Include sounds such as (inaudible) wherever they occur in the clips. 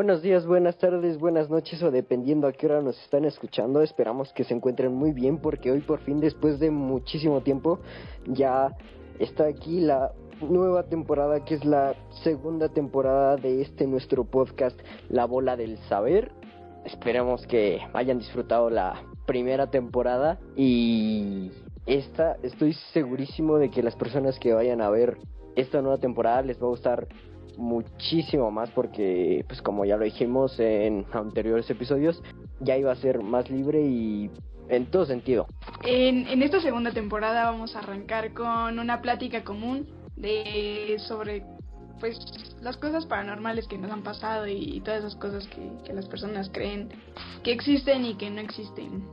Buenos días, buenas tardes, buenas noches o dependiendo a qué hora nos están escuchando. Esperamos que se encuentren muy bien porque hoy por fin después de muchísimo tiempo ya está aquí la nueva temporada que es la segunda temporada de este nuestro podcast La Bola del Saber. Esperamos que hayan disfrutado la primera temporada y esta estoy segurísimo de que las personas que vayan a ver esta nueva temporada les va a gustar muchísimo más porque, pues como ya lo dijimos en anteriores episodios, ya iba a ser más libre y en todo sentido. En, en esta segunda temporada vamos a arrancar con una plática común de sobre pues las cosas paranormales que nos han pasado y, todas esas cosas que, que las personas creen que existen y que no existen.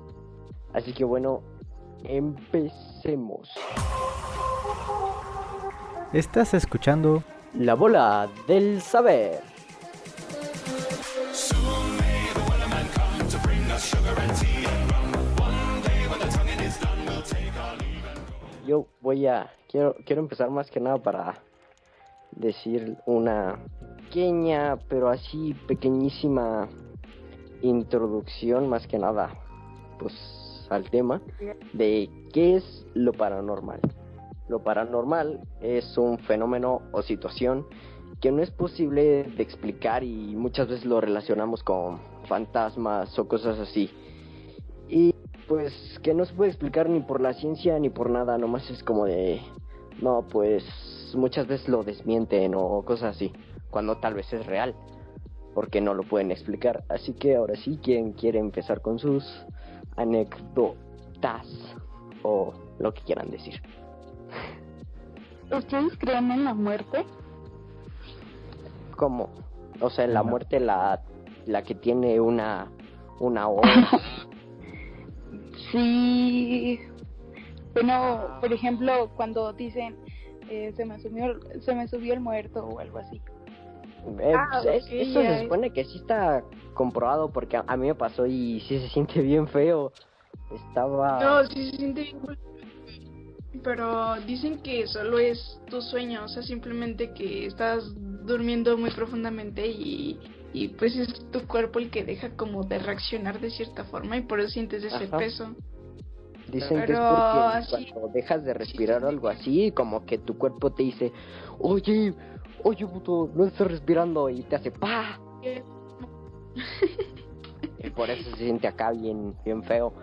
Así que bueno, empecemos. Estás escuchando la bola del saber. Yo voy a quiero quiero empezar más que nada para decir una pequeña, pero así pequeñísima introducción más que nada pues al tema de qué es lo paranormal. Lo paranormal es un fenómeno o situación que no es posible de explicar y muchas veces lo relacionamos con fantasmas o cosas así. Y pues que no se puede explicar ni por la ciencia ni por nada, nomás es como de, no, pues muchas veces lo desmienten o cosas así, cuando tal vez es real, porque no lo pueden explicar. Así que ahora sí, quien quiere empezar con sus anécdotas o lo que quieran decir. ¿Ustedes creen en la muerte? ¿Cómo? O sea, en la muerte la, la que tiene una una O. (laughs) sí. Bueno, por ejemplo, cuando dicen eh, se me subió se me subió el muerto o algo así. Eh, ah, pues, eso se supone que sí está comprobado porque a, mí me pasó y sí se siente bien feo. Estaba. No, sí se siente bien pero dicen que solo es tu sueño, o sea, simplemente que estás durmiendo muy profundamente y, y pues es tu cuerpo el que deja como de reaccionar de cierta forma y por eso sientes ese peso. Dicen que es porque cuando dejas de respirar o algo así, como que tu cuerpo te dice, oye, oye puto, no estás respirando y te hace pa. (laughs) y por eso se siente acá bien, bien feo.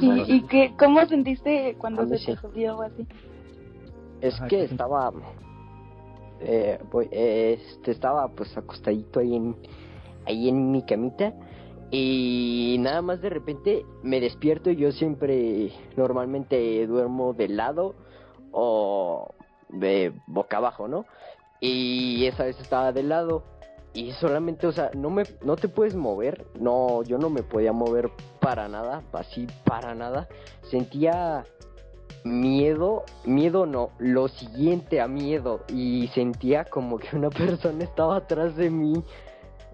¿Y, y qué, cómo sentiste cuando se te subió o así? Es que estaba, eh, este, estaba pues acostadito ahí en, ahí en mi camita y nada más de repente me despierto y yo siempre normalmente duermo de lado o de boca abajo, ¿no? Y esa vez estaba de lado y solamente, o sea, no me no te puedes mover, no, yo no me podía mover para nada, así para nada. Sentía miedo, miedo no, lo siguiente a miedo. Y sentía como que una (laughs) persona estaba atrás de mí,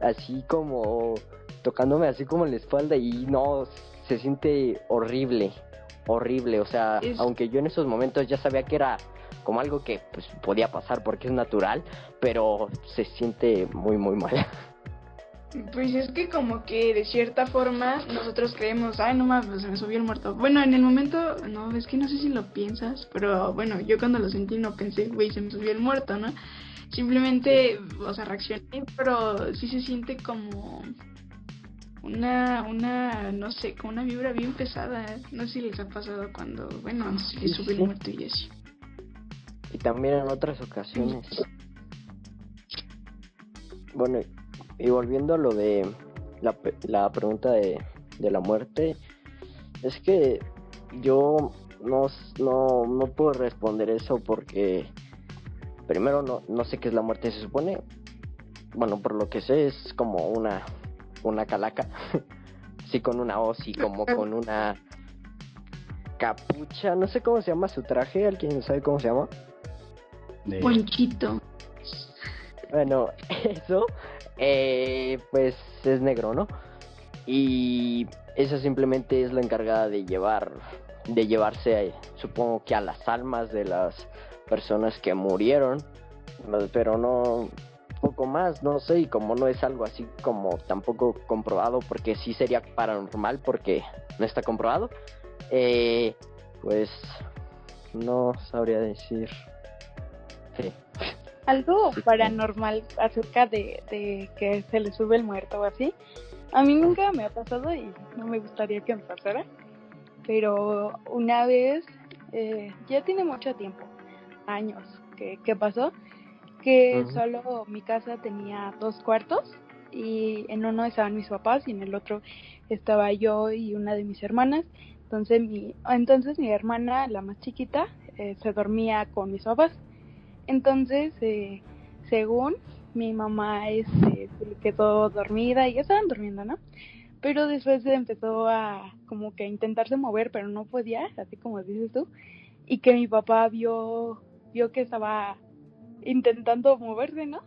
así como tocándome así como en la espalda y no, se siente horrible, horrible, o sea, aunque yo en esos momentos ya sabía que era como algo que pues podía pasar porque es natural, pero se siente muy muy mal. Pues es que como que de cierta forma nosotros creemos, ay no mames, se me subió el muerto. Bueno, en el momento, no, es que no sé si lo piensas, pero bueno, yo cuando lo sentí no pensé, güey, se me subió el muerto, ¿no? Simplemente, o sea, reaccioné, pero sí se siente como una, una, no sé, como una vibra bien pesada. No sé si les ha pasado cuando, bueno, se les sube el muerto y así y también en otras ocasiones. Bueno, y volviendo a lo de la, la pregunta de, de la muerte, es que yo no, no, no puedo responder eso porque primero no, no sé qué es la muerte, se supone, bueno, por lo que sé es como una, una calaca, (laughs) sí con una hoz y como con una capucha, no sé cómo se llama su traje, ¿alguien sabe cómo se llama? Ponchito. Bueno, (laughs) eso, eh, pues es negro, ¿no? Y esa simplemente es la encargada de llevar, de llevarse, supongo que a las almas de las personas que murieron, pero no, poco más, no sé, y como no es algo así como tampoco comprobado, porque sí sería paranormal, porque no está comprobado, eh, pues no sabría decir. Sí. Algo paranormal acerca de, de que se le sube el muerto o así. A mí nunca me ha pasado y no me gustaría que me pasara. Pero una vez, eh, ya tiene mucho tiempo, años que, que pasó, que Ujú. solo mi casa tenía dos cuartos y en uno estaban mis papás y en el otro estaba yo y una de mis hermanas. Entonces mi, entonces mi hermana, la más chiquita, eh, se dormía con mis papás. Entonces, eh, según mi mamá este, se le quedó dormida y ya estaban durmiendo, ¿no? Pero después se empezó a como que a intentarse mover, pero no podía, así como dices tú, y que mi papá vio, vio que estaba intentando moverse, ¿no?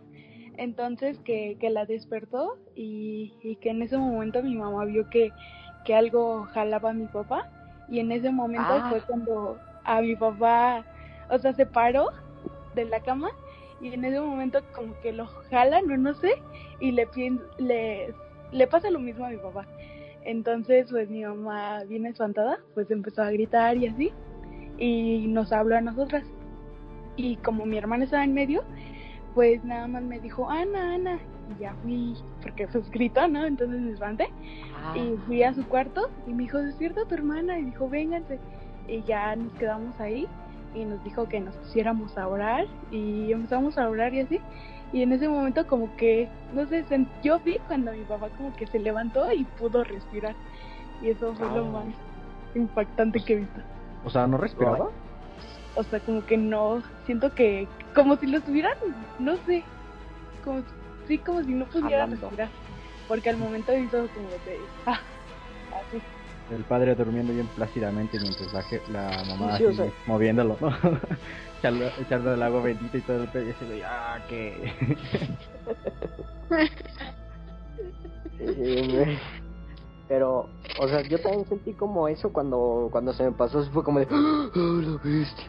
Entonces que, que la despertó y, y que en ese momento mi mamá vio que, que algo jalaba a mi papá y en ese momento Ah. fue cuando a mi papá, o sea, se paró de la cama y en ese momento como que lo jalan o no sé y le, le, le pasa lo mismo a mi papá. Entonces pues mi mamá bien espantada pues empezó a gritar y así y nos habló a nosotras y como mi hermana estaba en medio pues nada más me dijo Ana, Ana y ya fui porque pues gritó, ¿no? Entonces me espanté Ah, y fui a su cuarto y me dijo, despierta tu hermana. Y dijo, vénganse. Y ya nos quedamos ahí y nos dijo que nos pusiéramos a orar y empezamos a orar y así. Y en ese momento como que, no sé, yo vi cuando mi papá como que se levantó y pudo respirar. Y eso fue lo Ah. más impactante que he visto. O sea, ¿no respiraba? O sea, como que no, siento que, como si lo estuvieran, no sé, como, sí, como si no pudiera respirar. Porque al momento hizo como de, ah, así. El padre durmiendo bien plácidamente mientras la, je- la mamá Sí, o así, sea- moviéndolo, (laughs) echarle el agua bendita y todo el pedo y así ah, que... me- Pero, o sea, yo también sentí como eso cuando, cuando se me pasó, fue como de, ¡Ah, la bestia!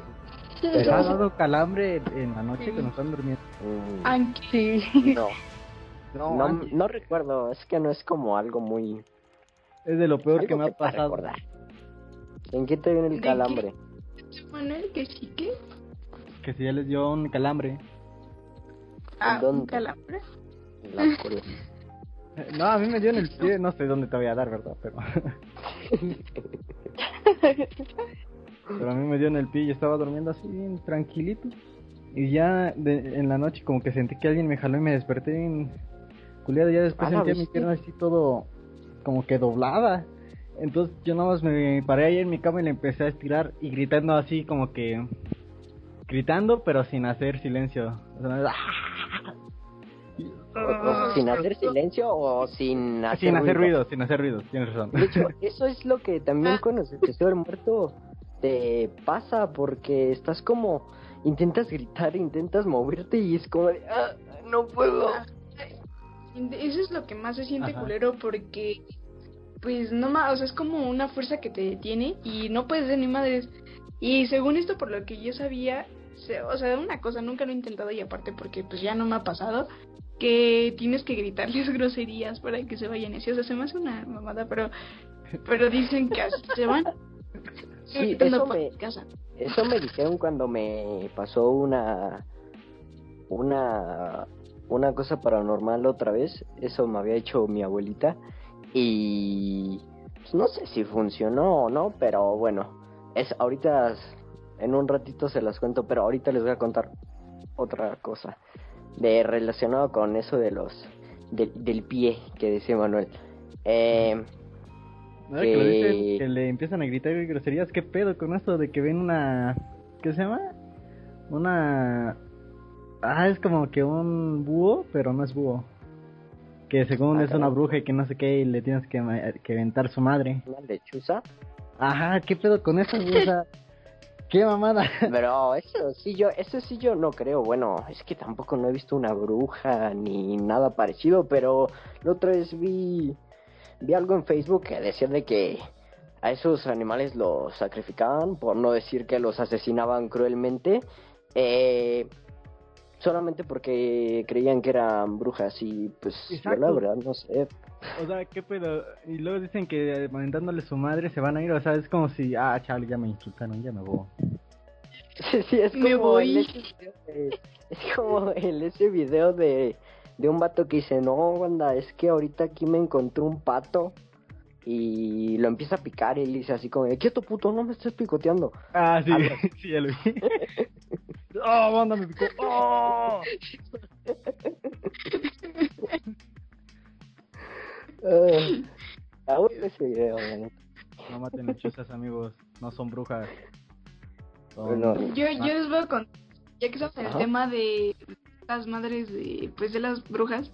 ¿Les ha dado calambre en la noche Sí. cuando están durmiendo? Sí. no, No, no, no recuerdo, es que no es como algo muy... es de lo peor que me ha pasado. recordar. ¿En qué te viene el calambre? Manuel, que sí que. Que si ya les dio un calambre. Ah, un calambre. En la. (laughs) Eh, No, a mí me dio en el pie, no sé dónde te voy a dar, ¿verdad? Pero, (laughs) pero a mí me dio en el pie y estaba durmiendo así bien tranquilito. Y ya de- en la noche como que sentí que alguien me jaló y me desperté en culiado. Ya después Ah, la sentía mi pierna así todo como que doblada. Entonces yo nada más me paré ahí en mi cama y le empecé a estirar y gritando así como que... Gritando pero sin hacer silencio. O sea, ¡ah! (laughs) O- o sin hacer silencio o sin hacer sin hacer ruido, sin hacer ruido, tienes razón. De hecho, eso es lo que también Ah. sube el muerto te pasa porque estás como intentas gritar, intentas moverte y es como de "Ah, no puedo. Eso es lo que más se siente Ajá. culero porque, pues, no más, o sea, es como una fuerza que te detiene y no puedes hacer ni madres. Y según esto, por lo que yo sabía, se- o sea, una cosa, nunca lo he intentado y aparte porque, pues, ya no me ha pasado, que tienes que gritarles (laughs) groserías para que se vayan así. O sea, se me hace una mamada, pero, pero dicen que así se van. Sí, eso me, casa. eso me dijeron cuando me pasó una una una cosa paranormal otra vez. Eso me había hecho mi abuelita y pues, no sé si funcionó o no, pero bueno, es ahorita en un ratito se las cuento, pero ahorita les voy a contar otra cosa de relacionado con eso de los del, del pie que decía Manuel. Eh, Ahora que lo dices, que- que le empiezan a gritar groserías, ¿qué pedo con esto de que ven una... ¿Qué se llama? Una... Ah, es como que un búho, pero no es búho. Que según Ah, es una bruja y que no sé qué, y le tienes que, que aventar su madre. una lechuza. Ajá, ¿qué pedo con eso, güey? O sea, (laughs) ¿Qué mamada? Pero eso sí yo, eso sí yo no creo. Bueno, es que tampoco no he visto una bruja ni nada parecido, pero la otra vez vi vi algo en Facebook que decía de que a esos animales los sacrificaban, por no decir que los asesinaban cruelmente, eh, solamente porque creían que eran brujas y pues yo la Exacto. verdad no sé. O sea, qué pedo. Y luego dicen que mandándole su madre se van a ir. O sea, es como si, ah, chale, ya me insultaron, ya me voy. (laughs) Sí, es Me como voy. el de- es como el ese video de, de un vato que dice, no, banda, es que ahorita aquí me encontré un pato y lo empieza a picar y le dice así como, quieto puto, no me estés picoteando. Ah, sí, Algo (laughs) sí, ya lo vi. (laughs) ¡Oh, banda, me picó! ¡Oh! Uh, (laughs) ah, ese video. No maten hechizas, amigos. No son brujas. Son- Bueno, Yo, yo les voy a contar, ya que estamos en el tema de las madres de, pues de las brujas,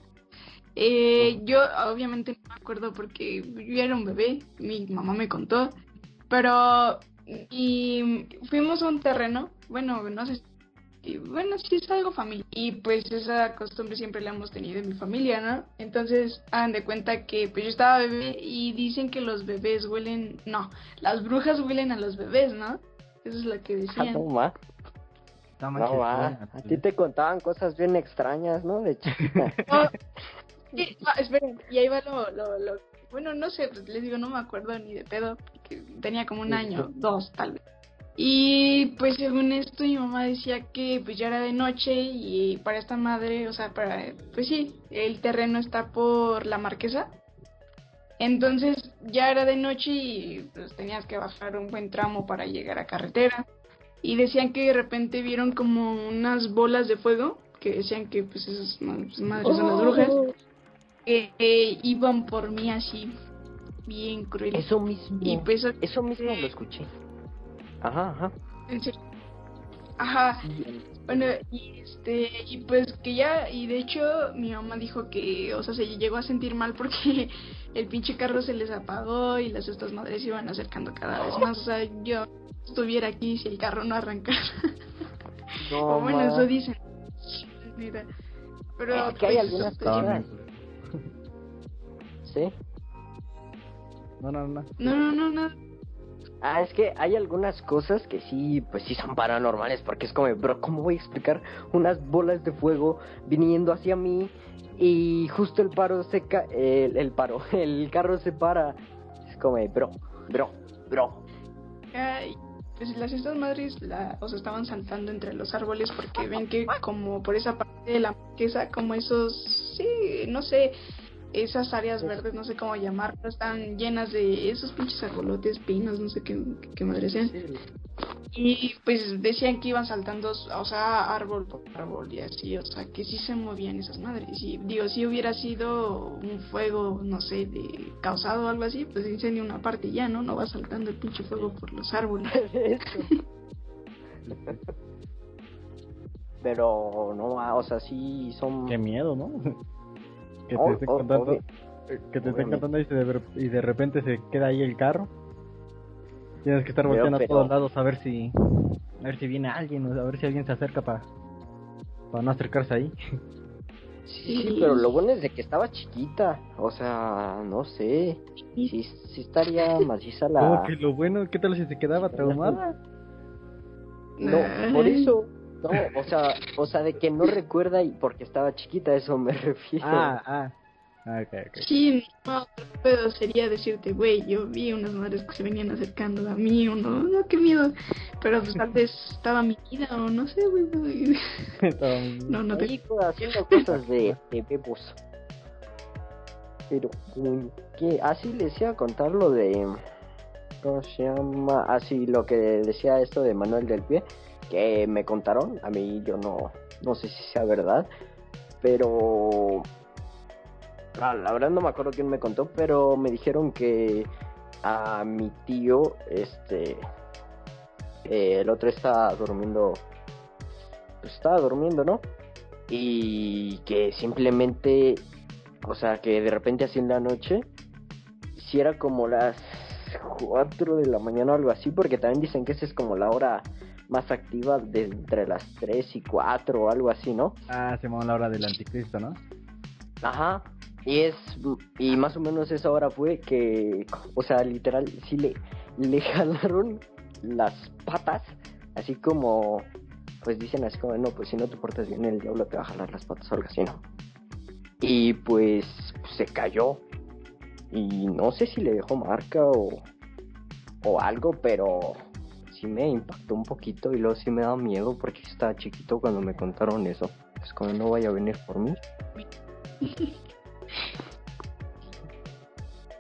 eh, yo obviamente acuerdo porque yo era un bebé, mi mamá me contó, pero y fuimos a un terreno, bueno, no sé, si- bueno, sí es algo familiar, y pues esa costumbre siempre la hemos tenido en mi familia, ¿no? Entonces, hagan de cuenta que pues yo estaba bebé y dicen que los bebés huelen, no, las brujas huelen a los bebés, ¿no? Eso es lo que ah, decían. no, ma, Está no, ma. machistona, A ti te contaban cosas bien extrañas, ¿no? De (laughs) chiquita. Oh, sí, ah, esperen, y ahí va lo, lo, lo- Bueno, no sé, pues les digo, no me acuerdo ni de pedo, porque tenía como un año, dos tal vez. Y pues según esto mi mamá decía que pues ya era de noche y para esta madre, o sea, para, pues sí, el terreno está por la marquesa. Entonces ya era de noche y pues tenías que bajar un buen tramo para llegar a carretera. Y decían que de repente vieron como unas bolas de fuego, que decían que pues esas ma- madres son las brujas, que eh, iban por mí así, bien cruel. Eso mismo. Y pues Eso mismo lo escuché. Ajá, ajá. en serio. Ajá, Bueno, y este, y pues que ya, y de hecho mi mamá dijo que, o sea, se llegó a sentir mal porque (laughs) el pinche carro se les apagó y las estas madres se iban acercando cada vez más, o sea, yo estuviera aquí si el carro no arrancara. No, (laughs) o bueno, ma. eso dicen. Mira. Pero Es que hay pues, algunas este, cosas. ¿Sí? No, no, no. No, no, no, no. Ah, es que hay algunas cosas que sí, pues sí son paranormales, porque es como, bro, ¿cómo voy a explicar unas bolas de fuego viniendo hacia mí y justo el paro se ca el, el paro, (laughs) el carro se para? Es como, bro, bro, bro. Ay, pues las estas madres la, o sea, estaban saltando entre los árboles porque ven que como por esa parte de la marquesa, como esos, sí, no sé, esas áreas verdes, no sé cómo llamarlas, están llenas de esos pinches arbolotes, pinos, no sé qué, qué madre sean. Y pues decían que iban saltando, o sea, árbol por árbol y así, o sea, que sí se movían esas madres. Y digo, si hubiera sido un fuego, no sé, de causado o algo así, pues incendia una parte y ya, ¿no? No va saltando el pinche fuego por los árboles. (laughs) Pero no, o sea, sí son... Qué miedo, ¿no? Que te Oh, estén oh, contando, obvio. que te estén Obviamente. contando y, se de, y de repente se queda ahí el carro. Tienes que estar Pero- volteando pero- a todos lados a ver si a ver si viene alguien, o a ver si alguien se acerca para para no acercarse ahí. Sí, sí, pero lo bueno es de que estaba chiquita, o sea, no sé, sí, sí estaría maciza la... Como que lo bueno, ¿qué tal si se quedaba traumada? No, por eso, no, o sea, o sea, de que no recuerda y porque estaba chiquita, eso me (laughs) refiero. Ah, ah. Ah, ok, ok. Sí, no, pero sería decirte, güey, yo vi unas madres que se venían acercando a mí, o no, no, qué miedo. Pero pues tal vez estaba mi vida, o no sé, güey. güey. (laughs) Estaba muy- No, no te... Haciendo cosas de, de bebos. Pero, ¿qué? Así les iba a contar lo de... ¿Cómo se llama? Así lo que decía esto de Manuel del Pie, que me contaron, a mí yo no, no sé si sea verdad, pero... Ah, la verdad no me acuerdo quién me contó, pero me dijeron que a mi tío, este... eh, el otro estaba durmiendo... Pues estaba durmiendo, ¿no? y que simplemente, o sea, que de repente así en la noche, si era como las 4 de la mañana o algo así, porque también dicen que esa es como la hora más activa de entre las 3 y 4 o algo así, ¿no? Ah, se llamó la hora del anticristo, ¿no? Ajá. Y es y más o menos esa hora fue que, o sea, literal sí le le (laughs) jalaron las patas, así como pues dicen así como, no, pues si no te portas bien, el diablo te va a jalar las patas o algo así, ¿no? Y pues se cayó. Y no sé si le dejó marca o, o algo, pero sí me impactó un poquito y luego sí me da miedo porque estaba chiquito cuando me contaron eso. Pues como no vaya a venir por mí. (laughs)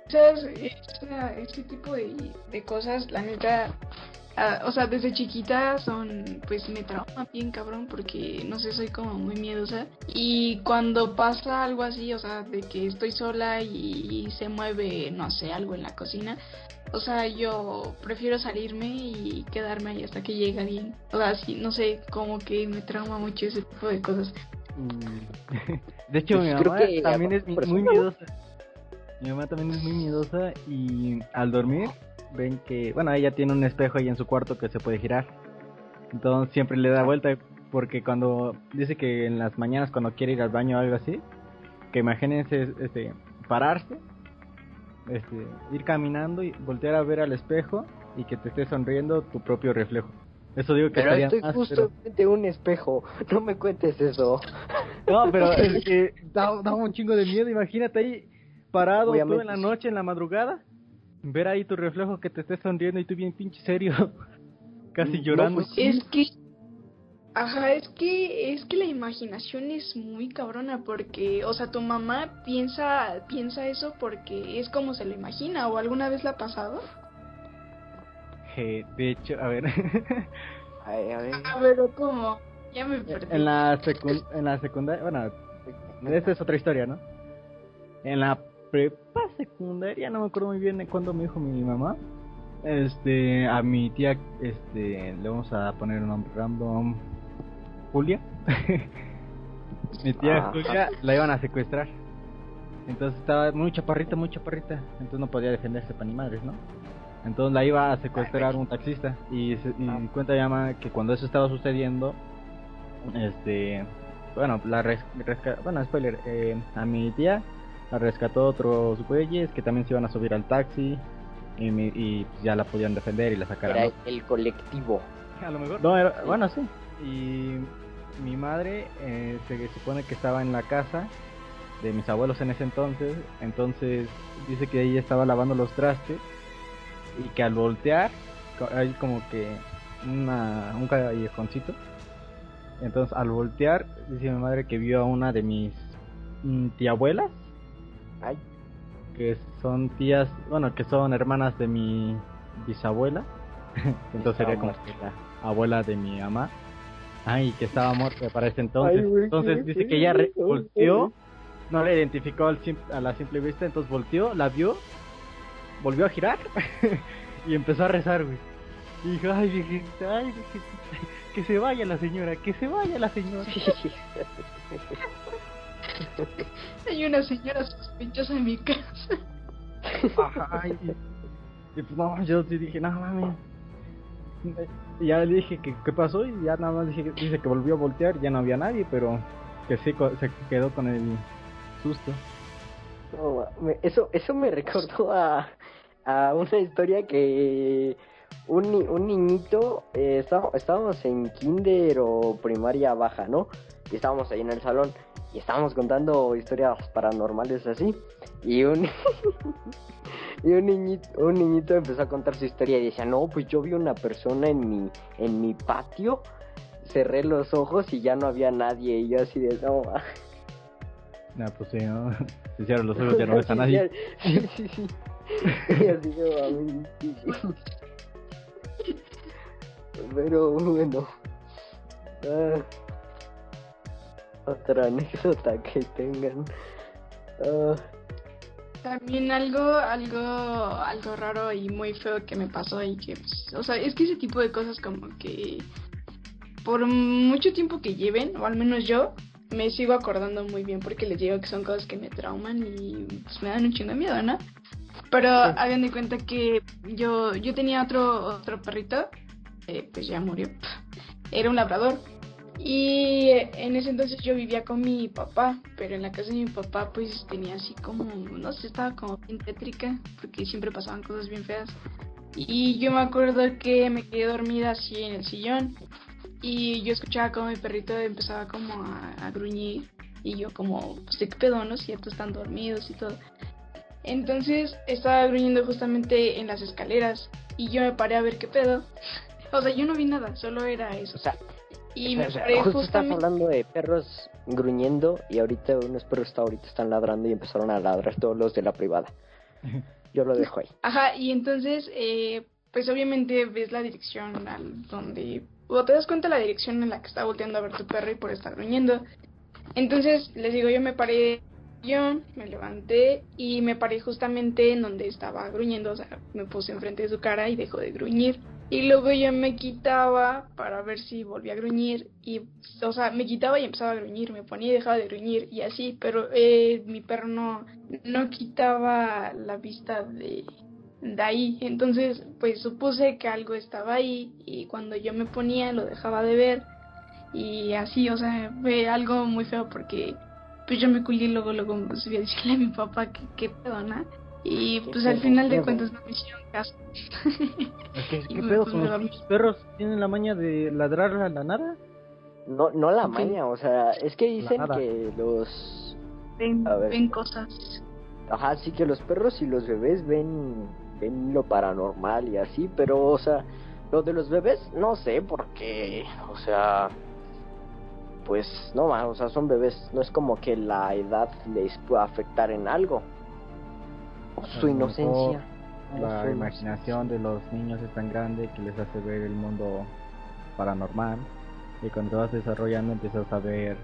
¿Sabes? Ese, ese tipo de, de cosas, la neta, ah, o sea, desde chiquita son, pues me trauma bien cabrón porque, no sé, soy como muy miedosa. Y cuando pasa algo así, o sea, de que estoy sola y, se mueve, no sé, algo en la cocina, o sea, yo prefiero salirme y quedarme ahí hasta que llegue alguien. O sea, sí, no sé, como que me trauma mucho ese tipo de cosas. Mm. (laughs) De hecho, mi Pues creo mamá que también es mi- muy miedosa. Mi mamá también es muy miedosa y al dormir ven que, bueno, ella tiene un espejo ahí en su cuarto que se puede girar. Entonces siempre le da vuelta porque cuando dice que en las mañanas cuando quiere ir al baño o algo así, que imagínense este pararse, este ir caminando y voltear a ver al espejo y que te esté sonriendo tu propio reflejo. Eso digo que Pero estoy justo pero- frente a un espejo. (laughs) No me cuentes eso. No, pero es (laughs) que da, da un chingo de miedo. Imagínate ahí parado tú Obviamente en la noche, en la madrugada, ver ahí tu reflejo que te esté sonriendo y tú bien pinche serio, (laughs) casi No, llorando. pues. Es que, ajá, es que, es que la imaginación es muy cabrona porque, o sea, tu mamá piensa, piensa eso porque es como se lo imagina o alguna vez la ha pasado. De hecho, a ver, (laughs) Ay, a ver. A ver, como, ya me perdí. en la secun- en la secundaria, bueno, esta es otra historia, ¿no? En la prepa secundaria, no me acuerdo muy bien de cuándo me dijo mi mamá. Este, a mi tía, este, le vamos a poner un nombre random, Julia. (laughs) mi tía Ajá. Julia la iban a secuestrar. Entonces estaba muy chaparrita, muy chaparrita. Entonces no podía defenderse para ni madres, ¿no? Entonces la iba a secuestrar un taxista. Y, se- y Ah. cuenta mi mamá que cuando eso estaba sucediendo, este, bueno, la res- resca- bueno, spoiler, eh, a mi tía la rescató otros güeyes que también se iban a subir al taxi y, mi- y pues ya la podían defender y la sacaron. Era ¿no? el colectivo. A lo mejor. No, era, bueno, sí. Y mi madre eh, se supone que estaba en la casa de mis abuelos en ese entonces. Entonces dice que ella estaba lavando los trastes y que al voltear hay como que una, un callejoncito. Entonces al voltear dice mi madre que vio a una de mis mm, tiabuelas Ay, que son tías, bueno, que son hermanas de mi bisabuela. (laughs) Entonces sería como que la abuela de mi mamá. Ay, que estaba muerta para ese entonces. Ay, entonces dice que ella volteó, no la identificó al a la simple vista, entonces volteó, la vio, volvió a girar (laughs) y empezó a rezar, güey. Y dijo, ay, viejita, ay, viejita, que se vaya la señora, que se vaya la señora. (laughs) (laughs) Hay una señora sospechosa en mi casa. Ajá, y, y pues no, yo sí dije, no mames. Y ya le dije que qué pasó y ya nada más dije, que- dice que volvió a voltear, ya no había nadie, pero que sí se quedó con el susto. No, eso, eso me recordó a, a una historia que un, un niñito, eh, está- estábamos en kinder o primaria baja, ¿no? Y estábamos ahí en el salón y estábamos contando historias paranormales así. Y un, (laughs) y un niñito, un niñito empezó a contar su historia y decía, no, pues yo vi una persona en mi, en mi patio, cerré los ojos y ya no había nadie. Y yo así de, no, ma". No, pues sí, ¿no? (laughs) Se cierran los ojos, ya no (laughs) ves a nadie. Sí, sí, sí. Y así de mami, sí, sí. Pero bueno. Ah, otra (laughs) anécdota que tengan. Ah, También algo, algo, algo raro y muy feo que me pasó y que, pues, o sea, es que ese tipo de cosas como que por mucho tiempo que lleven, o al menos yo, me sigo acordando muy bien porque les digo que son cosas que me trauman y pues me dan un chingo de miedo, ¿no? Pero hagan de cuenta que yo, yo tenía otro, otro perrito, eh, pues ya murió, (laughs) era un labrador. Y en ese entonces yo vivía con mi papá, pero en la casa de mi papá pues tenía así como, no sé, estaba como bien tétrica, porque siempre pasaban cosas bien feas. Y yo me acuerdo que me quedé dormida así en el sillón y yo escuchaba como mi perrito empezaba como a, gruñir y yo como, pues qué pedo, ¿no? Si estos están dormidos y todo. Entonces estaba gruñendo justamente en las escaleras y yo me paré a ver qué pedo. (laughs) O sea, yo no vi nada, solo era eso. O sea, y me paré justo estás hablando de perros gruñendo y ahorita unos perros ahorita están ladrando y empezaron a ladrar todos los de la privada. (laughs) Yo lo dejo ahí. Ajá, y entonces, eh, pues obviamente ves la dirección al donde... O te das cuenta de la dirección en la que está volteando a ver tu perro y por estar gruñendo. Entonces, les digo, yo me paré yo me levanté y me paré justamente en donde estaba gruñendo, o sea, me puse enfrente de su cara y dejó de gruñir. Y luego yo me quitaba para ver si volvía a gruñir y, o sea, me quitaba y empezaba a gruñir, me ponía y dejaba de gruñir y así, pero eh, mi perro no, no quitaba la vista de, de ahí. Entonces, pues supuse que algo estaba ahí y cuando yo me ponía lo dejaba de ver y así, o sea, fue algo muy feo porque pues yo me culé y luego, luego subí a decirle a mi papá que qué pedona. Y pues al final de cuentas no me hicieron caso. (laughs) ¿Qué, qué pedo con los perros? ¿Tienen la maña de ladrar a la nada? No, no la maña, o sea, es que dicen que los... Ven, ven cosas. Ajá, sí que los perros y los bebés ven, ven lo paranormal y así, pero, o sea, lo de los bebés, no sé, porque, o sea, pues no, o sea, son bebés, no es como que la edad les pueda afectar en algo. Su inocencia. La imaginación de los niños es tan grande que les hace ver el mundo paranormal y cuando te vas desarrollando empiezas a ver,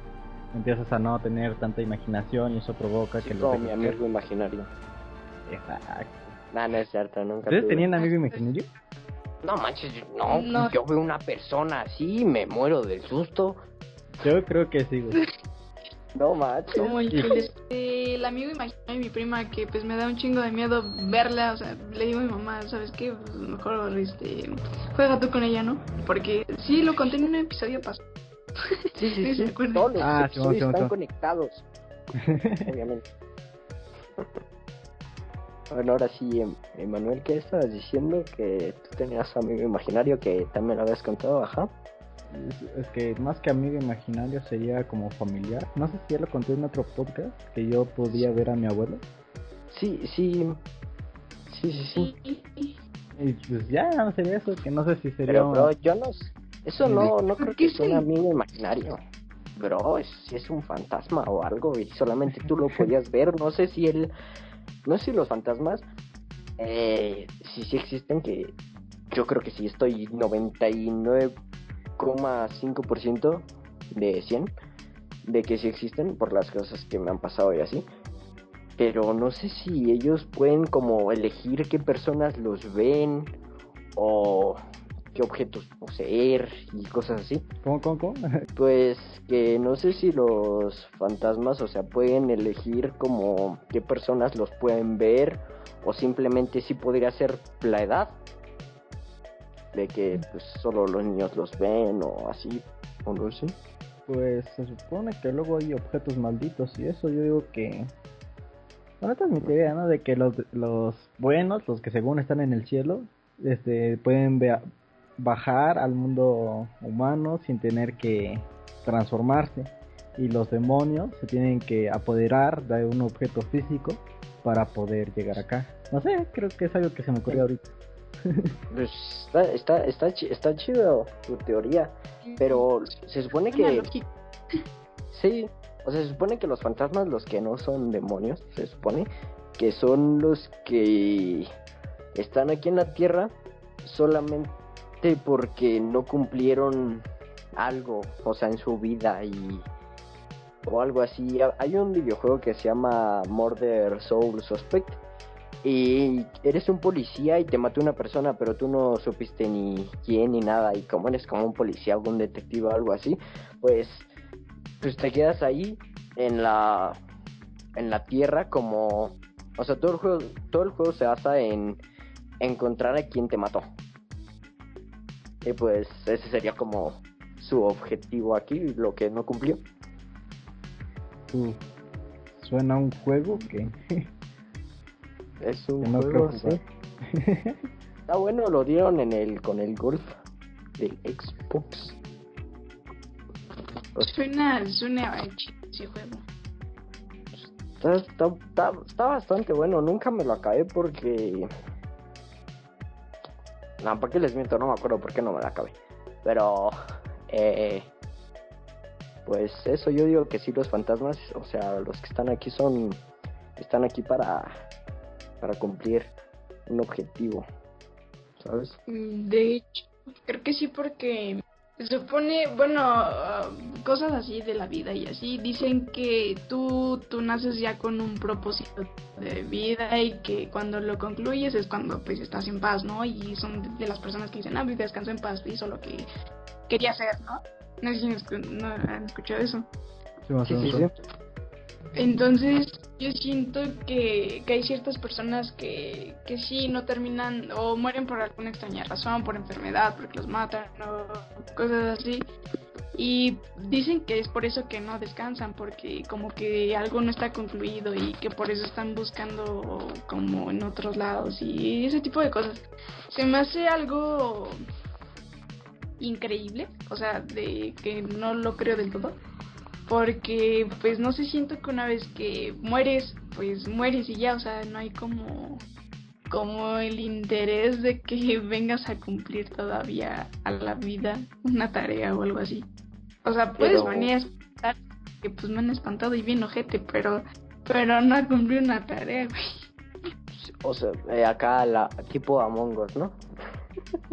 empiezas a no tener tanta imaginación y eso provoca que los... mi amigo imaginario. Exacto. No, no es cierto, nunca ¿Ustedes tenían amigo imaginario? No manches, no, no, yo veo una persona así me muero del susto. Yo creo que sí, güey. (laughs) No, macho. Como el, el, amigo imaginario de mi prima que pues me da un chingo de miedo verla, o sea, le digo a mi mamá, ¿sabes qué? Pues, mejor este juega tú con ella, ¿no? Porque sí lo conté en un episodio pasado. (laughs) Sí, sí, sí. Todos los ah, están conectados. (laughs) Obviamente. Bueno, ahora sí, em, Emanuel, ¿qué estabas diciendo? Que tú tenías amigo imaginario que también lo habías contado, ajá es, que más que amigo imaginario sería como familiar. No sé si ya lo conté en otro podcast, que yo podía ver a mi abuelo. Sí, sí. Sí, sí, sí. Y pues ya, no sería eso, que no sé si sería... Pero, yo no... Eso no, no creo que sea un amigo imaginario. Bro, es, si es un fantasma o algo y solamente tú lo podías ver. No sé si él... No sé si los fantasmas... Eh, si sí existen, que yo creo que sí estoy 99 5% de 100 de que sí existen por las cosas que me han pasado y así. Pero no sé si ellos pueden como elegir qué personas los ven o qué objetos poseer y cosas así. ¿Cómo, cómo, cómo? (laughs) pues que no sé si los fantasmas, o sea, pueden elegir como qué personas los pueden ver o simplemente si podría ser la edad de que pues solo los niños los ven o así, o no sé. Pues se supone que luego hay objetos malditos y eso yo digo que... Bueno, esta es mi teoría, ¿no? De que los, los buenos, los que según están en el cielo, este, pueden bajar al mundo humano sin tener que transformarse. Y los demonios se tienen que apoderar de un objeto físico para poder llegar acá. No sé, creo que es algo que se me ocurrió ahorita. Pues está, está, está, está chido tu teoría, pero se supone que... Sí, o sea, se supone que los fantasmas, los que no son demonios, se supone que son los que están aquí en la Tierra solamente porque no cumplieron algo, o sea, en su vida y o algo así. Hay un videojuego que se llama Murder Soul Suspect y eres un policía y te mató una persona, pero tú no supiste ni quién ni nada, y como eres como un policía o un detective o algo así, pues, pues te quedas ahí en la, en la tierra como, o sea, todo el juego, todo el juego se basa en encontrar a quien te mató. Y pues ese sería como su objetivo aquí, lo que no cumplió. suena un juego que Es un juego, (laughs) Está bueno, lo dieron en el con el Golf del Xbox. Suena, suena ese juego. Está, está, está, está bastante bueno, nunca me lo acabé porque... No, ¿para qué les miento? No me acuerdo por qué no me lo acabé. Pero... Eh, pues eso yo digo que sí los fantasmas, o sea, los que están aquí son... Están aquí para... Para cumplir un objetivo. ¿Sabes? De hecho, creo que sí porque se supone, bueno, ah, cosas así de la vida y así, dicen que tú, tú naces ya con un propósito de vida y que cuando lo concluyes es cuando pues estás en paz, ¿no? Y son de las personas que dicen, ah, pues descanso en paz, hizo lo que quería hacer, ¿no? No sé si no han escuchado eso. Sí, sí, sí. Entonces, yo siento que, que hay ciertas personas que, que sí no terminan o mueren por alguna extraña razón, por enfermedad, porque los matan o cosas así. Y dicen que es por eso que no descansan, porque como que algo no está concluido y que por eso están buscando como en otros lados y ese tipo de cosas. Se me hace algo increíble, o sea, de que no lo creo del todo porque pues no se siento que una vez que mueres, pues mueres y ya, o sea, no hay como como el interés de que (laughs) vengas a cumplir todavía a la vida una tarea o algo así. O sea, puedes venir a espantar, que pues me han espantado y bien ojete, pero pero no a cumplir una tarea, güey. O sea, eh, acá la tipo Among Us, ¿no?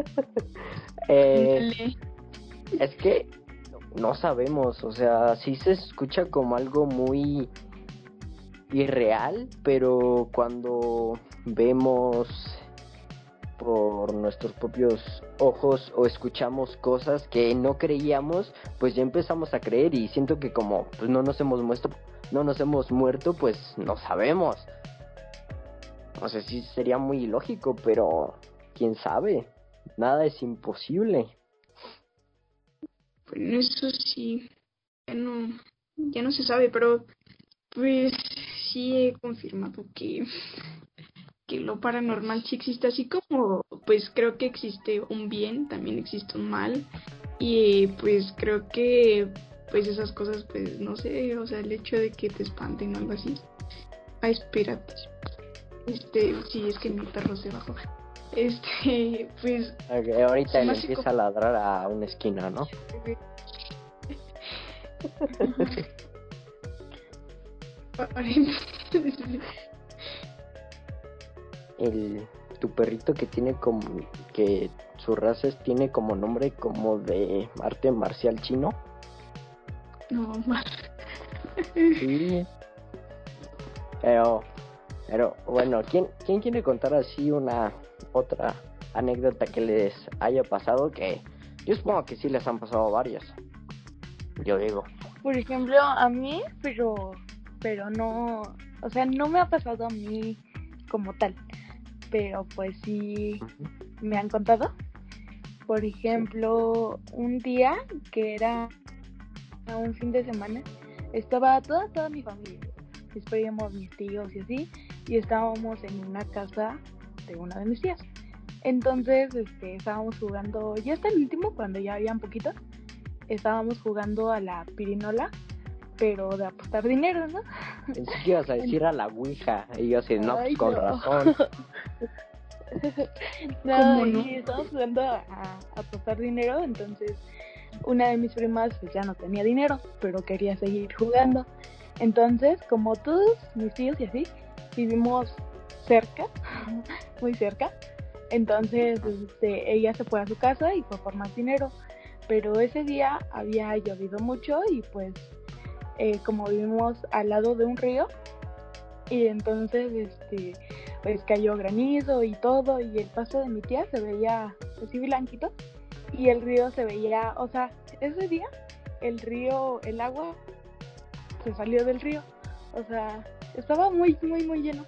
(laughs) eh, es que no sabemos, o sea, sí se escucha como algo muy irreal, pero cuando vemos por nuestros propios ojos o escuchamos cosas que no creíamos, pues ya empezamos a creer y siento que como pues no nos hemos muerto, no nos hemos muerto, pues no sabemos. No sé si sería muy ilógico, pero quién sabe. Nada es imposible. Bueno, eso sí, ya no, ya no se sabe, pero pues sí he confirmado que, que lo paranormal sí existe, así como pues creo que existe un bien, también existe un mal, y pues creo que pues esas cosas, pues no sé, o sea, el hecho de que te espanten o algo así. Ah, espérate. Este, sí, es que mi perro se bajó. Este, pues. ahorita le empieza a ladrar a una esquina, ¿no? (laughs) El, tu perrito que tiene como que su raza tiene como nombre como de arte marcial chino. No, sí. Pero, pero bueno, ¿quién, ¿quién quiere contar así una otra anécdota que les haya pasado que yo supongo que sí les han pasado varias. Yo digo. Por ejemplo, a mí, pero pero no, o sea, no me ha pasado a mí como tal, pero pues sí me han contado. Por ejemplo, un día que era un fin de semana, estaba toda toda mi familia, mis primos, mis tíos y así, y estábamos en una casa de una de mis tías. Entonces, este, estábamos jugando, ya está el último, cuando ya había un poquito, estábamos jugando a la pirinola, pero de apostar dinero, ¿no? Pensé que ibas a decir a la Ouija, y yo así, no, con razón. (laughs) no, y estábamos jugando a, a, apostar dinero, entonces una de mis primas pues ya no tenía dinero, pero quería seguir jugando. Entonces, como todos mis tíos y así, vivimos cerca, (laughs) muy cerca. Entonces, este, ella se fue a su casa y fue por más dinero. Pero ese día había llovido mucho y pues eh, como vivimos al lado de un río, y entonces este pues cayó granizo y todo y el paso de mi tía se veía así blanquito y el río se veía, o sea, ese día el río, el agua se salió del río, o sea, estaba muy muy muy lleno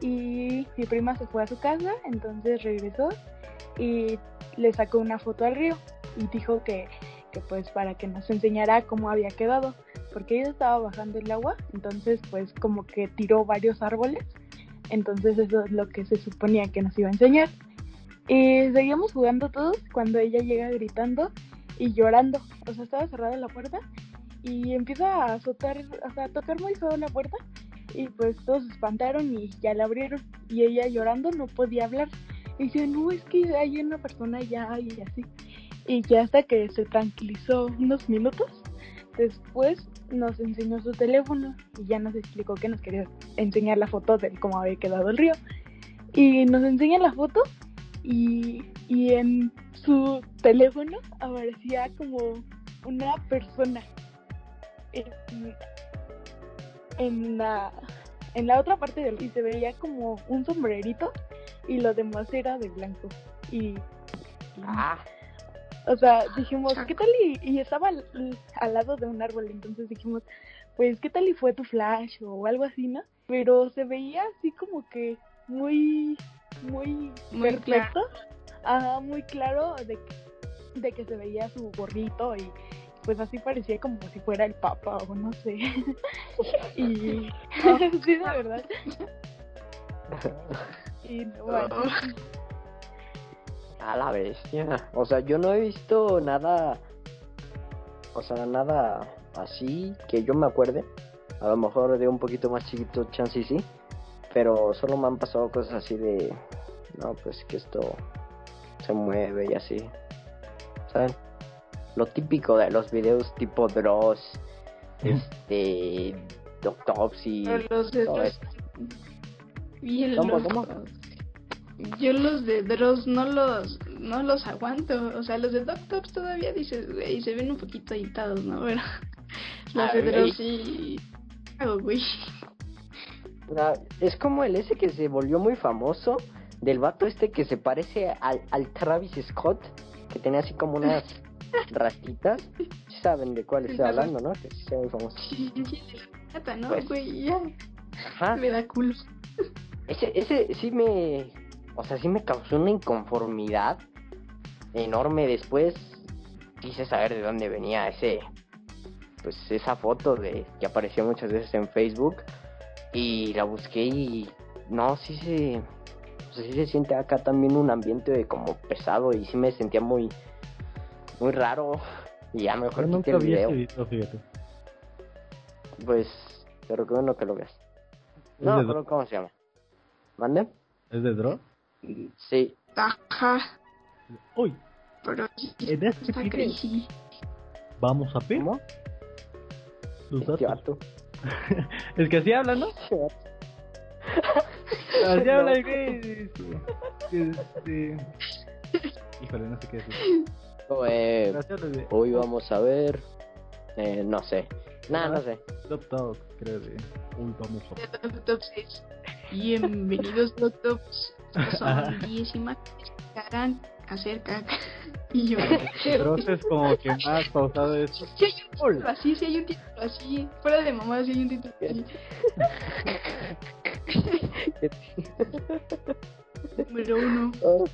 y mi prima se fue a su casa, entonces regresó y le sacó una foto al río y dijo que, que pues para que nos enseñara cómo había quedado, porque ella estaba bajando el agua, entonces pues como que tiró varios árboles, entonces eso es lo que se suponía que nos iba a enseñar. Y seguíamos jugando todos cuando ella llega gritando y llorando, o sea, estaba cerrada la puerta y empieza a azotar, o sea, a tocar muy feo la puerta y pues todos se espantaron y ya la abrieron y ella llorando no podía hablar y dice, no, es que hay una persona ya y así. Y ya hasta que se tranquilizó unos minutos, después nos enseñó su teléfono y ya nos explicó que nos quería enseñar la foto de cómo había quedado el río. Y nos enseña la foto y, y en su teléfono aparecía como una persona en, en la en la otra parte del y se veía como un sombrerito y lo demás era de blanco. Y, Ah, o sea dijimos qué tal y, y estaba al, al lado de un árbol entonces dijimos pues qué tal y fue tu flash o algo así no pero se veía así como que muy muy Muy perfecto. Ajá, muy claro de que, de que se veía su gorrito y pues así parecía como si fuera el papa o no sé (laughs) y (laughs) sí de verdad y bueno a la bestia. O sea, yo no he visto nada. O sea, nada así que yo me acuerde. A lo mejor de un poquito más chiquito, chance y sí. Pero solo me han pasado cosas así de. No, pues que esto se mueve y así. ¿Saben? Lo típico de los videos tipo Dross, este. Doctopsy. Pero los de todo Dross, eso. bien ¿Cómo, cómo? Yo los de Dross no los no los aguanto. O sea, los de Doctops todavía dices, güey, se ven un poquito editados, ¿no? Pero (laughs) los Ah, de. Dross sí. Hago, güey. Es como el ese que se volvió muy famoso del vato este que se parece al, al Travis Scott, que tenía así como unas (laughs) rastitas. Sí saben de cuál estoy hablando, ¿no? Que sí sea muy famoso. Sí, sí, sí, de la neta, ¿no? Pues. Güey, ya. Ajá. Me da culo. Ese, ese sí me. O sea, sí me causó una inconformidad enorme. Después quise saber de dónde venía ese. Pues esa foto de que apareció muchas veces en Facebook. Y la busqué y. No, sí se. O sea, sí se siente acá también un ambiente de como pesado. Y sí me sentía muy. Muy raro. Y ya Yo mejor quité nunca el vi video. video, fíjate. Pues. Te recomiendo que lo veas. ¿Es No, pero ¿cómo se llama? ¿Mande? ¿Es de Draw? Sí. Ajá. Uy, Pero en este está crazy. vamos a ver ¿Cómo? los Este datos. vato. (laughs) Es que así habla, ¿no? (laughs) Este vato. Así No. habla el güey. dice, Este... (laughs) Híjole, no sé qué decir. Eh, hoy vamos a ver. Eh, no sé. Nada, no sé. Top Talk, creo de. Uy, vamos a ver. Doctops es bienvenidos Doctops. Estos son 10 imágenes que harán hacer caca. Y (laughs) yo, Pero eso es como que más pausado eso. si hay un título así, si hay un título así, fuera de mamá, si hay un título así. (laughs) Número uno. Oh.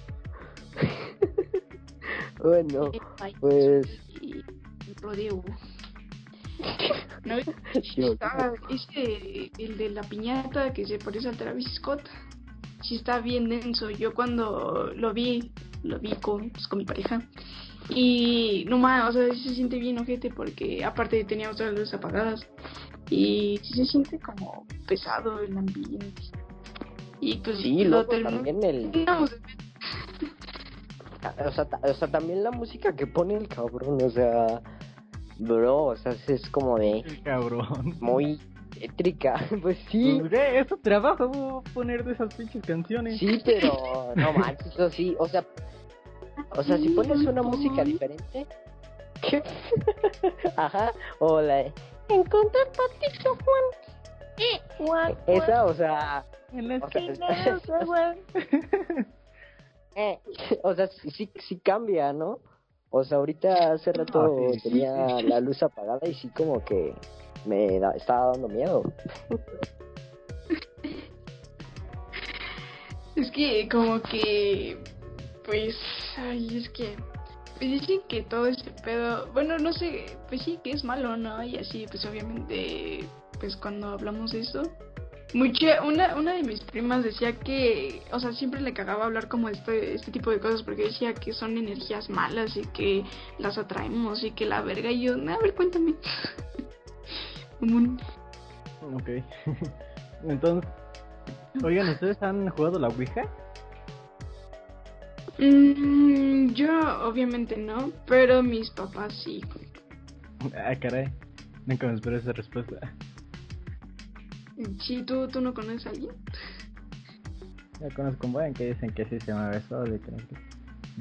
Bueno, país pues. rodeo. (laughs) No, Dios está ese, el de la piñata que se parece al Travis Scott. Sí está bien denso. Yo cuando lo vi, lo vi con, pues, con mi pareja. Y no más, o sea, sí se siente bien ojete porque aparte teníamos todas las luces apagadas. Y sí se siente como pesado el ambiente. Y pues Sí, lo luego también el. No, O sea, o sea, también la música que pone el cabrón, o sea. Bro, o sea, es como de. El cabrón. Muy étrica. (laughs) Pues sí. Pues, es tu trabajo poner de esas pinches canciones. Sí, pero no manches, eso sí, o sea, o sea, si pones una música diferente, ¿qué? (laughs) ajá, o la de encontrar patito Juan, eh, Juan, esa, o sea, En la O sea, esquina, es- güey. (laughs) eh, (laughs) o sea, sí, sí, sí cambia, ¿no? O sea, ahorita hace rato Ah, sí, sí, tenía (laughs) la luz apagada y sí como que me da- estaba dando miedo. (laughs) Es que como que, pues, ay, es que, pues dicen que todo este pedo, bueno, no sé, pues sí que es malo, ¿no? Y así, pues obviamente, pues cuando hablamos de eso, mucha, una, una de mis primas decía que, o sea, siempre le cagaba hablar como este, este tipo de cosas porque decía que son energías malas y que las atraemos y que la verga, y yo, a ver, cuéntame. (laughs) Ok. (laughs) Entonces, oigan, ¿ustedes han jugado la Ouija? Mm, yo obviamente no, pero mis papás sí. Ah, caray. Nunca me esperé esa respuesta. Sí, ¿tú, tú no conoces a alguien? Ya conozco un buen que dicen que sí se llama eso. De que...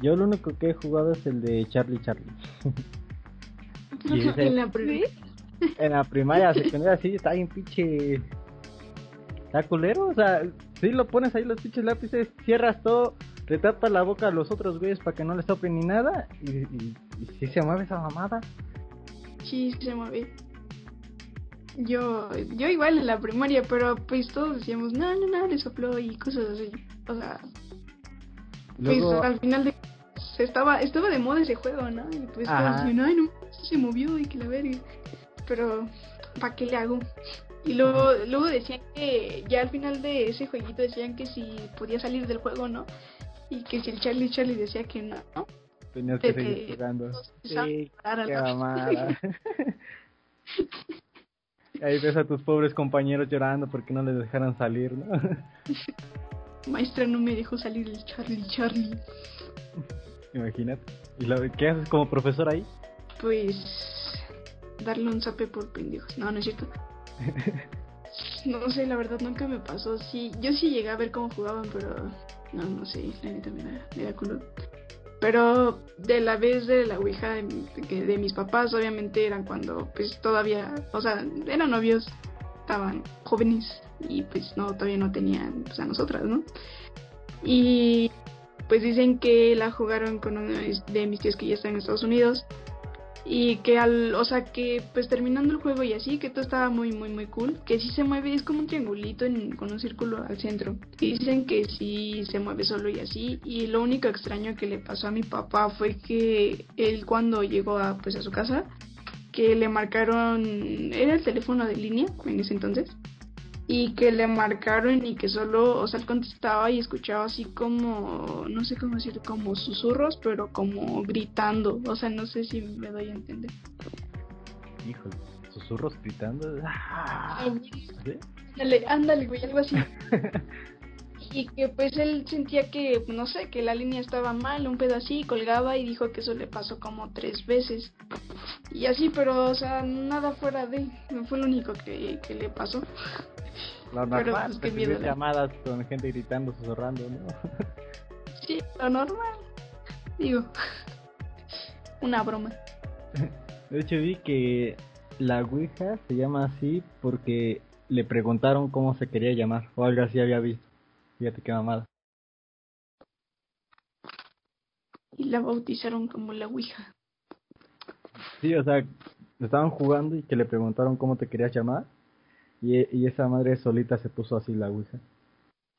Yo lo único que he jugado es el de Charlie Charlie. (laughs) y ese- En la pri- en la primaria, (laughs) secundaria, sí, está bien pinche. Está culero, o sea, si lo pones ahí los pinches lápices, cierras todo, le tapas la boca a los otros güeyes para que no les topen ni nada, y, y, y sí se mueve esa mamada. Sí, se mueve. Yo, yo igual en la primaria, pero pues todos decíamos, no, no, no, le sopló y cosas así. O sea, pues Luego, al final de estaba estaba de moda ese juego, ¿no? Y pues Ajá. todos decían, ay, no, se movió y que la verga. Pero, ¿para qué le hago? Y luego, luego decían que ya al final de ese jueguito decían que si podía salir del juego, ¿no? Y que si el Charlie Charlie decía que no, ¿no? tenías que seguir jugando. Sí, qué. (laughs) Ahí ves a tus pobres compañeros llorando porque no les dejaron salir, ¿no? (laughs) Maestra no me dejó salir el Charlie Charlie. Imagínate. ¿Y lo, qué haces como profesor ahí? Pues darle un zape por pendejos. No, no es cierto. (laughs) No sé, la verdad nunca me pasó. Sí, yo sí llegué a ver cómo jugaban, pero no, no sé, la neta me da, me da culo. Pero de la vez de la Ouija de, que de mis papás, obviamente eran cuando pues todavía, o sea, eran novios, estaban jóvenes y pues no, todavía no tenían pues a nosotras, ¿no? Y pues dicen que la jugaron con uno de de mis tíos que ya está en Estados Unidos y que al, o sea, que pues terminando el juego y así, que todo estaba muy, muy, muy cool, que sí se mueve, es como un triangulito con un círculo al centro. Y dicen que sí se mueve solo y así, y lo único extraño que le pasó a mi papá fue que él cuando llegó a, pues a su casa, que le marcaron, era el teléfono de línea en ese entonces, y que le marcaron y que solo, o sea, él contestaba y escuchaba así como, no sé cómo decir, como susurros, pero como gritando, o sea, no sé si me doy a entender. Híjole, susurros gritando. ¡Ah! ¿Sí? Ándale, ándale, güey, algo así. (laughs) Y que pues él sentía que, no sé, que la línea estaba mal, un pedo así, colgaba y dijo que eso le pasó como tres veces. Y así, pero, o sea, nada fuera de, fue lo único que, que le pasó. Lo Pero, normal, pues, qué recibir miedo, ¿no? llamadas con gente gritando, susurrando, ¿no? Sí, lo normal. Digo, una broma. De hecho vi que la Ouija se llama así porque le preguntaron cómo se quería llamar o algo así había visto. Fíjate qué mamada. Y la bautizaron como la Ouija. Sí, o sea, estaban jugando y que le preguntaron cómo te querías llamar y, y esa madre solita se puso así la Ouija.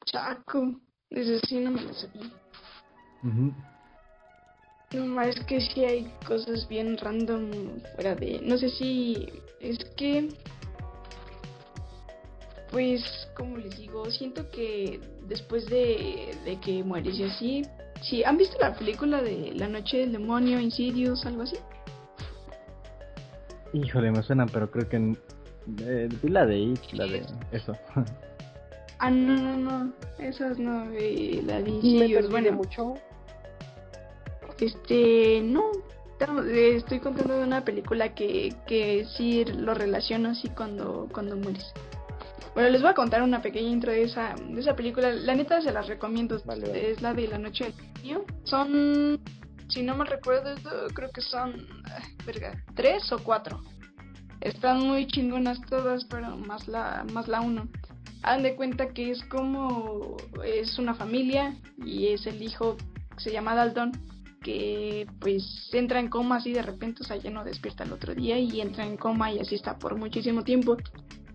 Chaco, desde sí no me lo sabía. Ujú. No, ma, es que sí hay cosas bien random fuera de... No sé si es que... Pues, como les digo, siento que después de, de que mueres y así... Sí, ¿han visto la película de La Noche del Demonio, Insidious, algo así? Híjole, me suenan, pero creo que eh, la de It, la de eso. (laughs) Ah, no, no, no, esas no, eh, la de Insidious, bueno, mucho. Este, no. no, eh, Estoy contando de una película que, que sí lo relaciono así cuando, cuando mueres. Bueno, les voy a contar una pequeña intro de esa, de esa película. La neta se las recomiendo. Vale, vale. Es la de La Noche del Niño. Son, si no me recuerdo, creo que son, verga, tres o cuatro. Están muy chingonas todas, pero más la, más la uno. Hagan de cuenta que es como, es una familia y es el hijo, se llama Dalton, que pues entra en coma así de repente, o sea, ya no despierta el otro día y entra en coma y así está por muchísimo tiempo.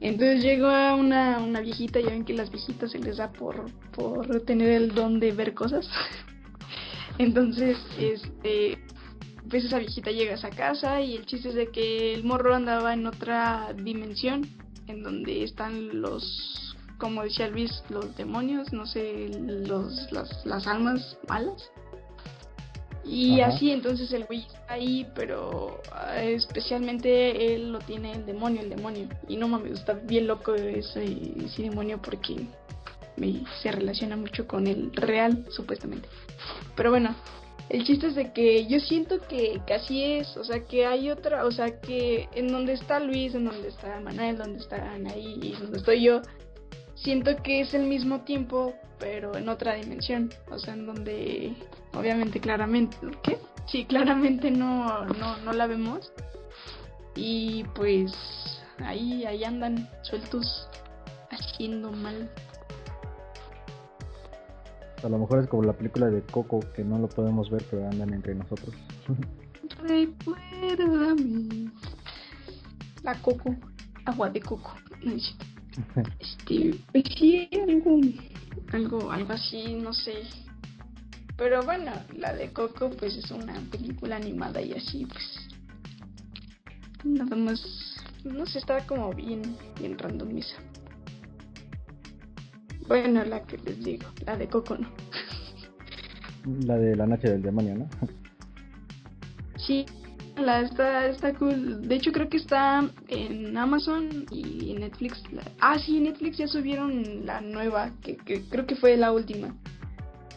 Entonces llega una, una viejita, ya ven que las viejitas se les da por, por tener el don de ver cosas. (laughs) Entonces, este, pues esa viejita llega a esa casa y el chiste es de que el morro andaba en otra dimensión, en donde están los, como decía Luis, los demonios, no sé, los, las, las almas malas. Y así entonces el güey está ahí, pero ah, especialmente él lo tiene el demonio, el demonio. Y no mames, está bien loco ese, ese demonio porque me, se relaciona mucho con el real, supuestamente. Pero bueno, el chiste es de que yo siento que casi es, o sea, que hay otra, o sea, que en donde está Luis, en donde está Manuel, donde está Anaí y donde estoy yo, siento que es el mismo tiempo, pero en otra dimensión, o sea, en donde obviamente claramente, ¿qué? Sí, claramente no, no, no la vemos. Y pues ahí, ahí andan sueltos haciendo mal. A lo mejor es como la película de Coco, que no lo podemos ver, pero andan entre nosotros. (laughs) Recuérdame. La Coco, agua de coco. Este, pues sí, algo, algo, algo así, no sé. Pero bueno, la de Coco pues es una película animada y así pues nada más, no sé, está como bien, bien randomiza. Bueno, la que les digo, la de Coco no. (laughs) La de la noche del demonio, ¿no? (laughs) Sí, la está, está cool. De hecho, creo que está en Amazon y Netflix. Ah, sí, Netflix ya subieron la nueva, que, que creo que fue la última.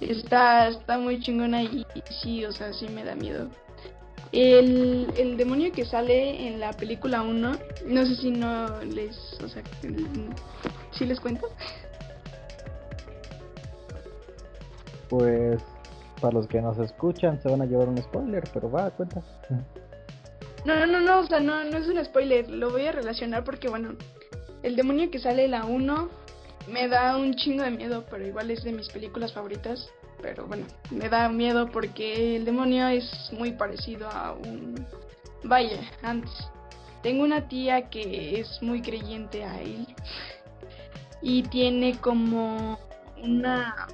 Está, está muy chingona y, sí, o sea, sí me da miedo. El, el demonio que sale en la película 1, no sé si no les, o sea, si les cuento. Pues para los que nos escuchan se van a llevar un spoiler, pero va, cuenta. No, no, no, no, o sea, no, no es un spoiler, lo voy a relacionar porque, bueno, el demonio que sale en la 1 me da un chingo de miedo, pero igual es de mis películas favoritas. Pero bueno, me da miedo porque el demonio es muy parecido a un... Vaya, antes. Tengo una tía que es muy creyente a él. Y tiene como una...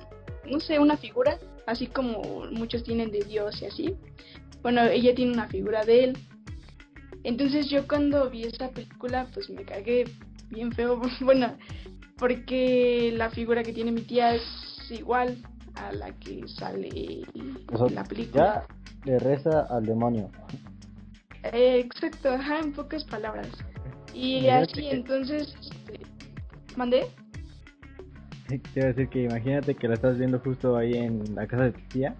No sé, una figura. Así como muchos tienen de Dios y así. Bueno, ella tiene una figura de él. Entonces yo cuando vi esa película pues me cagué bien feo. (laughs) Bueno, porque la figura que tiene mi tía es igual a la que sale en la película. Ya le reza al demonio. Eh, exacto, ajá, en pocas palabras. Y así, entonces, este, ¿mandé? Te iba a decir que imagínate que la estás viendo justo ahí en la casa de tu tía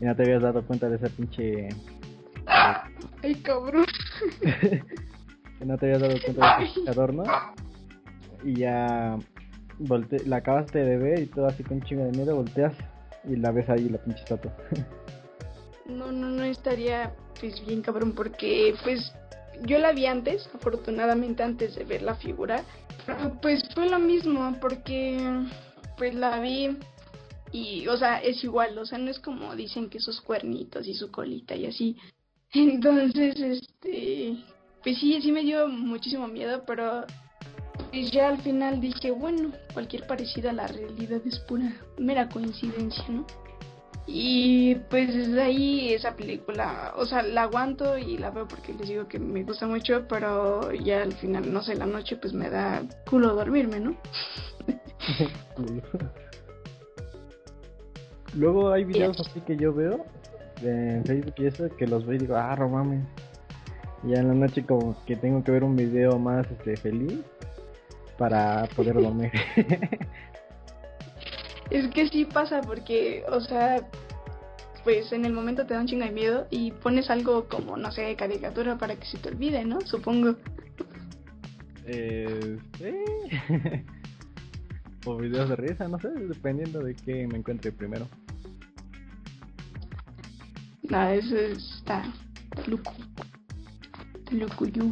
y no te habías dado cuenta de esa pinche... Ay, cabrón. (laughs) que no te habías dado cuenta de ese adorno y ya volte la acabaste de ver y todo así con chingo de miedo, volteas y la ves ahí la pinche estatua. (laughs) no, no, no estaría pues bien cabrón porque pues yo la vi antes, afortunadamente antes de ver la figura, pues fue lo mismo porque pues la vi y o sea, es igual, o sea, no es como dicen que sus cuernitos y su colita y así. (laughs) Entonces, este, pues sí, sí me dio muchísimo miedo, pero y ya al final dije, bueno, cualquier parecido a la realidad es pura mera coincidencia, ¿no? Y pues desde ahí esa película, o sea, la aguanto y la veo porque les digo que me gusta mucho, pero ya al final, no sé, la noche pues me da culo dormirme, ¿no? (laughs) Luego hay videos así que yo veo en Facebook y eso que los veo y digo, ah, no mames. Y ya en la noche como que tengo que ver un video más este feliz para poder dormir. (laughs) es que sí pasa porque, o sea, pues en el momento te da un chingo de miedo y pones algo como, no sé, caricatura para que se te olvide, ¿no? Supongo. Eh, (laughs) o videos de risa, no sé, dependiendo de qué me encuentre primero. No, eso está loco. Loco yo.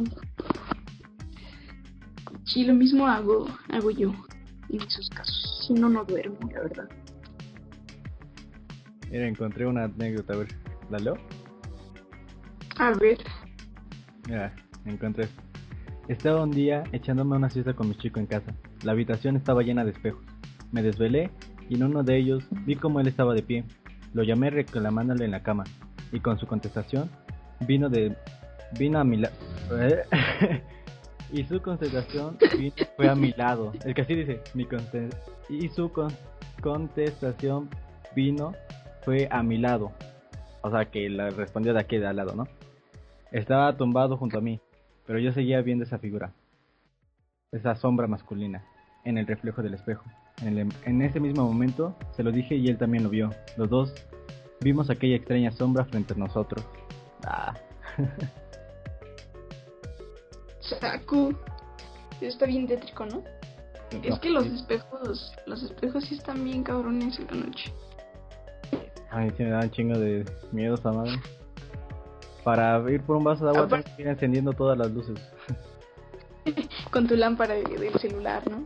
Sí, lo mismo hago, hago yo en esos casos. Si no, no duermo, la verdad. Mira, encontré una anécdota, a ver, ¿la leo? A ver. Mira, encontré. Estaba un día echándome una siesta con mi chico en casa. La habitación estaba llena de espejos. Me desvelé y en uno de ellos vi como él estaba de pie. Lo llamé reclamándole en la cama y con su contestación vino de vino a mi lado. (laughs) y su contestación fue a mi lado. El que así dice, mi y su contestación vino fue a mi lado. O sea, que la respondió de aquí de al lado, ¿no? Estaba tumbado junto a mí, pero yo seguía viendo esa figura, esa sombra masculina, en el reflejo del espejo. En, en ese mismo momento se lo dije y él también lo vio. Los dos vimos aquella extraña sombra frente a nosotros. Ah, (laughs) Saku. Está bien tétrico, ¿no? Es que los sí, espejos, los espejos sí están bien cabrones en la noche. A mí sí me da un chingo de miedo esa madre. Para ir por un vaso de agua tengo que ir encendiendo todas las luces. (laughs) Con tu lámpara de- del celular, ¿no?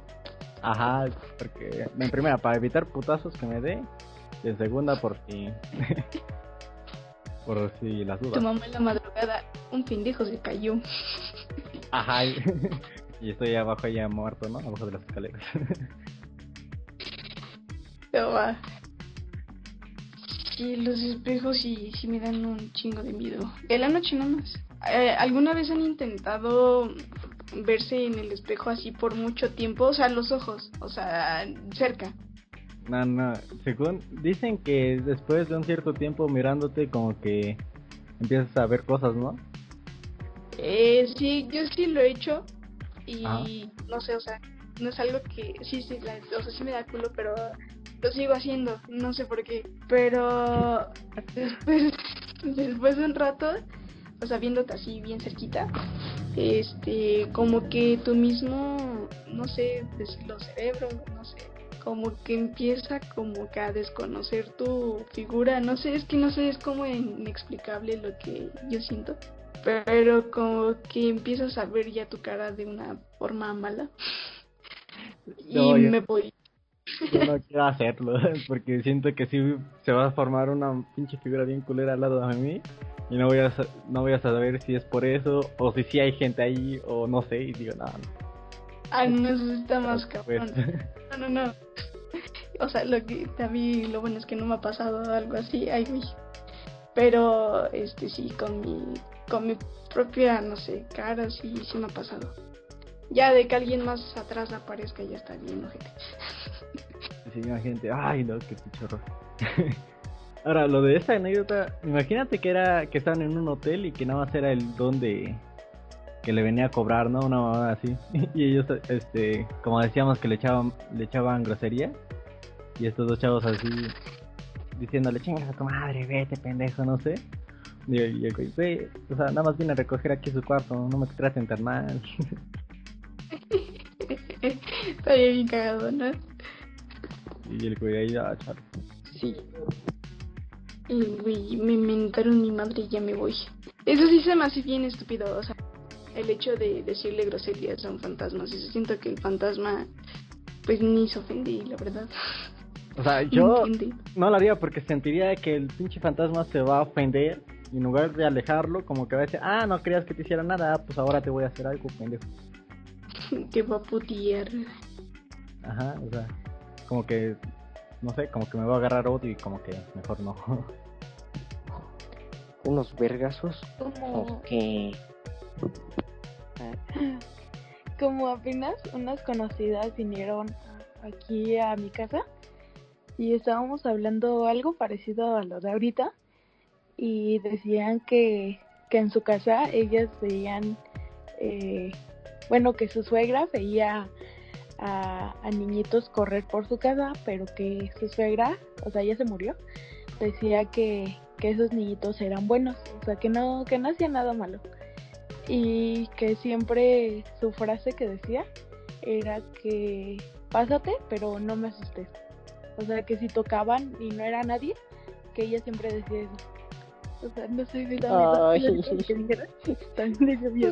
Ajá, porque en primera para evitar putazos que me dé y en segunda por si (laughs) por si las Tu dudas. mamá en la madrugada, un pendejo se cayó. Ajá. Y, (laughs) y estoy abajo ya muerto, ¿no? Abajo de las escaleras. (laughs) Pero va. Sí, los espejos sí, sí me dan un chingo de miedo. En la noche nada más. Eh, ¿Alguna vez han intentado verse en el espejo así por mucho tiempo? O sea, los ojos, o sea, cerca. No, no, según dicen que después de un cierto tiempo mirándote como que empiezas a ver cosas, ¿no? Eh, sí, yo sí lo he hecho. Y Ajá. no sé, o sea, no es algo que. Sí, sí, la- o sea, sí me da culo, pero lo sigo haciendo. No sé por qué. Pero después, después de un rato, o sea, viéndote así bien cerquita, este, como que tú mismo, no sé, decirlo, cerebro, no sé, como que empieza como que a desconocer tu figura, no sé, es que no sé, es como inexplicable lo que yo siento, pero como que empiezas a ver ya tu cara de una forma mala y No, yo- me voy. Yo no quiero hacerlo, (laughs) porque siento que sí se va a formar una pinche figura bien culera al lado de mí y no voy a no voy a saber si es por eso o si sí hay gente ahí o no sé y digo, no, no. Ah, no, eso está más (laughs) Pues, cabrón. No, no, no. O sea, lo que a mí lo bueno es que no me ha pasado algo así, ay, güey. Pero, este, sí, con mi, con mi propia, no sé, cara, sí, sí me ha pasado. Ya de que alguien más atrás aparezca, ya está bien, ojete. (laughs) sí, imagínate, ay no, qué pinche horror. (laughs) Ahora, lo de esa anécdota, imagínate que era que estaban en un hotel y que nada más era el don de que le venía a cobrar, ¿no? Una mamada así. (laughs) Y ellos, este, como decíamos que le echaban, le echaban grosería. Y estos dos chavos así, diciéndole, chingas a tu madre, vete, pendejo, no sé. Y, y el güey, o sea, nada más vine a recoger aquí su cuarto, no me traten tan mal. (laughs) Está bien cagado, ¿no? Y el güey ahí, ah, chale. Sí. Y, güey, me mentaron mi madre y ya me voy. Eso sí se me hace bien estúpido, o sea, el hecho de decirle groserías a un fantasma. Si siento que el fantasma, pues ni se ofende, la verdad. O sea, (laughs) yo no lo haría porque sentiría que el pinche fantasma se va a ofender. Y en lugar de alejarlo, como que va a decir, ah, no creías que te hiciera nada, pues ahora te voy a hacer algo, pendejo. que va a putear. Ajá, o sea, como que, no sé, como que me va a agarrar odio y como que mejor no. (laughs) Unos vergazos. Como, Ok. (laughs) como apenas unas conocidas vinieron aquí a mi casa y estábamos hablando algo parecido a lo de ahorita y decían que, que en su casa ellas veían, eh, bueno, que su suegra veía a, niñitos correr por su casa, pero que su suegra, o sea, ella se murió, decía que, que esos niñitos eran buenos, o sea, que no, que no hacían nada malo. Y que siempre su frase que decía era que pásate pero no me asustes o sea que si tocaban y no era nadie que ella siempre decía eso o sea no si Ay. (laughs) también le dio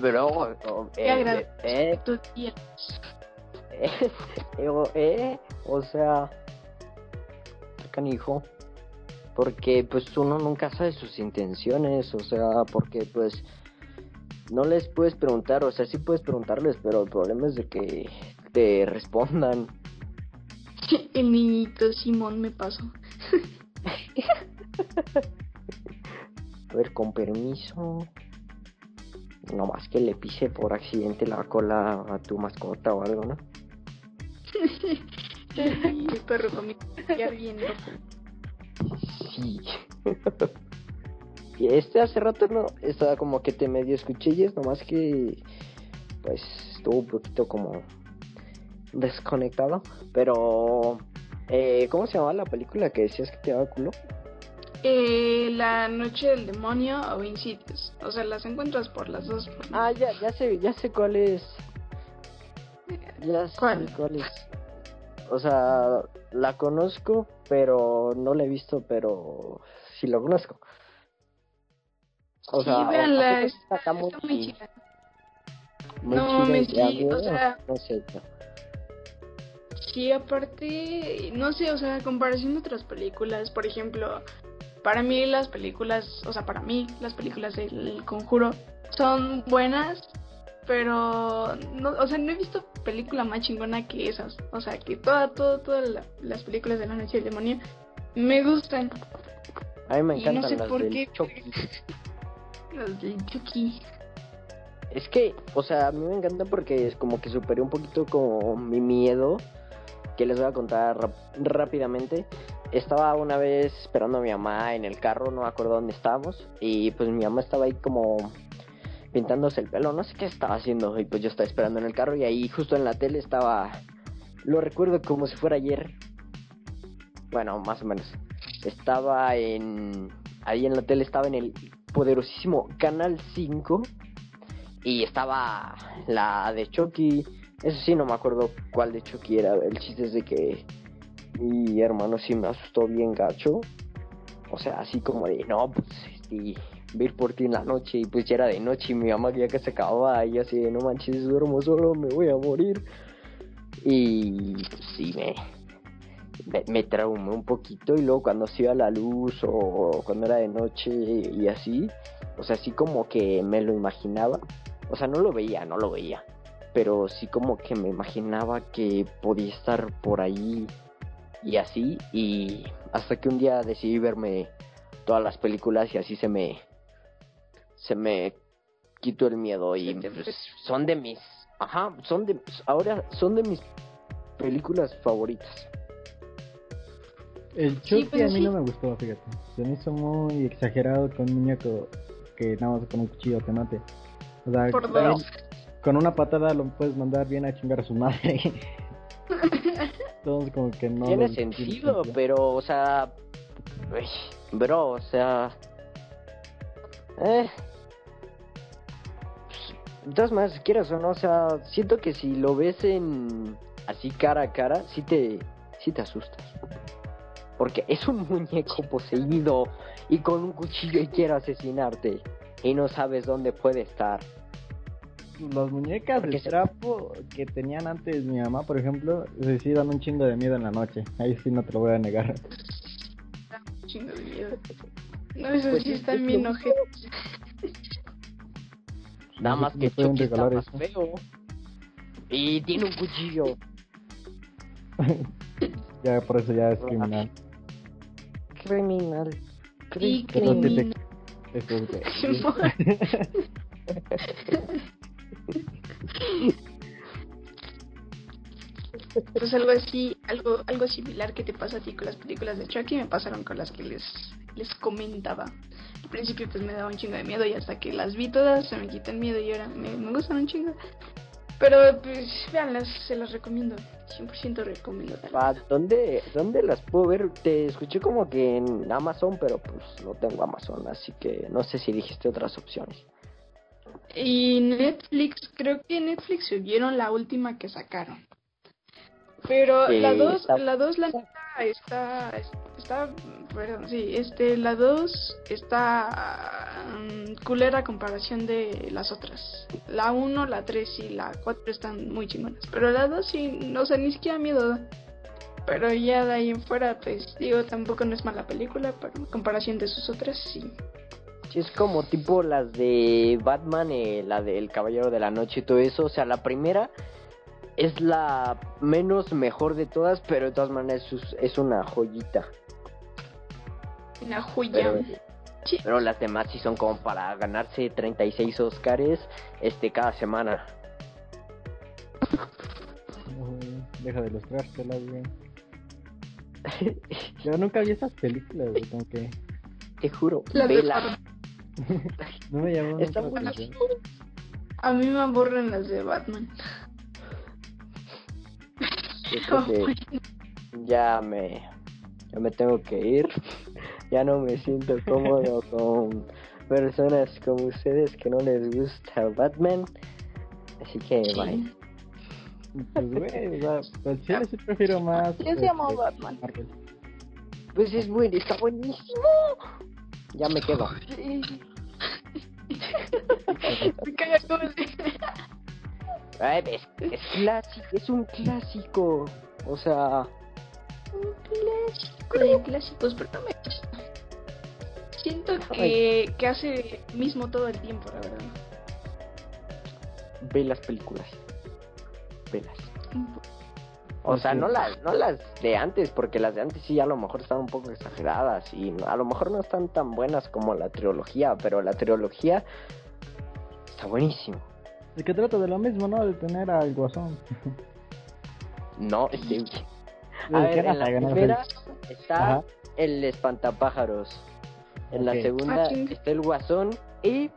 Bro, eh, eh, eh, eh, o- eh, o sea, canijo, porque pues uno nunca sabe sus intenciones, o sea, porque pues no les puedes preguntar, o sea, sí puedes preguntarles, pero el problema es de que te respondan. (laughs) El niñito Simón me pasó. (laughs) (laughs) A ver, con permiso. No más que le pise por accidente la cola a tu mascota o algo, ¿no? (laughs) El perro familiar bien loco. Sí. (laughs) Y este hace rato no, estaba como que te medio escuchilles, nomás que pues estuvo un poquito como desconectado. Pero, eh, ¿cómo se llamaba la película que decías que te daba culo? Eh, la noche del demonio o Insidious. O sea, las encuentras por las dos. Ah, ya, ya sé, ya sé cuál es. Ya sé ¿Cuál? cuál es. O sea, la conozco, pero no la he visto, pero sí lo conozco. O Sí, sea, véanla, ¿a poco está- está está muy chida. muy No ya, sí, o sea- no sé. Sí, aparte, no sé, o sea, comparación de otras películas, por ejemplo, para mí las películas, o sea, para mí las películas del Conjuro son buenas, pero, no, o sea, no he visto película más chingona que esas. O sea, que toda, todo, todas la- las películas de la noche del demonio me gustan. A mí me Y no encantan sé las por del qué. Chucky. (laughs) Las del Chucky. Es que, o sea, a mí me encanta porque es como que superé un poquito como mi miedo, que les voy a contar rápidamente. Estaba una vez esperando a mi mamá en el carro, no me acuerdo dónde estábamos, y pues mi mamá estaba ahí como pintándose el pelo, no sé qué estaba haciendo, y pues yo estaba esperando en el carro y ahí justo en la tele estaba, lo recuerdo como si fuera ayer, bueno, más o menos, estaba en, ahí en la tele estaba en el poderosísimo Canal 5 y estaba la de Chucky. Eso sí, no me acuerdo cuál de Chucky era. El chiste es de que mi hermano sí me asustó bien gacho. O sea, así como de, no, pues, este, ver por ti en la noche. Y pues ya era de noche y mi mamá ya que se acababa. Y así de, no manches, duermo solo, me voy a morir. Y pues, sí, me, me, me traumé un poquito. Y luego cuando se iba la luz o cuando era de noche y así, o sea, así como que me lo imaginaba. O sea, no lo veía, no lo veía. Pero sí como que me imaginaba que podía estar por ahí y así. Y hasta que un día decidí verme todas las películas y así se me... Se me quitó el miedo y pues, son de mis... Ajá, son de... Ahora son de mis películas favoritas. El Sí, Chucky pues a mí sí. no me gustó, fíjate. Se me hizo muy exagerado con un muñeco que nada más con un cuchillo te mate. O sea, Por con una patada lo puedes mandar bien a chingar a su madre. (laughs) (laughs) Entonces como que no... Tiene sentido, pero, o sea... uy, bro, o sea... Eh... todas maneras, quieras o no, o sea, siento que si lo ves en... Así cara a cara, sí te... Sí te asustas. Porque es un (laughs) muñeco poseído y con un cuchillo y quiere asesinarte. Y no sabes dónde puede estar. Las muñecas Porque de se- trapo que tenían antes mi mamá, por ejemplo, se sí dan un chingo de miedo en la noche. Ahí sí no te lo voy a negar. Chingo de miedo. No, eso Pues sí es- están es bien ojetes. Nada más que Chucky está regalar más eso. feo. Y tiene un cuchillo. Ya por eso ya es criminal. Criminal. Sí te- criminal. Pues algo así, algo, algo similar que te pasa a ti con las películas de Chucky me pasaron con las que les, les comentaba. Al principio pues me daba un chingo de miedo y hasta que las vi todas se me quitó el miedo y ahora me, me gustan un chingo. Pero pues veanlas, se las recomiendo. 100% recomiendo. ¿dónde, ¿Dónde las puedo ver? Te escuché como que en Amazon, pero pues no tengo Amazon, así que no sé si dijiste otras opciones. Y Netflix, creo que Netflix subieron la última que sacaron. Pero Sí, la 2, está- la 2 la neta está, está, perdón, sí, este, la 2 está mm, culera a comparación de las otras. La 1, la 3 y la 4 están muy chingonas. Pero la 2 sí, no sé, ni siquiera miedo. Pero ya de ahí en fuera, pues digo, tampoco no es mala película, pero en comparación de sus otras, sí. Es como tipo las de Batman, eh, la del Caballero de la Noche y todo eso. O sea, la primera es la menos mejor de todas, pero de todas maneras es, es una joyita. Una joya. Pero, Sí. pero las demás sí son como para ganarse 36 Oscars este, cada semana. Uy, Deja de ilustrártelas, güey. (laughs) Yo nunca vi esas películas, güey, como que... te juro. La vela. (laughs) No me llamó Está mucho la buenísimo. atención. A mí me aburren las de Batman. Yo (laughs) ya me, ya me tengo que ir. Ya no me siento cómodo (laughs) con personas como ustedes que no les gusta Batman. Así que bye. Pues, güey, o sea, pues sí, sí prefiero más. Yo sí amo este, Batman. Pues es bueno, está buenísimo. Ya me quedo. Sí. (laughs) (laughs) Me cae Ay, es, es clásico, es un clásico. O sea, clásico de clásicos, pero no me. Siento que, que hace mismo todo el tiempo, la verdad. ve las películas. Velas. O sea, no las, no las de antes, porque las de antes sí a lo mejor están un poco exageradas y a lo mejor no están tan buenas como la trilogía, pero la trilogía está buenísimo. Es que trata de lo mismo, ¿no? De tener al guasón. No, este, (laughs) Sí, a ver, en la primera está Ajá. el espantapájaros, en la segunda Ah, está el guasón y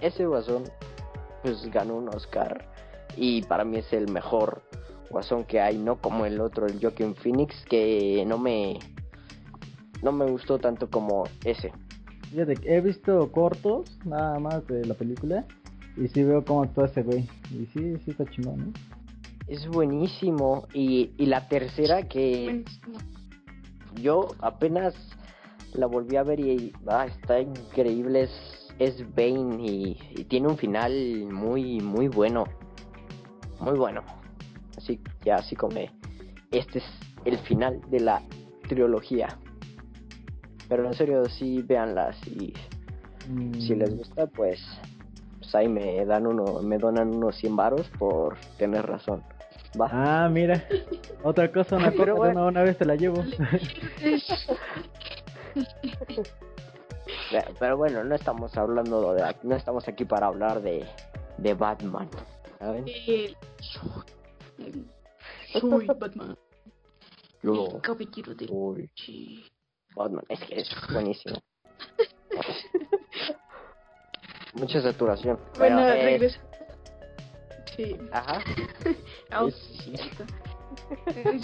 ese guasón pues ganó un Oscar y para mí es el mejor guasón que hay, no como el otro, el Joaquin Phoenix, que no me no me gustó tanto como ese. Fíjate, he visto cortos nada más de la película y sí veo cómo actúa ese güey. Y sí, sí está chingón, ¿no? Es buenísimo y, y la tercera que Buenísimo. yo apenas la volví a ver y ah, está increíble, es, es Bane y, y tiene un final muy muy bueno, muy bueno. Así ya así como este es el final de la trilogía. Pero en serio sí véanlas y Mm, si les gusta pues, pues ahí me dan uno me donan unos 100 varos por tener razón. Va. Ah, mira. Otra cosa, una (laughs) bueno. una, una vez te la llevo. (laughs) Pe- Pero bueno, no estamos hablando de no estamos aquí para hablar de de Batman. ¿saben? Soy Batman. Yo El caballero de. Batman, es que es (laughs) buenísimo. (laughs) Mucha saturación. Bueno, Pero, eh, regresa. Sí. Ajá. (laughs) Es- sí.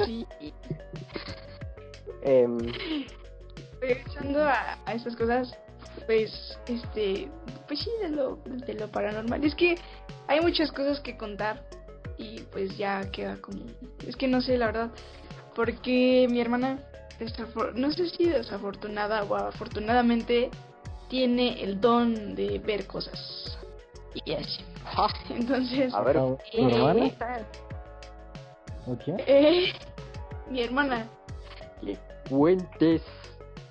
Sí. em, Regresando a, a estas cosas, pues, este, pues sí, de lo, de lo paranormal. Es que hay muchas cosas que contar y pues ya queda como, es que no sé la verdad, porque mi hermana, desafor- no sé si desafortunada o afortunadamente, tiene el don de ver cosas. Y así. Entonces, a ver, ¿Tu eh, hermana? ¿O quién? eh, mi hermana, que cuentes.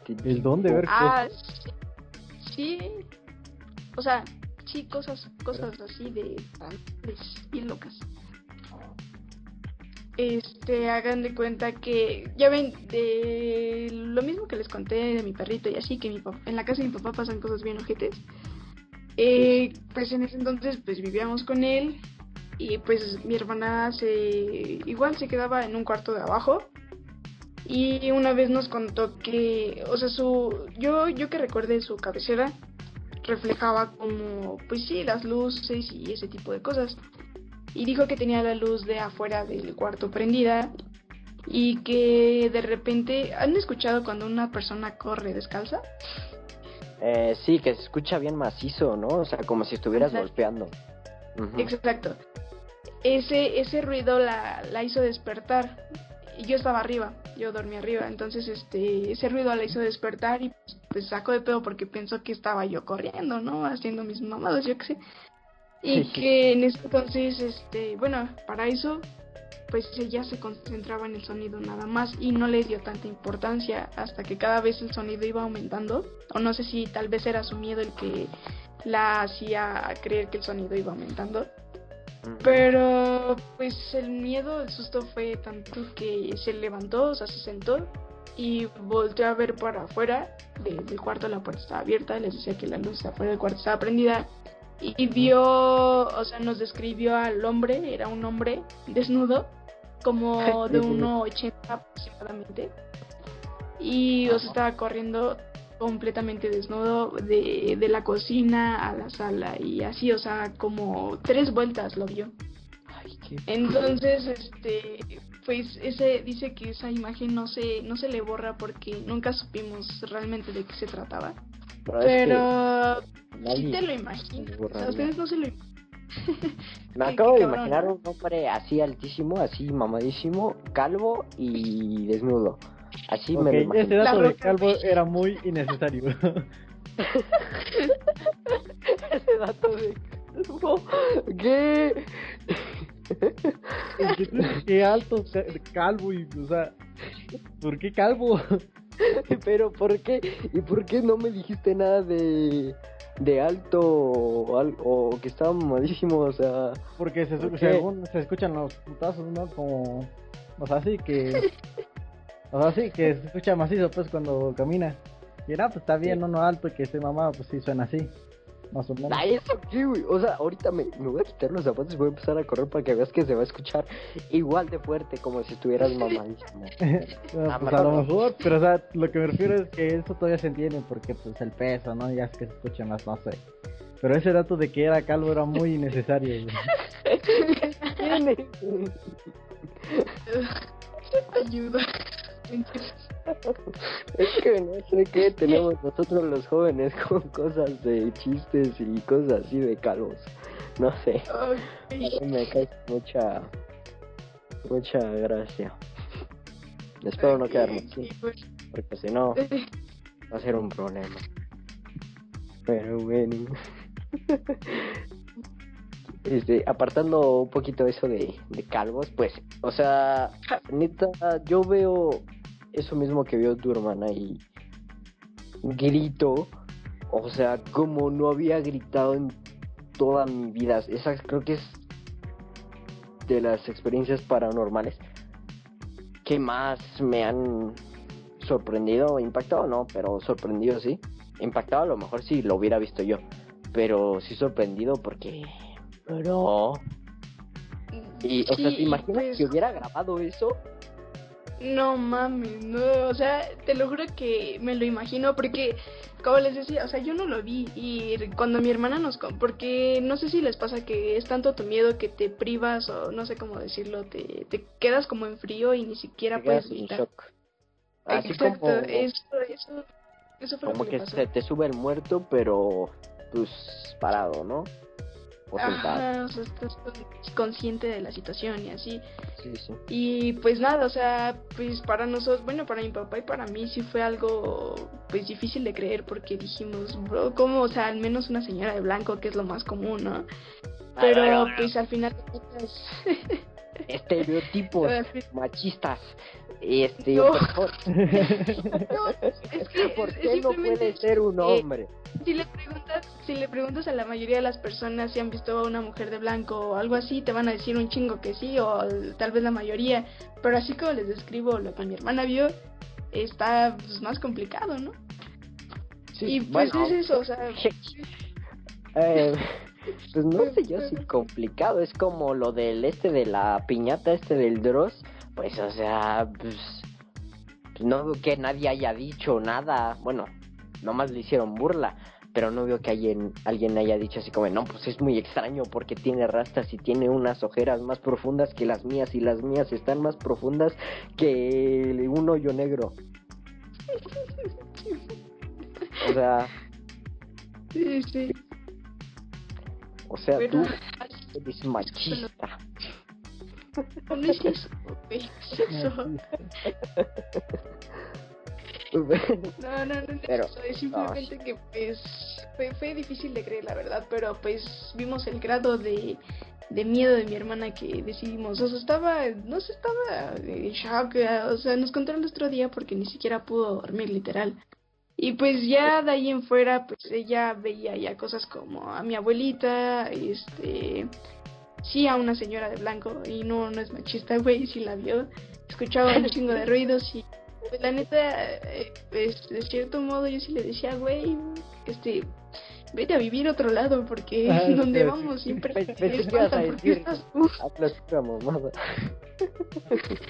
te ¿El don de ver Ah, sí, sí. O sea, sí, cosas, cosas así de paranormales bien locas. Este, hagan de cuenta que, ya ven, de lo mismo que les conté de mi perrito y así, que mi papá, en la casa de mi papá pasan cosas bien ojetes. Eh, pues en ese entonces, pues vivíamos con él y pues mi hermana se, igual se quedaba en un cuarto de abajo y una vez nos contó que, o sea, su, yo, yo que recuerde su cabecera reflejaba como, pues sí, las luces y ese tipo de cosas. Y dijo que tenía la luz de afuera del cuarto prendida y que de repente, ¿han escuchado cuando una persona corre descalza? Eh, sí, que se escucha bien macizo, ¿no? O sea, como si estuvieras golpeando. Exacto. Ese, ese ruido la, la hizo despertar. Y yo estaba arriba, yo dormí arriba. Entonces, este, ese ruido la hizo despertar y pues, pues sacó de pedo porque pensó que estaba yo corriendo, ¿no? Haciendo mis mamadas, yo qué sé. Y que en ese entonces, este, bueno, para eso, pues ella se concentraba en el sonido nada más y no le dio tanta importancia hasta que cada vez el sonido iba aumentando. O no sé si tal vez era su miedo el que la hacía creer que el sonido iba aumentando. Pero pues el miedo, el susto fue tanto que se levantó, o sea, se sentó y volteó a ver para afuera de- del cuarto, la puerta estaba abierta, les decía que la luz afuera del cuarto estaba prendida y vio, o sea, nos describió al hombre, era un hombre desnudo, como (laughs) de 1,80 aproximadamente y o sea, estaba corriendo completamente desnudo de, de la cocina a la sala y así, o sea, como tres vueltas lo vio. Entonces, este, pues ese dice que esa imagen no se no se le borra porque nunca supimos realmente de qué se trataba. Pero es que Pero sí te lo imaginas. O sea, ustedes no se lo (laughs) Me Qué- acabo qué de cabrón, imaginar ¿no? un hombre así altísimo, así mamadísimo, calvo y desnudo. Así me lo ese imagino. dato La de calvo era muy innecesario. (laughs) Ese dato de calvo. ¿Qué? Que alto, ca- calvo y, o sea, ¿por qué calvo? (laughs) Pero ¿por qué? ¿Y por qué no me dijiste nada de de alto o, o que estaba mamadísimo? O sea, Porque se, ¿Por según se escuchan los putazos, ¿no? Como, o sea, sí que, o sea, sí que se escucha macizo, pues, cuando camina. Y no, pues está bien, no, no alto, que esté mamado, pues sí suena así, más o menos. Ay, eso qué, güey. O sea, ahorita me, me voy a quitar los zapatos y voy a empezar a correr para que veas que se va a escuchar igual de fuerte como si estuvieras mamadísimo. (laughs) Ah, pues a lo mejor no. mejor, pero o sea, lo que me refiero es que eso todavía se entiende porque pues el peso, ¿no? Ya es que se escucha más, no sé. Pero ese dato de que era calvo era muy (laughs) innecesario. (laughs) ayuda. Es que no sé qué tenemos nosotros los jóvenes (laughs) con cosas de chistes y cosas así de calvos. No sé, me cae mucha, mucha gracia. Espero no quedarme así, pues, porque si no va a ser un problema. Pero bueno. (laughs) Este, apartando un poquito eso de, de calvos, pues, o sea, neta, yo veo eso mismo que vio tu hermana y grito, o sea, como no había gritado en toda mi vida. Esa creo que es de las experiencias paranormales que más me han sorprendido, impactado no, pero sorprendido sí. Impactado a lo mejor si lo hubiera visto yo, pero sí sorprendido porque pero y o sea, ¿te imaginas pues, que hubiera grabado eso? No mames, no, o sea, te lo juro que me lo imagino porque, como les decía, o sea, yo no lo vi y cuando mi hermana nos... Porque no sé si les pasa que es tanto tu miedo que te privas o no sé cómo decirlo, te, te quedas como en frío y ni siquiera Te puedes gritar. shock. Así Exacto, como, eso, eso, eso fue como lo que, que se te sube el muerto, pero pues parado, ¿no? O sea, estás con- consciente de la situación y así. Sí, sí. Y pues nada, o sea, pues para nosotros, bueno, para mi papá y para mí sí fue algo pues difícil de creer porque dijimos, bro, ¿cómo? O sea, al menos una señora de blanco, que es lo más común, ¿no? Pero Ay, bueno, pues al final (laughs) estereotipos (laughs) machistas. Este, No. por- (laughs) no, es que ¿por qué no puede ser un hombre? Si le preguntas, si le preguntas a la mayoría de las personas si han visto a una mujer de blanco o algo así, te van a decir un chingo que sí o tal vez la mayoría, pero así como les describo lo que mi hermana vio, está pues, más complicado, ¿no? Sí, y pues bueno, es eso, o sea, (laughs) eh, pues no sé yo si complicado, es como lo del este de la piñata, este del Dross, pues o sea, pues, pues, no veo que nadie haya dicho nada, bueno, nomás le hicieron burla, pero no veo que alguien, alguien haya dicho así como, no, pues es muy extraño porque tiene rastas y tiene unas ojeras más profundas que las mías y las mías están más profundas que un hoyo negro. (laughs) O sea, sí, sí. O sea, Pero, tú eres machista. no es eso, (laughs) es eso. No, no, no, no, Pero, es simplemente que pues fue, fue difícil de creer la verdad, pero pues vimos el grado de, de miedo de mi hermana que decidimos, o sea, estaba, no sé, estaba en shock, o sea, nos contaron el otro día porque ni siquiera pudo dormir literal. Y pues ya de ahí en fuera, pues ella veía ya cosas como a mi abuelita, este, sí a una señora de blanco, y no, no es machista, (laughs) güey, sí la vio, escuchaba un chingo de ruidos y pues la neta, eh, pues de cierto modo yo sí le decía, güey, este, vete a vivir a otro lado porque Ah, (laughs) donde sí, vamos sí. siempre te que a espantan porque estás (laughs) tú.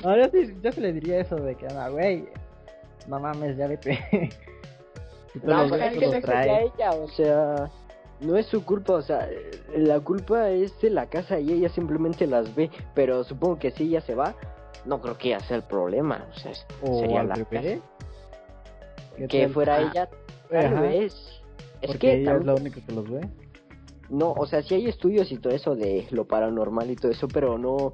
Yo sí, yo sí le diría eso de que, güey, no mames, ya vete. No, pero es que se trae ella, o sea, no es su culpa, o sea, la culpa es de la casa y ella simplemente las ve, pero supongo que si ella se va, no creo que ella sea el problema, o sea, sería la casa. Que fuera ella, tal vez. Es que ella es la única que los ve. No, o sea, sí hay estudios y todo eso de lo paranormal y todo eso, pero no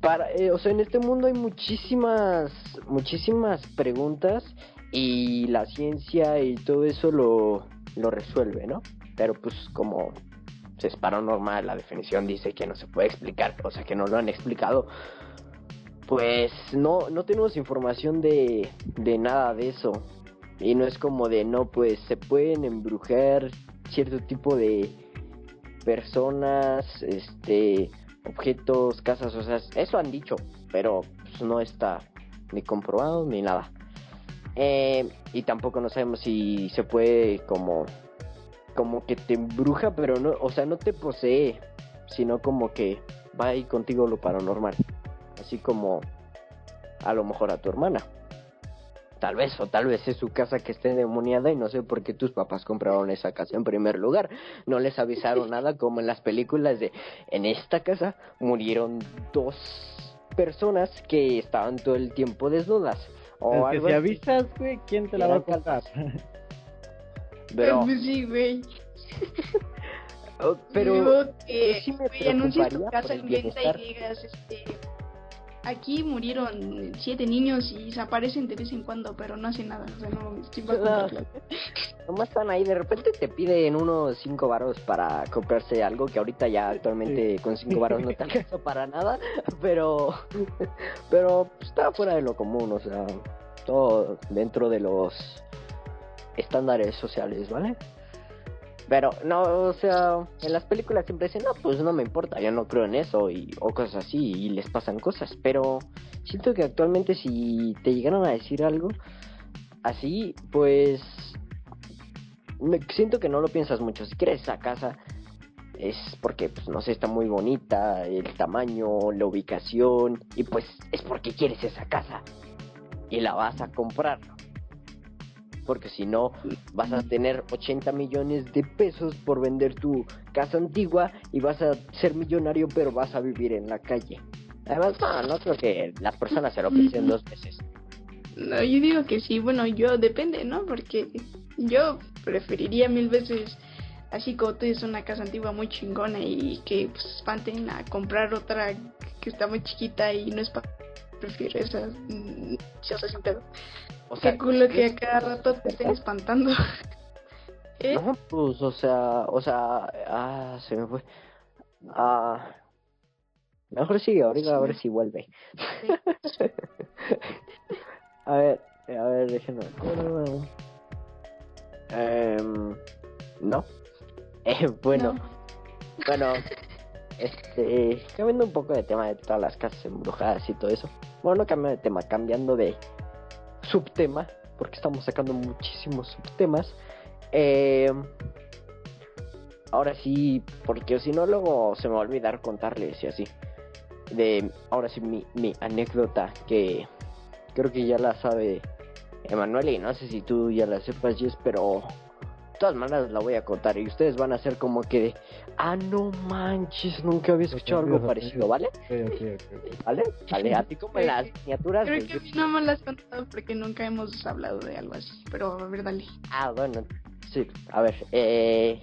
para, eh, o sea, en este mundo hay muchísimas, muchísimas preguntas y la ciencia y todo eso lo, lo resuelve, ¿no? Pero pues como se es paranormal, la definición dice que no se puede explicar, o sea que no lo han explicado, pues no, no tenemos información de, de nada de eso. Y no es como de, no, pues se pueden embrujar cierto tipo de personas, este, objetos, casas, o sea, eso han dicho, pero pues, no está ni comprobado ni nada. Eh, y tampoco no sabemos si se puede como como que te embruja, pero no, o sea, no te posee, sino como que va ahí contigo lo paranormal, así como a lo mejor a tu hermana. Tal vez, o tal vez es su casa que esté demoniada y no sé por qué tus papás compraron esa casa en primer lugar. No les avisaron (laughs) nada como en las películas de en esta casa murieron dos personas que estaban todo el tiempo desnudas. O es que si avisas, güey, ¿quién te la va a contar? Pero... Pues sí, güey. Oh, pero... que, sí me tu casa en venta y digas, este aquí murieron siete niños y se aparecen de vez en cuando, pero no hacen nada. O sea, no estoy Nomás están ahí, de repente te piden unos cinco varos para comprarse algo que ahorita ya actualmente con cinco varos no te (laughs) alcanza para nada, pero pero está fuera de lo común, o sea, todo dentro de los estándares sociales, ¿vale? Pero no, o sea, en las películas siempre dicen, no, pues no me importa, yo no creo en eso y, o cosas así y les pasan cosas. Pero siento que actualmente si te llegaron a decir algo así, pues me, siento que no lo piensas mucho. Si quieres esa casa es porque, pues no sé, está muy bonita, el tamaño, la ubicación y pues es porque quieres esa casa y la vas a comprar porque si no vas a tener 80 millones de pesos por vender tu casa antigua y vas a ser millonario pero vas a vivir en la calle. Además, no, no creo que las personas se lo piensen dos veces. No, yo digo que sí, bueno, yo depende, ¿no? Porque yo preferiría mil veces, así como tú dices, una casa antigua muy chingona y que pues, espanten a comprar otra que está muy chiquita y no es para... Prefiero esa, mm, sin pedo. O sea, Qué culo que a cada rato te estén espantando. ¿Eh? (laughs) No, pues, o sea, o sea, ah, se me fue. Ah, mejor sigue ahorita a ver si vuelve. (laughs) a ver, a ver, déjenme. Eh, no. (laughs) Eh, bueno, bueno, este, cambiando un poco de tema de todas las casas embrujadas y todo eso. Bueno, no cambiando de tema, cambiando de subtema, porque estamos sacando muchísimos subtemas. Eh, ahora sí, porque si no, luego se me va a olvidar contarles y así. De ahora sí, mi, mi anécdota que creo que ya la sabe Emanuel y no sé si tú ya la sepas, Jess, pero todas maneras la voy a contar y ustedes van a hacer como que ah, no manches, nunca había escuchado algo parecido, ¿vale? ¿Vale? Vale, a ti (laughs) como las miniaturas. Creo que a mí no me las contado porque nunca hemos hablado de algo así, pero a ver, dale. Ah, bueno, sí, a ver, eh.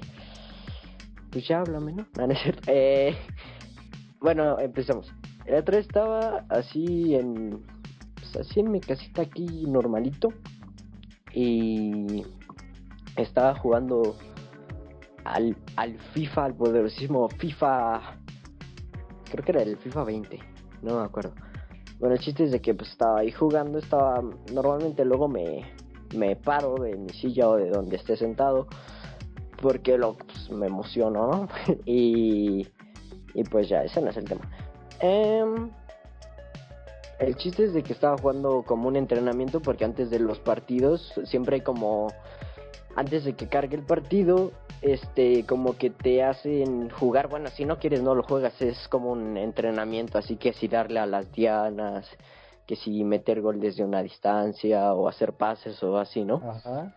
Pues ya háblame, ¿no? No, no es cierto. Eh, bueno, empezamos. El otro estaba así en. Pues así en mi casita aquí normalito. Y estaba jugando al, al FIFA, al poderosísimo FIFA. Creo que era el FIFA 20, no me acuerdo. Bueno, el chiste es de que pues, estaba ahí jugando, estaba. Normalmente luego me, me paro de mi silla o de donde esté sentado. Porque lo, pues, me emociono, ¿no? (laughs) y, y pues ya, ese no es el tema. Em, el chiste es de que estaba jugando como un entrenamiento porque antes de los partidos siempre hay como antes de que cargue el partido, este, como que te hacen jugar, bueno, si no quieres no lo juegas, es como un entrenamiento, así que si darle a las dianas, que si meter gol desde una distancia o hacer pases o así, ¿no? Ajá.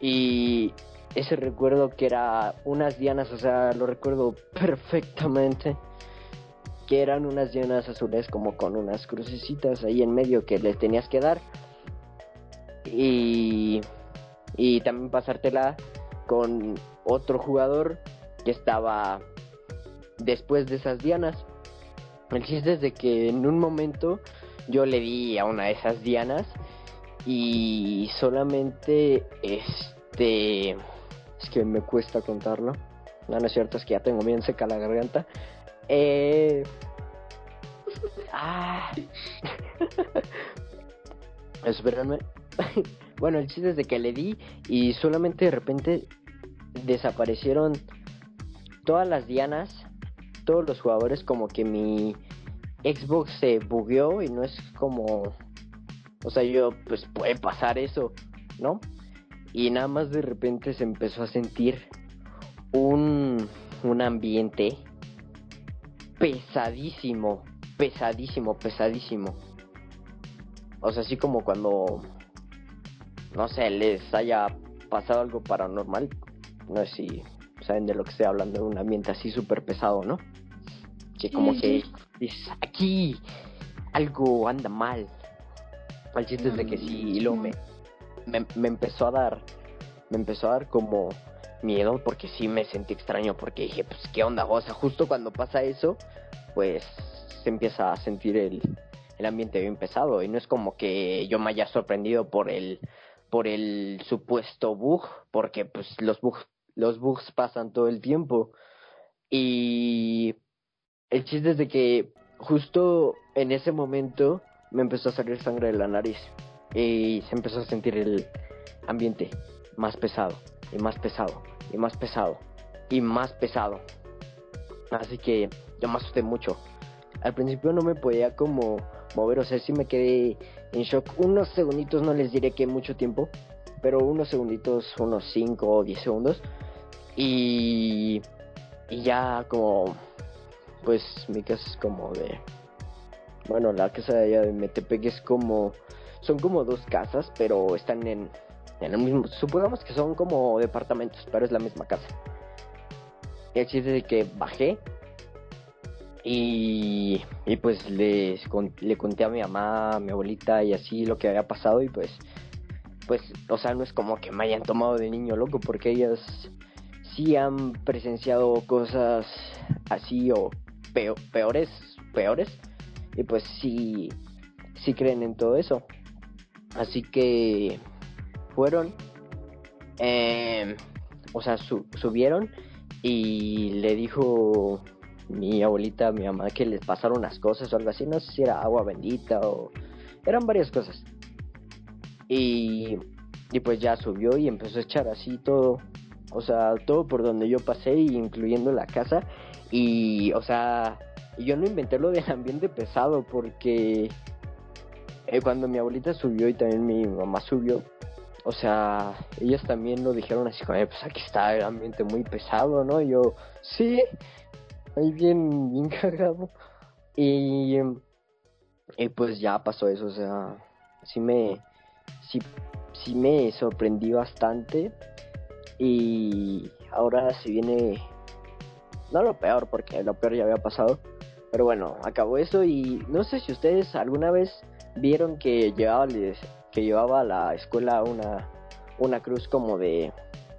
Y ese recuerdo que era unas dianas, o sea, lo recuerdo perfectamente, que eran unas dianas azules como con unas crucecitas ahí en medio que les tenías que dar. Y, y también pasártela con otro jugador que estaba después de esas dianas. El chiste es de que en un momento yo le di a una de esas dianas y solamente este es que me cuesta contarlo. No, no es cierto, es que ya tengo bien seca la garganta. Eh... (laughs) Ah. (laughs) Espérenme. Bueno, el chiste es de que le di y solamente de repente desaparecieron todas las dianas, todos los jugadores, como que mi Xbox se bugueó y no es como... O sea, yo, pues puede pasar eso, ¿no? Y nada más de repente se empezó a sentir un, un ambiente pesadísimo, pesadísimo, pesadísimo. O sea, así como cuando, no sé, les haya pasado algo paranormal. No sé si saben de lo que estoy hablando, un ambiente así súper pesado, ¿no? Que como que dices, aquí algo anda mal. El chiste es de que sí, y luego me, me, empezó a dar, me empezó a dar como miedo porque sí me sentí extraño porque dije, pues qué onda, o sea, justo cuando pasa eso, pues se empieza a sentir el, el ambiente bien pesado y no es como que yo me haya sorprendido por el por el supuesto bug, porque pues los bugs los bugs pasan todo el tiempo y el chiste es de que justo en ese momento me empezó a salir sangre de la nariz y se empezó a sentir el ambiente más pesado y más pesado y más pesado y más pesado. Así que yo me asusté mucho. Al principio no me podía como mover, o sea, sí me quedé en shock unos segunditos, no les diré que mucho tiempo, pero unos segunditos, unos 5 o 10 segundos. Y, y ya como, pues mi casa es como de, bueno, la casa de allá de Metepec es como son como dos casas, pero están en, el mismo. Supongamos que son como departamentos, pero es la misma casa. El chiste de que bajé y, y pues les, le conté a mi mamá, a mi abuelita y así lo que había pasado y pues, pues, o sea, no es como que me hayan tomado de niño loco porque ellas sí han presenciado cosas así o peores, peores y pues sí, sí creen en todo eso. Así que fueron, eh, o sea, subieron y le dijo mi abuelita mi mamá que les pasaron unas cosas o algo así, no sé si era agua bendita o eran varias cosas. Y, y pues ya subió y empezó a echar así todo, o sea, todo por donde yo pasé, incluyendo la casa. Y, o sea, yo no inventé lo del ambiente pesado porque eh, cuando mi abuelita subió y también mi mamá subió, o sea, ellas también lo dijeron así como, pues aquí está el ambiente muy pesado, ¿no? Y yo, sí, ahí bien, bien (laughs) cagado. Y, y pues ya pasó eso, o sea, sí me, sí, sí me sorprendí bastante. Y ahora se viene, no lo peor, porque lo peor ya había pasado. Pero bueno, acabó eso y no sé si ustedes alguna vez vieron que llevaba que llevaba a la escuela una una cruz como de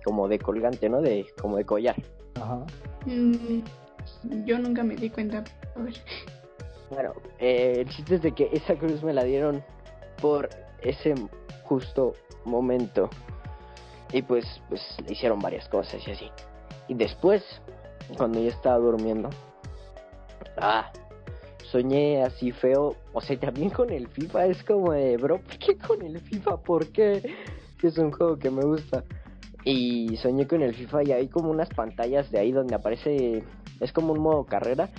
como de colgante, ¿no? De como de collar. Ajá. Mm, yo nunca me di cuenta. Bueno, eh, el chiste es de que esa cruz me la dieron por ese justo momento. Y pues, pues le hicieron varias cosas y así. Y después, cuando ya estaba durmiendo, ah, soñé así feo. O sea, también con el FIFA es como de, bro, ¿por qué con el FIFA? ¿Por qué? Es un juego que me gusta. Y soñé con el FIFA y hay como unas pantallas de ahí donde aparece, es como un modo carrera.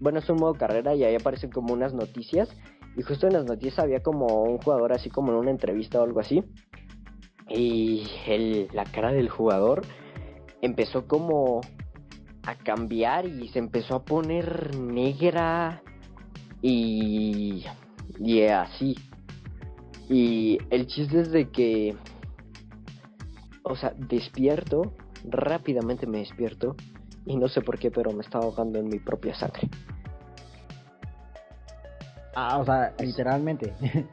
Bueno, es un modo carrera y ahí aparecen como unas noticias. Y justo en las noticias había como un jugador así como en una entrevista o algo así. Y el, la cara del jugador empezó como a cambiar y se empezó a poner negra y, y así. Y el chiste es de que, o sea, despierto, rápidamente me despierto y no sé por qué, pero me estaba ahogando en mi propia sangre. Ah, o sea, literalmente. (laughs)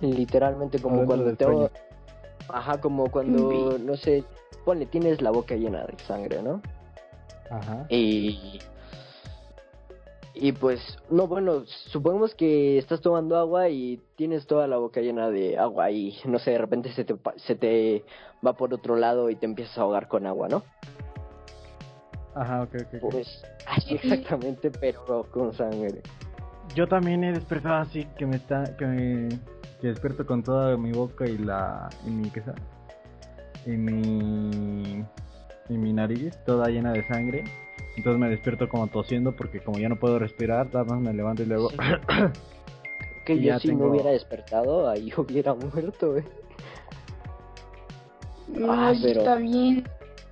Literalmente como cuando te Ajá, como cuando, no sé, ponle, tienes la boca llena de sangre, ¿no? Ajá. Y... Y pues, no, bueno, supongamos que estás tomando agua y tienes toda la boca llena de agua y, no sé, de repente se te, pa- se te va por otro lado y te empiezas a ahogar con agua, ¿no? Ajá, ok, ok. Pues, así (laughs) exactamente, pero con sangre. Yo también he despertado así, que me está, que me, que despierto con toda mi boca y la, y mi, ¿qué Y mi, y mi nariz toda llena de sangre. Entonces me despierto como tosiendo porque como ya no puedo respirar, nada más me levanto y luego... Sí. (coughs) Que Y yo si tengo- no hubiera despertado, ahí (laughs) hubiera muerto, eh. No, Ah, sí pero- está bien.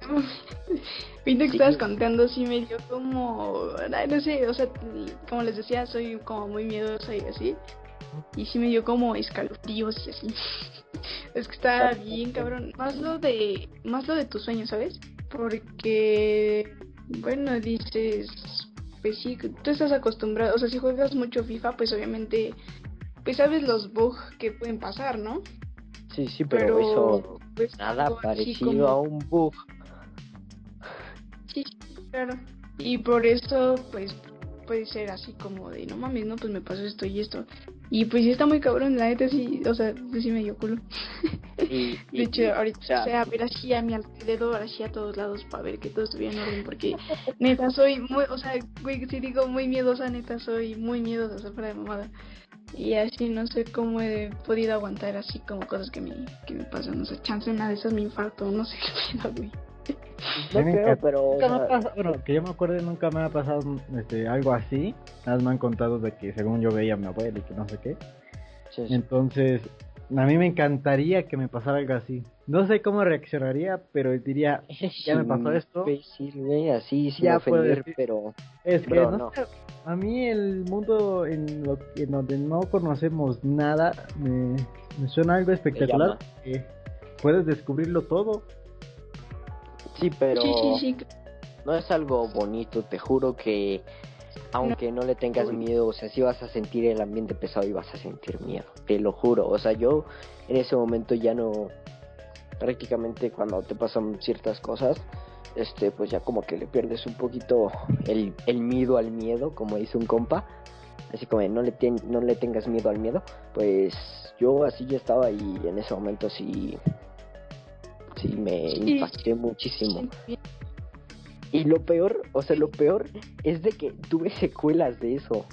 (laughs) Ahorita que Sí. estabas contando, sí me dio como. No sé, o sea, como les decía, soy como muy miedosa y así. Y sí me dio como escalofríos y así. (laughs) Es que está bien, cabrón. Más lo de. Más lo de tus sueños, ¿sabes? Porque. Bueno, dices. Pues sí, tú estás acostumbrado. O sea, si juegas mucho FIFA, pues obviamente. Pues sabes los bugs que pueden pasar, ¿no? Sí, sí, pero, eso pues, nada parecido como- a un bug. Sí, claro. Y por eso, pues, puede ser así como de, no mames, no, pues me pasó esto y esto. Y pues sí está muy cabrón, la neta sí, o sea, sí me dio culo. Y, (laughs) De hecho, ahorita, o sea, o sea, ver así a mi alrededor, así a todos lados para ver que todo estuviera en orden, porque neta soy muy, o sea, güey, si digo muy miedosa, neta soy muy miedosa, o sea, fuera de mamada. Y así no sé cómo he podido aguantar así como cosas que me, que me pasan, o sea, chance una de esas me infarto, no sé qué güey. No creo, encanta- pero o Nunca me ha sea, pasado- bueno, que yo me acuerde, nunca me ha pasado este, algo así. Nada más me han contado de que según yo veía a mi abuela y que no sé qué. sí, sí. Entonces, a mí me encantaría que me pasara algo así. No sé cómo reaccionaría, pero diría, ya me pasó esto. imbécil, güey, así sin Ya puedo ofender, decir- pero es que Bro, no no. sé, a mí el mundo en, lo, en donde no conocemos nada me, me suena algo espectacular. Que puedes descubrirlo todo. Sí, pero Sí, sí, sí, no es algo bonito, te juro que aunque no. le tengas miedo, o sea, sí vas a sentir el ambiente pesado y vas a sentir miedo, te lo juro, o sea, yo en ese momento ya no, prácticamente cuando te pasan ciertas cosas, este, pues ya como que le pierdes un poquito el, el miedo al miedo, como dice un compa, así como no le, ten- no le tengas miedo al miedo, pues yo así ya estaba y en ese momento sí, sí me Sí. impacté muchísimo. Y lo peor, o sea, lo peor es de que tuve secuelas de eso.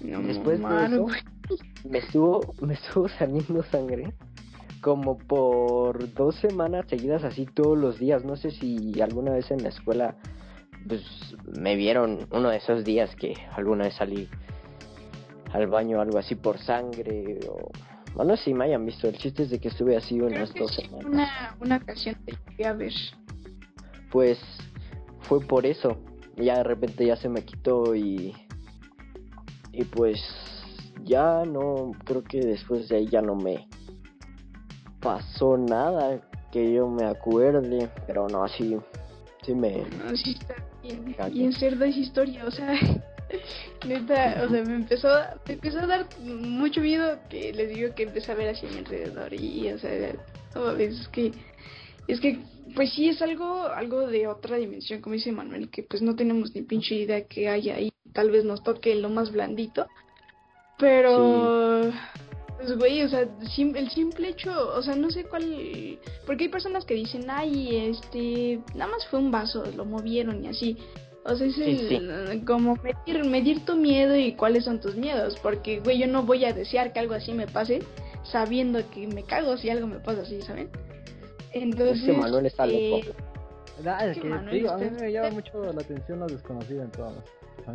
No, Después de mano, eso, güey. me estuvo, me estuvo saliendo sangre como por dos semanas seguidas así todos los días. No sé si alguna vez en la escuela pues me vieron uno de esos días que alguna vez salí al baño o algo así por sangre o bueno si me hayan visto el chiste es de que estuve así unas dos sí, semanas una, una ocasión te llegué a ver. pues fue por eso. Ya de repente ya se me quitó y y pues ya no creo que después de ahí ya no me pasó nada que yo me acuerde, pero no sí sí me No, sí está bien, Cague. bien cerda esa historia, o sea, (laughs) neta, o sea, me empezó, me empezó a dar mucho miedo que les digo que empecé a ver así a mi alrededor y, o sea, mames, es que, es que, pues sí es algo, algo de otra dimensión, como dice Manuel, que pues no tenemos ni pinche idea que hay ahí, tal vez nos toque lo más blandito, pero... Pues güey, o sea, el simple hecho, o sea, no sé cuál, porque hay personas que dicen, ay, este, nada más fue un vaso, lo movieron y así. O sea, es Sí, el- como medir, medir tu miedo y cuáles son tus miedos, porque güey, yo no voy a desear que algo así me pase, sabiendo que me cago si algo me pasa así, ¿saben? Entonces, Este Manuel está eh, loco. Ah, es que que, Manuel digo, a mí está- me llama mucho la atención lo desconocido en todas.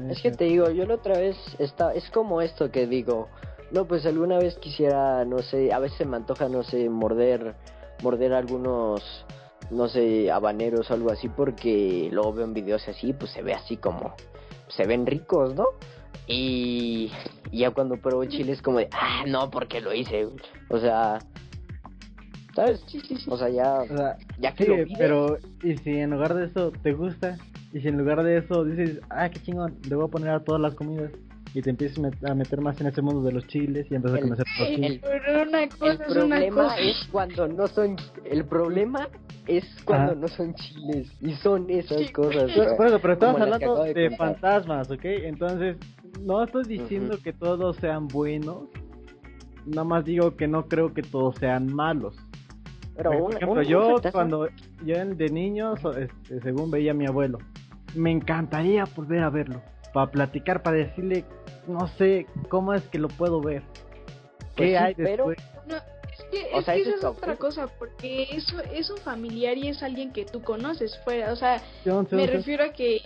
Es que te digo, yo la otra vez está es como esto que digo, no, pues alguna vez quisiera, no sé, a veces me antoja, no sé, morder morder algunos no sé, habaneros o algo así porque luego veo en videos así, pues se ve así como se ven ricos, ¿no? Y, ya cuando pruebo chile es como de, ah, no, porque lo hice. O sea, ¿Sabes? Sí, sí, sí. O sea, ya, O sea, ya que sí, lo vives, pero y si en lugar de eso te gusta, y si en lugar de eso dices, ah, qué chingón, le voy a poner a todas las comidas, y te empiezas a meter más en ese mundo de los chiles y empiezas El- a conocer los chiles. pero una el cosa es una problema cosa. es cuando no son... El problema es cuando no son chiles. Y son esas Sí. cosas. Pero, bueno, pero estamos hablando de fantasmas, ¿ok? Entonces, no estoy diciendo que todos sean buenos, nada más digo que no creo que todos sean malos. Pero Por ejemplo, un- un yo fantasma- cuando yo de niño, so- este, según veía a mi abuelo, me encantaría volver a verlo, para platicar, para decirle, no sé, cómo es que lo puedo ver. ¿Qué Pues sí, hay pero- después? No, es que, O es sea, que eso es otra cosa, porque eso es un familiar y es alguien que tú conoces fuera, o sea, Entonces, me refiero a que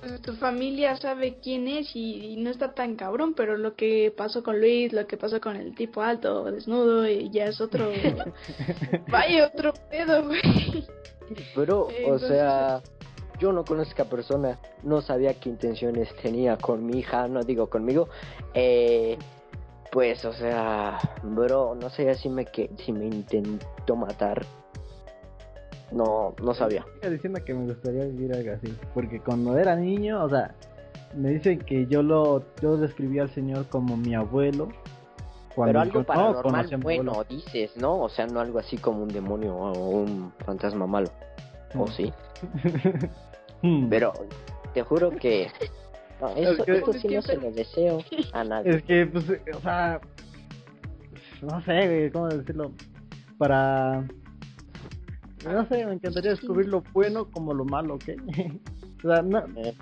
pues, tu familia sabe quién es y, y no está tan cabrón, pero lo que pasó con Luis, lo que pasó con el tipo alto, desnudo, y ya es otro, (laughs) vaya otro pedo, güey. Pero, Eh, o entonces- sea, yo no conozco a persona, no sabía qué intenciones tenía con mi hija, no digo conmigo. Eh, pues, o sea, bro, no sé si me, que, si me intentó matar. No, no sabía. diciendo que me gustaría vivir algo así, porque cuando era niño, o sea, me dicen que yo lo yo describí al señor como mi abuelo. Cuando Pero algo yo no paranormal mi bueno, abuelo. dices, ¿no? O sea, no algo así como un demonio o un fantasma malo. ¿O Mm. sí? (laughs) Hmm. Pero te juro que... (laughs) No, eso, que- esto sí no se lo deseo a (laughs) nadie. Es que, pues, o sea, no sé, güey, cómo decirlo. Para, no sé, me encantaría descubrir lo bueno como lo malo, ¿ok? (laughs) o sea, no, Eh,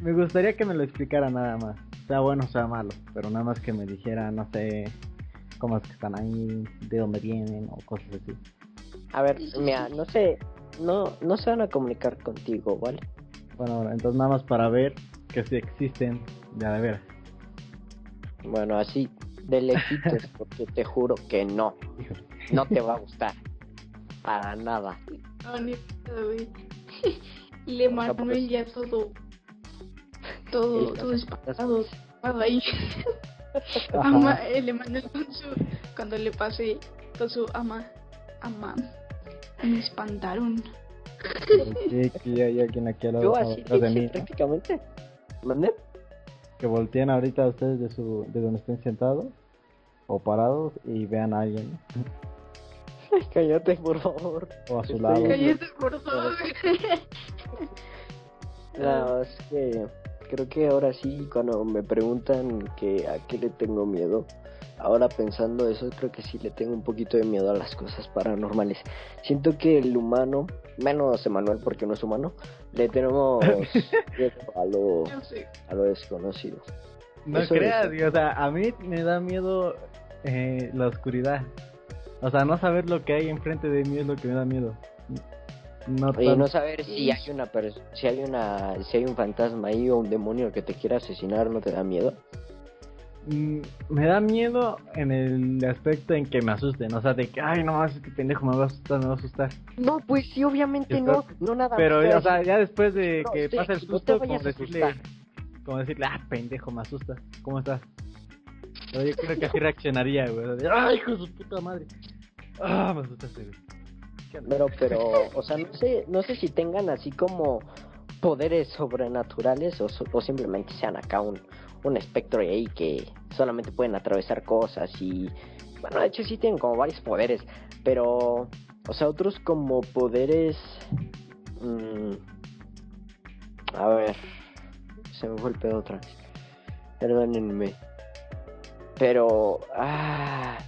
me gustaría que me lo explicara nada más. Sea bueno, sea malo, pero nada más que me dijera, no sé, cómo es que están ahí, de dónde vienen o cosas así. A ver, mira, no sé, no, no se van a comunicar contigo, ¿vale? Bueno, entonces nada más para ver que si existen, ya de veras. Bueno, así de lejitos, (laughs) porque te juro que no, no te va a gustar. Para nada. No, ni pedo, güey. (laughs) Y le sea, Manuel pues- ya todo, todo, todo espantado, ahí. (laughs) Ama, el Emanuel con su, cuando le pase con su ama, ama, me espantaron. Sí, que hay alguien aquí al lado Yo así de mí, prácticamente. ¿Mande? que volteen ahorita ustedes de su de donde estén sentados o parados y vean a alguien Ay, cállate, por favor. o a su Estoy lado. Cállate, por favor. (laughs) No, es que creo que ahora sí, cuando me preguntan que a qué le tengo miedo, ahora pensando eso, creo que sí le tengo un poquito de miedo a las cosas paranormales. Siento que el humano, menos Emanuel porque no es humano, le tenemos (laughs) miedo a lo, a lo desconocido. No Eso creas, es. o sea, a mí me da miedo eh, la oscuridad. O sea, no saber lo que hay enfrente de mí es lo que me da miedo. No Y no saber si hay una si hay una si hay un fantasma ahí o un demonio que te quiera asesinar, ¿no te da miedo? Mm, me da miedo en el aspecto en que me asusten, o sea, de que, ay, no, este pendejo me va a asustar, me va a asustar. No, pues sí, obviamente no, no nada Pero, más. o sea, ya después de No, que sí, pasa el no susto, como vayas a decirle, asustar. como decirle, ah, pendejo, me asustas, ¿cómo estás? Pero yo creo que así reaccionaría, güey, de, ay, hijo de su puta madre. Ah, me asustaste. Pero, pero, o sea, no sé, no sé si tengan así como poderes sobrenaturales o, so- o simplemente sean acá un, un espectro ahí que solamente pueden atravesar cosas y, bueno, de hecho sí tienen como varios poderes, pero, o sea, otros como poderes, mm, a ver, se me fue el pedo otra vez, perdónenme, pero, ah,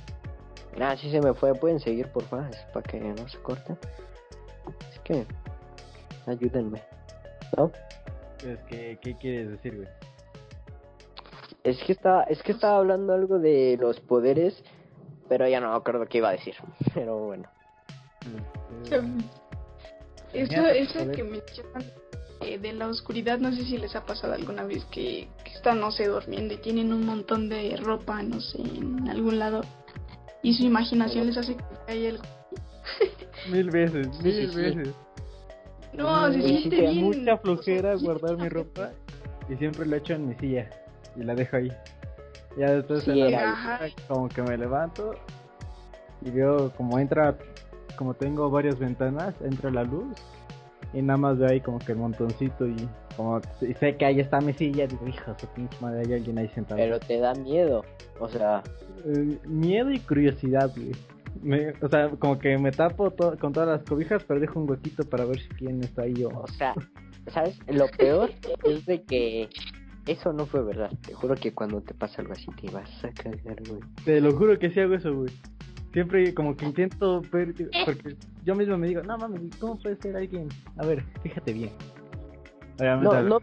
Nada, sí se me fue. Pueden seguir, por favor, para que no se corten. Es que, ayúdenme. ¿No? Es que, ¿qué quieres decir, güey? Es que estaba, es que estaba hablando algo de los poderes, pero ya no me acuerdo qué iba a decir. (laughs) Pero bueno. Eso, eso que mencionan eh, de la oscuridad, no sé si les ha pasado alguna vez que, que están, no sé, durmiendo y tienen un montón de ropa, no sé, en algún lado. Y su imaginación les hace que hay algo. (laughs) Mil veces, mil sí, sí. veces. No, se Sí, sí, siente bien. mucha flojera guardar mi ropa y siempre lo echo en mi silla y la dejo ahí. Ya después Sí, en la mañana como que me levanto y veo como entra como tengo varias ventanas, entra la luz y nada más veo ahí como que el montoncito y como y sé que ahí está mi silla, digo, hija, su pinche madre, hay alguien ahí sentado. Pero te da miedo, o sea, Eh, miedo y curiosidad, güey. Me- o sea, como que me tapo to- con todas las cobijas, pero dejo un huequito para ver si quién está ahí o... o sea, ¿sabes? Lo peor es de que eso no fue verdad. Te juro que cuando te pasa algo así te vas a cagar, güey. Te lo juro que sí hago eso, güey. Siempre como que intento ver, porque yo mismo me digo, no mames, ¿cómo puede ser alguien? A ver, fíjate bien. Obviamente, No, no,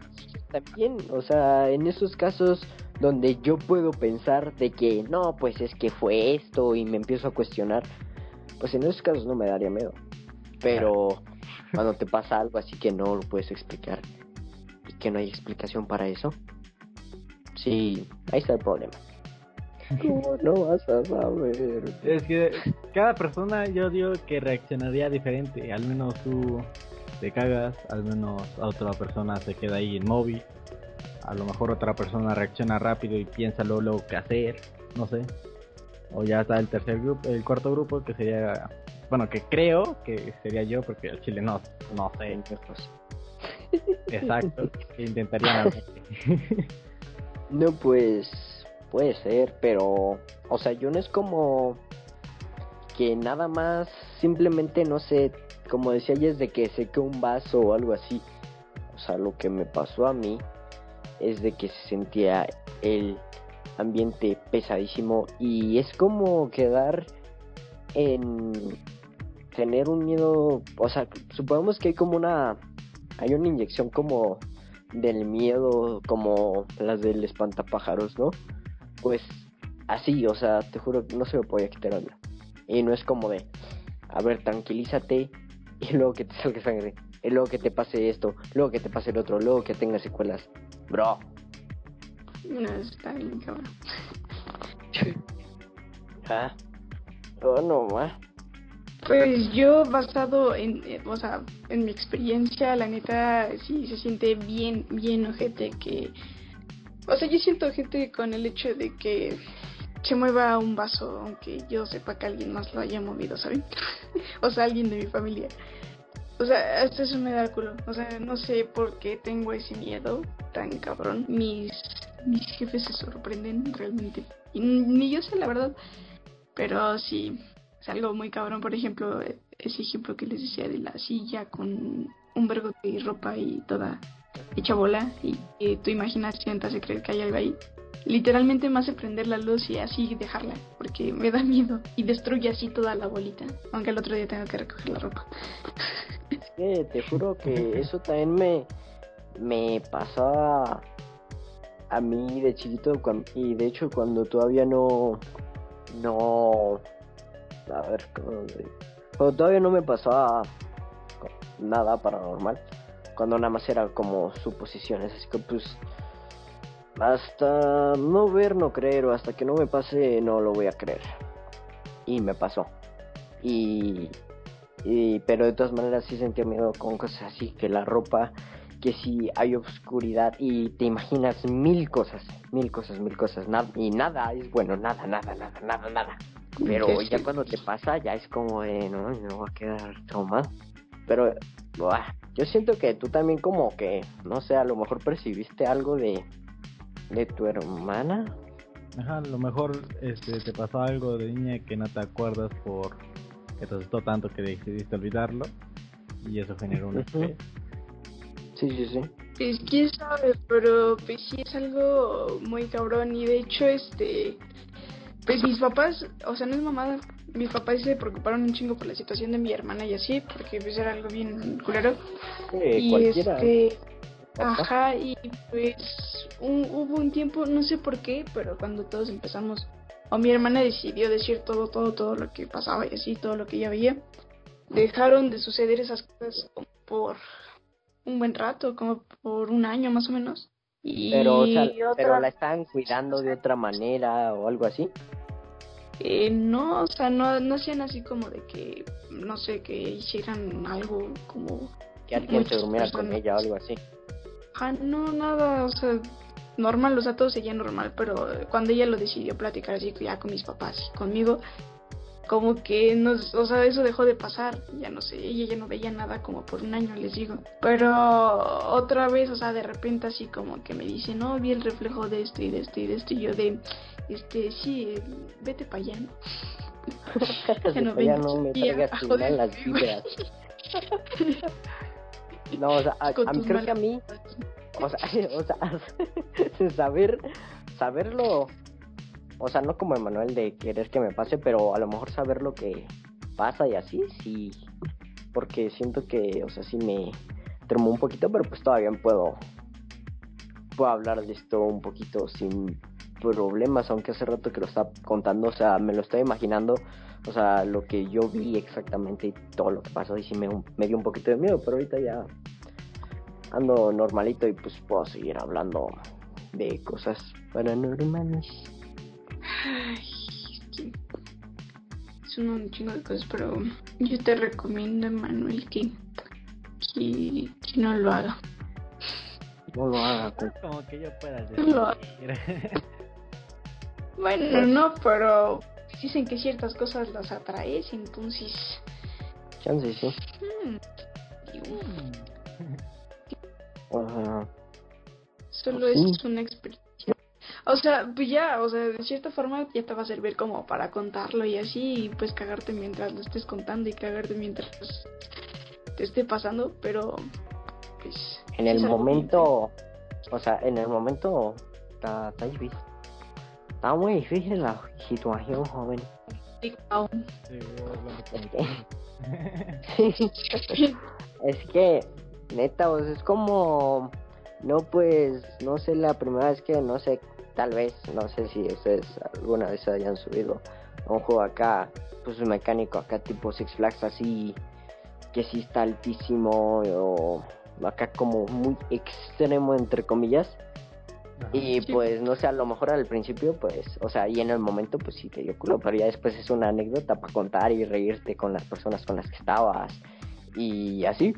también, o sea, en esos casos donde yo puedo pensar de que no, pues es que fue esto y me empiezo a cuestionar, pues en esos casos no me daría miedo. Pero (laughs) cuando te pasa algo así que no lo puedes explicar que no hay explicación para eso, sí, ahí está el problema. ¿Cómo no vas a saber? Es que cada persona yo digo que reaccionaría diferente. Al menos tú te cagas, al menos a otra persona se queda ahí inmóvil. A lo mejor otra persona reacciona rápido y piensa luego, luego qué hacer, no sé. O ya está el tercer grupo, el cuarto grupo que sería, bueno, que creo que sería yo porque el chile no, no sé, exacto, que intentaría (laughs) No, pues puede ser, pero, o sea, yo no es como que nada más, simplemente no sé, como decía es de que seque un vaso o algo así. O sea, lo que me pasó a mí es de que se sentía el ambiente pesadísimo y es como quedar en tener un miedo, o sea, supongamos que hay como una, hay una inyección como del miedo como las del espantapájaros, ¿no? Pues así, o sea, te juro que no se me podía quitar hablar. Y no es como de, a ver, tranquilízate y luego que te salga sangre, y luego que te pase esto, luego que te pase el otro, luego que tengas secuelas. Bro, No, está bien, cabrón. (laughs) ah, oh no, ma. Pues yo basado en, eh, o sea, en mi experiencia, la neta, sí se siente bien, bien ojete que, o sea, yo siento ojete con el hecho de que se mueva un vaso, aunque yo sepa que alguien más lo haya movido, ¿saben? (laughs) o sea, alguien de mi familia. O sea, hasta eso me da. O sea, no sé por qué tengo ese miedo tan cabrón. Mis, mis jefes se sorprenden realmente. Y ni yo sé la verdad. Pero sí, es algo muy cabrón. Por ejemplo, ese ejemplo que les decía de la silla con un vergo de ropa y toda hecha bola. Y que tu imaginación te hace creer que hay algo ahí. Literalmente me hace prender la luz y así dejarla, porque me da miedo y destruye así toda la bolita, aunque el otro día tengo que recoger la ropa. Que (laughs) te juro que eso también me, me pasaba a mí de chiquito y de hecho cuando todavía no, no, a ver, ¿cómo? Cuando todavía no me pasaba nada paranormal, cuando nada más era como suposiciones, así que pues hasta no ver, no creer, o hasta que no me pase, no lo voy a creer. Y me pasó. Y, y pero de todas maneras sí sentía miedo con cosas así, que la ropa, que si hay oscuridad y te imaginas mil cosas, mil cosas, mil cosas, nada y nada es bueno, nada, nada, nada, nada, nada. Pero Sí, ya sí. cuando te pasa, ya es como de, no, me voy a quedar traumado. Pero, buah, yo siento que tú también como que, no sé, a lo mejor percibiste algo de, de tu hermana. Ajá, a lo mejor este, te pasó algo de niña que no te acuerdas por que te asustó tanto que decidiste olvidarlo y eso generó un Ujú. estrés. Sí, sí, sí. Pues quién sabe, pero pues sí es algo muy cabrón y de hecho este pues mis papás, o sea, no es mamada, mis papás se preocuparon un chingo por la situación de mi hermana y así, porque pues era algo bien culero. Eh, y cualquiera. este ajá, y pues un- hubo un tiempo, no sé por qué, pero cuando todos empezamos o mi hermana decidió decir todo, todo, todo lo que pasaba y así, todo lo que ella veía, dejaron de suceder esas cosas por un buen rato, como por un año más o menos. Y Pero, o sea, otra- pero la estaban cuidando de otra manera o algo así. eh, no, o sea, no, no hacían así como de que, no sé, que hicieran algo como... Que alguien se durmiera con ella o algo así. Ah, no, nada, o sea, normal, o sea, todo seguía normal, pero cuando ella lo decidió platicar así ya con mis papás y conmigo, como que nos, o sea, eso dejó de pasar, ya no sé, ella ya no veía nada como por un año, les digo. Pero otra vez, o sea, de repente así como que me dice, no, vi el reflejo de esto y de esto y de esto, y yo de, este, sí, vete para allá, ¿no? (laughs) ya no, ya no me traigas tus malas vibras. no, o sea, a, a creo que a mí, o sea, (laughs) o sea, (laughs) saber, saberlo o sea, no como Emanuel de querer que me pase, pero a lo mejor saber lo que pasa y así, sí. Porque siento que, o sea, sí me tremó un poquito, pero pues todavía puedo, puedo hablar de esto un poquito sin problemas, aunque hace rato que lo está contando, o sea, me lo estoy imaginando, o sea, lo que yo vi exactamente y todo lo que pasó, y sí me, me dio un poquito de miedo, pero ahorita ya ando normalito y pues puedo seguir hablando de cosas paranormales. Ay, son un chingo de cosas, pero yo te recomiendo, Manuel, que, que, no lo haga. No lo haga, pues. Como que yo pueda decir. No (laughs) bueno, no, pero dicen que ciertas cosas las atraes, entonces. Chance, sí. Hmm. Uh, Solo es una experiencia o sea, pues ya, o sea, de cierta forma ya te va a servir como para contarlo y así, y pues cagarte mientras lo estés contando y cagarte mientras te esté pasando, pero pues... En el momento, o sea, en el momento está, está difícil. Está muy difícil la situación, joven. (laughs) es que, neta, o sea, es como, no pues, no sé, la primera vez que, no sé, tal vez, no sé si ustedes alguna vez hayan subido a un juego acá, pues un mecánico acá tipo Six Flags así, que sí está altísimo o acá como muy extremo entre comillas. y pues no sé, a lo mejor al principio pues, o sea, y en el momento pues sí te dio culo, pero ya después es una anécdota para contar y reírte con las personas con las que estabas y así.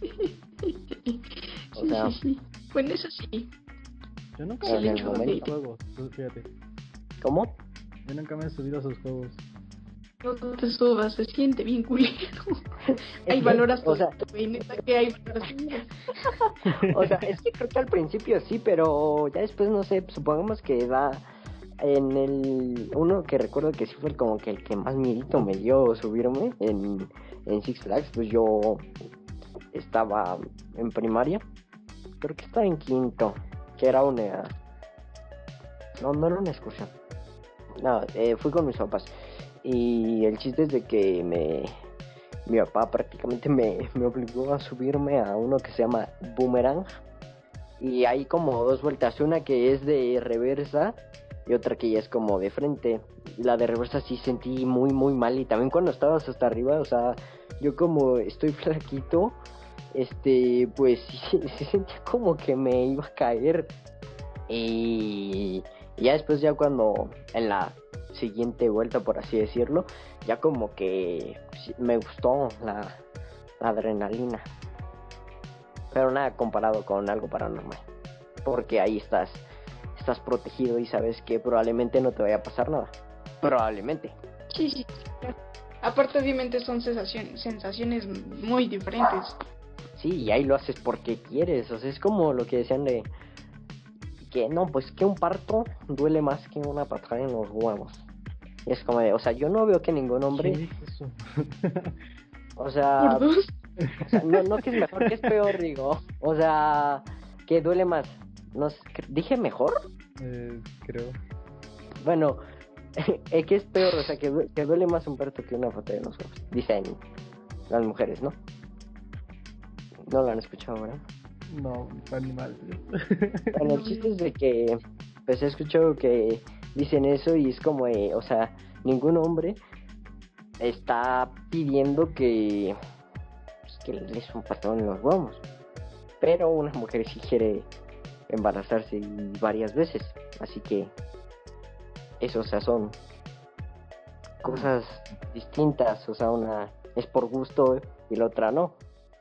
(laughs) O sea, Pues eso sí. Yo nunca me he subido a sus juegos, fíjate. ¿Cómo? Yo nunca me he subido a sus juegos. No te subas, se siente bien culero. (laughs) hay valoras o sea, que hay (laughs) O sea, es que creo que al principio sí, pero ya después no sé, supongamos que va en el uno que recuerdo que sí fue como que el que más miedito me dio subirme en, en Six Flags, pues yo estaba en primaria, creo que estaba en quinto que era una... No, no era una excursión. No, eh, fui con mis papás. Y el chiste es de que me... Mi papá prácticamente me, (laughs) me obligó a subirme a uno que se llama Boomerang. Y hay como dos vueltas, una que es de reversa y otra que ya es como de frente. La de reversa sí sentí muy muy mal y también cuando estabas hasta arriba, o sea, yo como estoy (laughs) flaquito, este, pues (laughs) se sentía como que me iba a caer. Y ya después, ya cuando en la siguiente vuelta, por así decirlo, ya como que me gustó la, adrenalina. Pero nada comparado con algo paranormal. Porque ahí estás, estás protegido y sabes que probablemente no te vaya a pasar nada. Probablemente. Sí, sí. Aparte, obviamente son sensaciones, sensaciones muy diferentes. Sí, y ahí lo haces porque quieres. O sea, es como lo que decían de que no, pues que un parto duele más que una patada en los huevos. Y es como de, o sea, yo no veo que ningún hombre. (laughs) (laughs) o, sea, no, no que es mejor, que es peor, digo. O sea, que duele más. No ¿Dije mejor? Eh, creo. Bueno, es (laughs) que es peor, o sea, que, duele más un parto que una patada en los huevos. Dicen las mujeres, ¿no? No lo han escuchado, ¿verdad? No, animal. Bueno, el chiste es de que, pues he escuchado que dicen eso y es como, o sea, ningún hombre está pidiendo que, pues, que le des un patón en los huevos. Pero una mujer sí quiere embarazarse varias veces. Así que, eso, o sea, son cosas distintas. O sea, una es por gusto y la otra no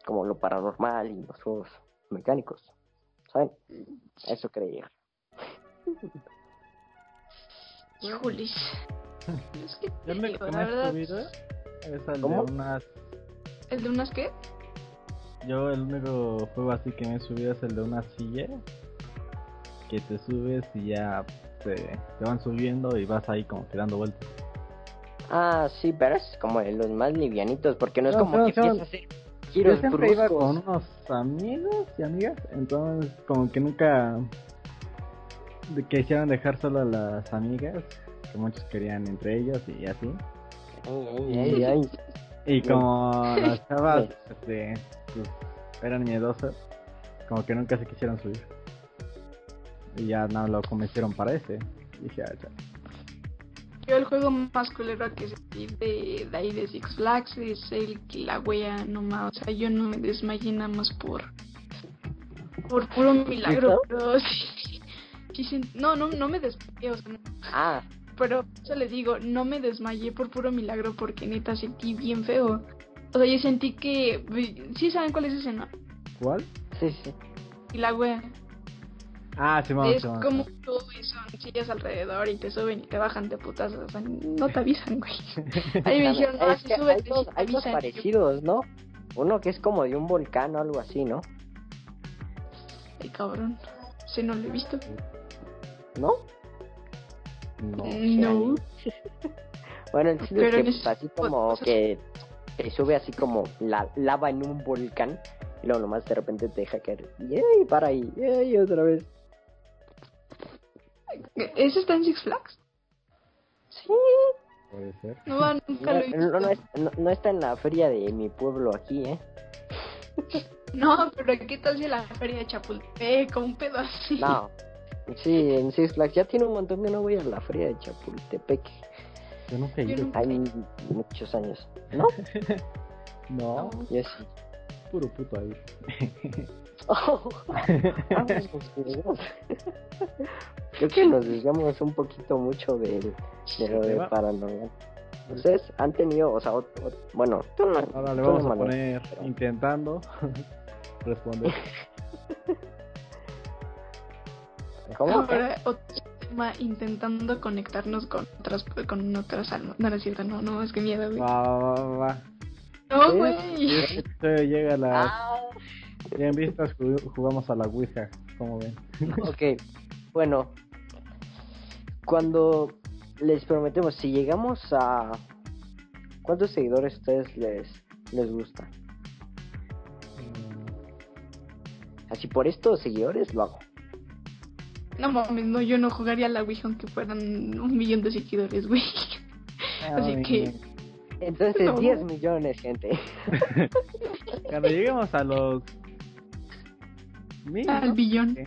como lo paranormal y los juegos mecánicos. ¿Saben? Eso creía. (laughs) Julis. (laughs) Es que Yo el te único digo, que la me verdad, subido es el ¿Cómo? de unas. ¿El de unas qué? Yo el único juego así que me he subido es el de una silla. Que te subes y ya te, te van subiendo y vas ahí como que dando vueltas. Ah, sí, pero es como de los más livianitos, porque no es como no, que no. empieza a hacer Yo giros siempre iba con unos amigos y amigas, entonces como que nunca hicieron dejar solo a las amigas, que muchos querían entre ellos y así. Ay, ay, ay. Y como las chavas (laughs) este, pues, eran miedosas, como que nunca se quisieron subir. Y ya no lo convencieron para ese. Y dije, ah, ya. Yo el juego más culero que sentí de, de ahí de Six Flags es el que la wea nomás. O sea, yo no me desmayé nada más por por puro milagro, pero (laughs) sí, sí sent- no, no, no me desmayé, o sea, no- Ah, pero eso les digo, no me desmayé por puro milagro porque neta sentí bien feo. O sea, yo sentí que, sí saben cuál es ese, ¿no? ¿Cuál? sí, sí. Y la wea. Ah, sí, vamos, es como tú y son sillas alrededor y te suben y te bajan de putas, o sea, no te avisan, güey. (laughs) Ahí me dijeron, no, es que hay dos, hay dos parecidos, ¿no? Uno que es como de un volcán o algo así, ¿no? Ay, cabrón, si no lo he visto. ¿No? No. No. (laughs) Bueno, el chiste Pero es que así como que te sube así como la lava en un volcán y luego nomás de repente te deja caer. Y para ahí, ¡ay! otra vez. ¿Ese está en Six Flags? Sí. Puede ser. No, va, nunca lo he No, no, visto. no, no- no está en la feria de mi pueblo aquí, ¿eh? (laughs) No, pero ¿qué tal si la feria de Chapultepec con un pedo así? No. Sí, en Six Flags ya tiene un montón que no voy a la feria de Chapultepec. Yo nunca he Yo ido. nunca- Hay muchos años. (laughs) ¿No? No, Yo sí. puro puto ahí. (laughs) (laughs) Creo que nos desviamos un poquito mucho del, de lo de paranormal. Ustedes han tenido, o sea, bueno, tú no. Ahora le no, vamos a poner pero- intentando (laughs) responder. (laughs) ¿Cómo? Ahora otro tema intentando conectarnos con otras con otras almas. No, no es cierto, no, no, es que miedo, güey. Va, va, va, va. No, güey. Llega a las Ah, 100 vistas, ju- jugamos a la Ouija, como ven. ok. Bueno, cuando les prometemos, si llegamos a. ¿Cuántos seguidores a ustedes les, les gusta? Así por estos seguidores lo hago. No mames, no, yo no jugaría a la Ouija aunque fueran un millón de seguidores, güey. Así Ay, que- Entonces, No. 10 millones, gente. (laughs) Cuando lleguemos a los mil, Al billón.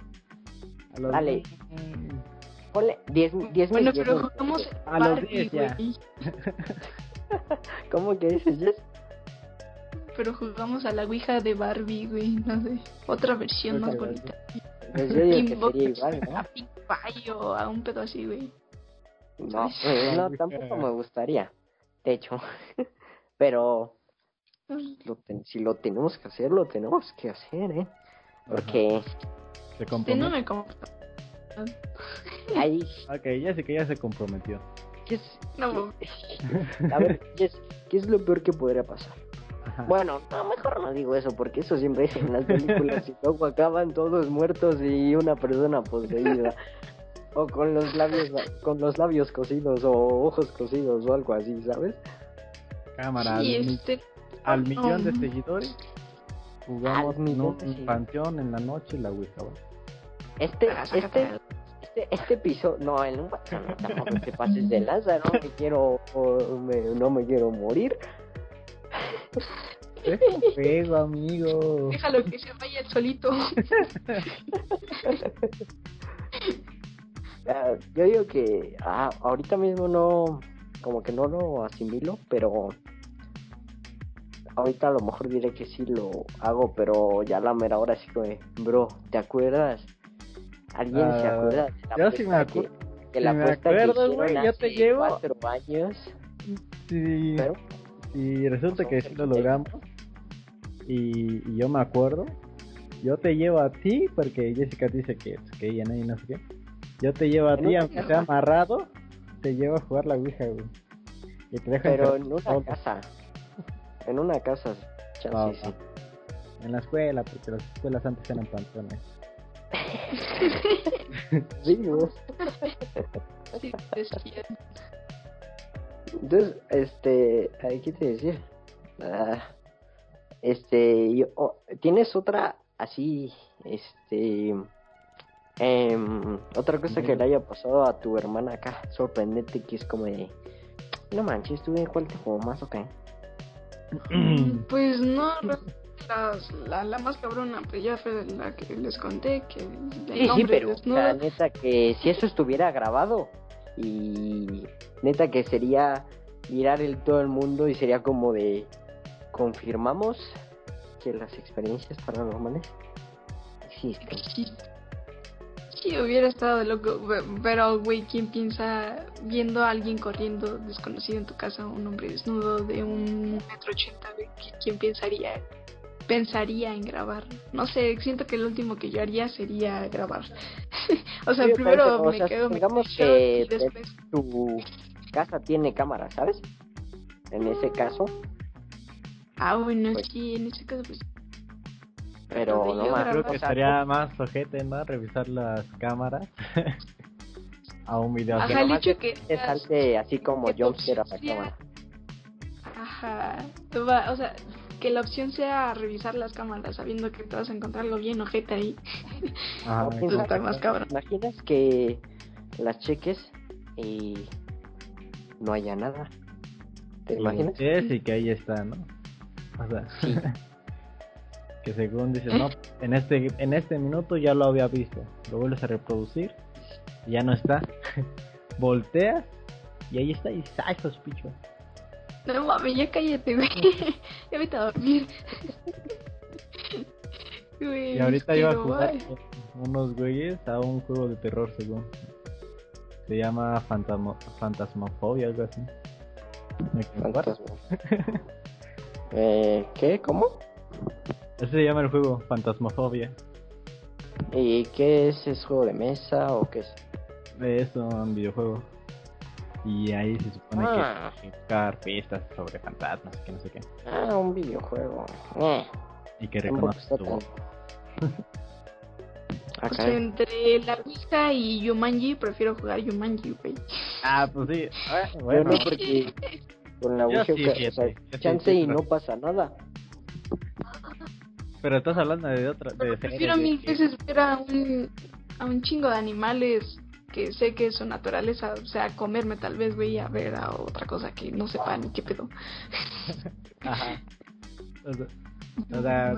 A los Dale. mil. Ponle 10 10 Bueno, pero 10 mil. jugamos A los Barbie, 10 ya. (laughs) ¿Cómo que dices, Jess? Pero jugamos a la Ouija de Barbie, güey. No sé. Otra versión más bonita. Pues yo digo que sería igual, A ¿no? Pink Pie o a un pedo así, güey. No, eh, no, tampoco me gustaría. De hecho. (laughs) Pero lo ten- si lo tenemos que hacer, lo tenemos que hacer, ¿eh? Porque Se Sí, no comprometió. me hay... Ok, Jessica ya se comprometió. ¿Qué es, No, a ver, ¿qué es lo peor que podría pasar? Ajá. Bueno, no, mejor no digo eso, porque eso siempre es en las películas y luego acaban todos muertos y una persona poseída. O con los labios con los labios cosidos o ojos cosidos o algo así, ¿sabes? Cámara, al, este. al millón de seguidores jugamos Al en un panteón en la noche la Ouija, ¿va? Este, Ah, este, este, este episodio, no, en un no, tampoco te pases de lanza, no me quiero, me- no me quiero morir. Es un juego, amigo. Déjalo que se vaya el solito. (laughs) Ah, yo digo que ah, ahorita mismo no, como que no lo asimilo, pero ahorita a lo mejor diré que sí lo hago, pero ya la mera hora sí que, bro, ¿te acuerdas? ¿Alguien se Ah, acuerda yo sí me que- acu- que la me acuerdo, güey, yo te llevo. cuatro años, Sí, pero y resulta que sí lo logramos. Y, y yo me acuerdo. Yo te llevo a ti, porque Jessica dice que, que ella no, y no sé qué. Yo te llevo a ti, aunque sea amarrado. te lleva a jugar la Ouija, güey. Y te deja Pero en una solo. casa. En una casa, chance, sí. En la escuela, porque las escuelas antes eran pantones. (laughs) Sí. Entonces, este, ¿qué te decía? Ah, este, yo, oh, ¿tienes otra así, este, em, otra cosa que le haya pasado a tu hermana acá, sorprendente, que es como de, no manches, ¿tú en cuál te jugó más o qué? Pues no, las- la, la más cabrona, pues ya fue la que les conté, que Sí, sí, pero desnudo. la neta que si eso estuviera grabado y neta que sería mirar el todo el mundo y sería como de confirmamos que las experiencias paranormales existen. Sí, hubiera estado loco, pe- pero güey, ¿quién piensa viendo a alguien corriendo desconocido en tu casa, un hombre desnudo de un metro ochenta, güey, ¿qui- ¿quién pensaría? Pensaría en grabar. No sé, siento que lo último que yo haría sería grabar. (laughs) o sea, Sí, primero pero, o me sea, quedo digamos que después Tu casa tiene cámara, ¿sabes? En ese caso, Ah, bueno, Pues- sí, en ese caso pues pero no yo más. Creo que sería más ojete, ¿no? Revisar las cámaras (laughs) a un video Ajá, así. que el hecho que te salte así como tu jumpscare a la opción sea- cámara. Ajá, tú va- o sea, que la opción sea revisar las cámaras sabiendo que te vas a encontrar algo bien ojete ahí. (laughs) Ajá, No, Eso piensa- está más cabrón. ¿Imaginas que las cheques y no haya nada? ¿Te imaginas? Es y que ahí está, ¿no? O sea, (laughs) que según dices, no, en este, en este minuto ya lo había visto. Lo vuelves a reproducir y ya no está. (laughs) Volteas y ahí está y dices, ay, pues picho. No mames, ya cállate, güey. (laughs) ya vete a dormir. Güey, Y ahorita iba a jugar unos güeyes a un juego de terror, según. Se llama Fantasmo, Fantasmofobia, algo así. ¿Me (laughs) eh, ¿Qué? ¿Cómo? Ese se llama el juego, Fantasmofobia. ¿Y qué es? ¿Es juego de mesa o qué es? Eso, un videojuego. Y ahí se supone Ah. que buscar pistas sobre fantasmas, que no sé qué. Ah, un videojuego. Eh, Y que reconoce tu voz. (laughs) Pues, entre la Ouija y Yumanji, prefiero jugar Yumanji, güey. Ah, pues sí. Ah, Bueno, no, porque con la Ouija, sí, o sea, sí, chance sí, y pero- no pasa nada. Pero estás hablando de otra. De Prefiero mil que- veces ver a un, a un chingo de animales que sé que es su naturaleza, o sea, comerme tal vez, güey, a ver a otra cosa que no sepa ni qué pedo. (laughs) Ajá. O sea, o sea,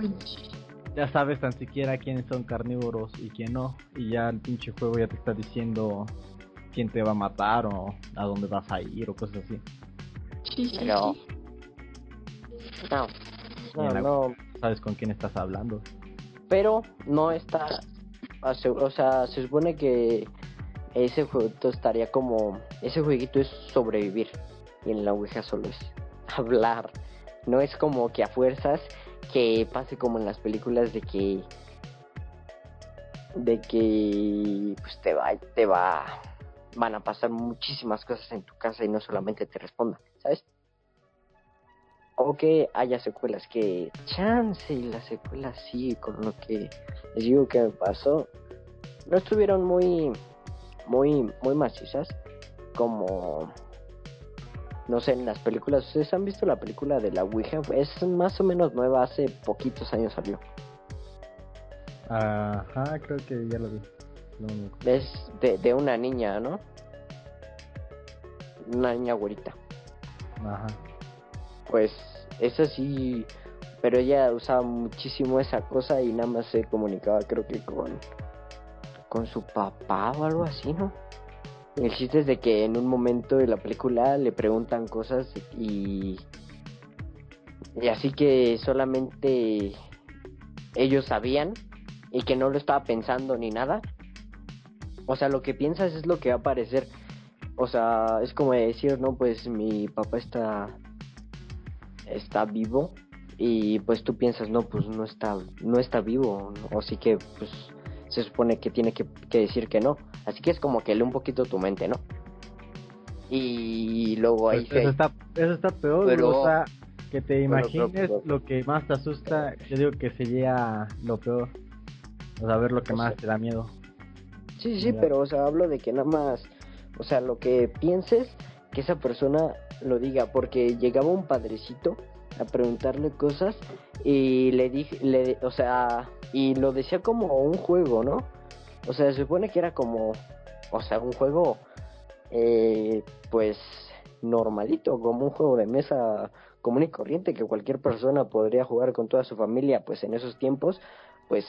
ya sabes tan siquiera quiénes son carnívoros y quién no. Y ya el pinche juego ya te está diciendo quién te va a matar o a dónde vas a ir o cosas así. Sí, sí, Pero-. No, no, no. Sabes con quién estás hablando. Pero no está... O sea, se supone que ese jueguito estaría como... Ese jueguito es sobrevivir. Y en la Ouija solo es (laughs) hablar. No es como que a fuerzas que pase como en las películas de que... De que... Pues te va... Te va... Van a pasar muchísimas cosas en tu casa y no solamente te respondan, ¿sabes? O que haya secuelas que chance y las secuelas sí, con lo que les digo que pasó, no estuvieron muy, muy, muy macizas como, no sé, en las películas. ¿Ustedes han visto la película de la Ouija? Es más o menos nueva, hace poquitos años salió. Ajá, creo que ya lo vi. No. Es de, de una niña, ¿no? Una niña güerita. Ajá. Pues esa sí, pero ella usaba muchísimo esa cosa y nada más se comunicaba creo que con, con su papá o algo así, ¿no? El chiste es de que en un momento de la película le preguntan cosas y, y así que solamente ellos sabían y que no lo estaba pensando ni nada. O sea, lo que piensas es lo que va a aparecer. O sea, es como decir, no, pues mi papá está está vivo y pues tú piensas no pues no está no está vivo ¿no? así que pues se supone que tiene que, que decir que no así que es como que lee un poquito tu mente no y luego ahí Pues eso, está, eso está peor, Pero- o sea, que te pero- imagines pero- lo que más te asusta, yo digo que sería lo peor. O sea, ver lo que O más te da miedo. Sí, sí, pero o sea, hablo de que nada más, o sea, lo que pienses, que esa persona lo diga, porque llegaba un padrecito a preguntarle cosas y le dije, le, o sea, y lo decía como un juego, ¿no? O sea, se supone que era como, o sea, un juego, eh, pues, normalito, como un juego de mesa común y corriente que cualquier persona podría jugar con toda su familia, pues en esos tiempos, pues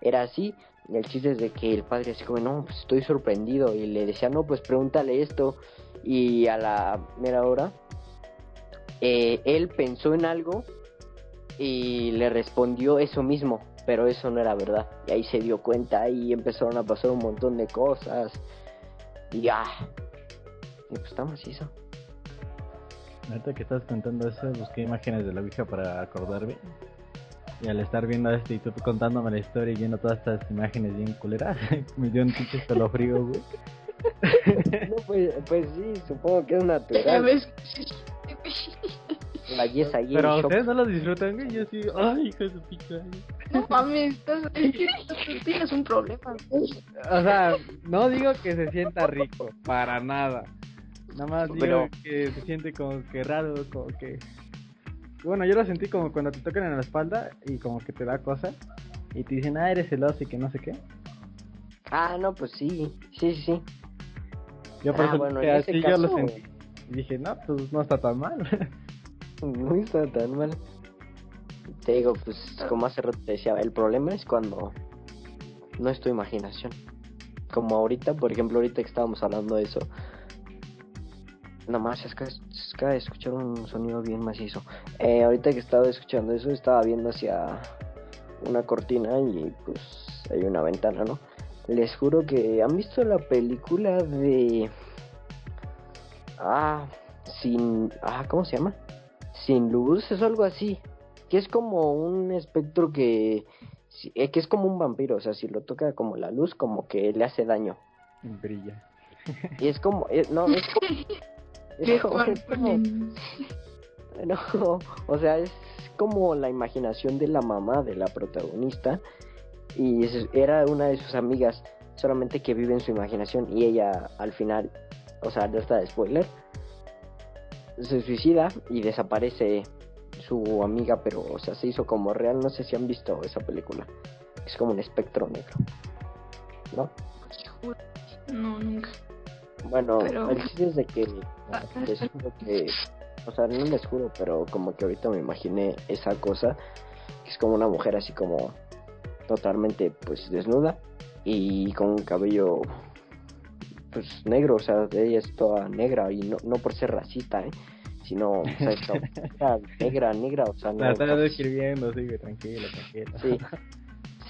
era así. Y el chiste es de que el padre así como, no, pues estoy sorprendido. Y le decía, no, pues pregúntale esto. Y a la mera hora, eh, él pensó en algo y le respondió eso mismo. Pero eso no era verdad. Y ahí se dio cuenta y empezaron a pasar un montón de cosas. Y ya. Y pues está macizo. Ahorita que estás contando eso, busqué imágenes de la Ouija para acordarme. Y al estar viendo esto y tú contándome la historia y viendo todas estas imágenes bien culeras, (laughs) me dio un pinche escalofrío, güey. No, pues, pues sí, supongo que es natural. La yes ahí Pero en shock. ustedes no lo disfrutan, güey. Yo sí, ay, hijo de su pica. no mames, estás, tienes un problema. güey. O sea, no digo que se sienta rico, para nada. Nada más digo Pero- que se siente como que raro, como que... Bueno, yo lo sentí como cuando te tocan en la espalda y como que te da cosa. Y te dicen, ah, eres celoso y que no sé qué. Ah, no, pues sí. Sí, sí. Yo por Ah, eso bueno, que así yo lo sentí. Y dije, no, pues no está tan mal. (laughs) No está tan mal. Te digo, pues como hace rato te decía, el problema es cuando no es tu imaginación. Como ahorita, por ejemplo, ahorita que estábamos hablando de eso. Nada más es que acaba de escuchar un sonido bien macizo. Eh, ahorita que estaba escuchando eso, estaba viendo hacia una cortina y pues hay una ventana, ¿no? Les juro que han visto la película de... Ah, sin... Ah, ¿cómo se llama? Sin luz, es algo así. Que es como un espectro que... eh, Que es como un vampiro, o sea, si lo toca como la luz, como que le hace daño. Brilla. Y es como... eh, no, es como... (laughs) (laughs) Es como- (laughs) horrible. no, o sea, es como la imaginación de la mamá de la protagonista y era una de sus amigas, solamente que vive en su imaginación y ella al final, o sea, alerta de spoiler, se suicida y desaparece su amiga, pero o sea, se hizo como real, no sé si han visto esa película. Es como un espectro negro. ¿No? No, nunca. Bueno, Pero- el chiste es de que Ah, les juro que, o sea, no les juro, pero como que ahorita me imaginé esa cosa, que es como una mujer así como totalmente pues desnuda y con un cabello pues negro, o sea, ella es toda negra y no, no por ser racista, ¿eh? sino, o sea, (laughs) negra, negra, o sea, no, La estás describiendo, sí, güey, tranquilo, tranquilo. Sí. (laughs)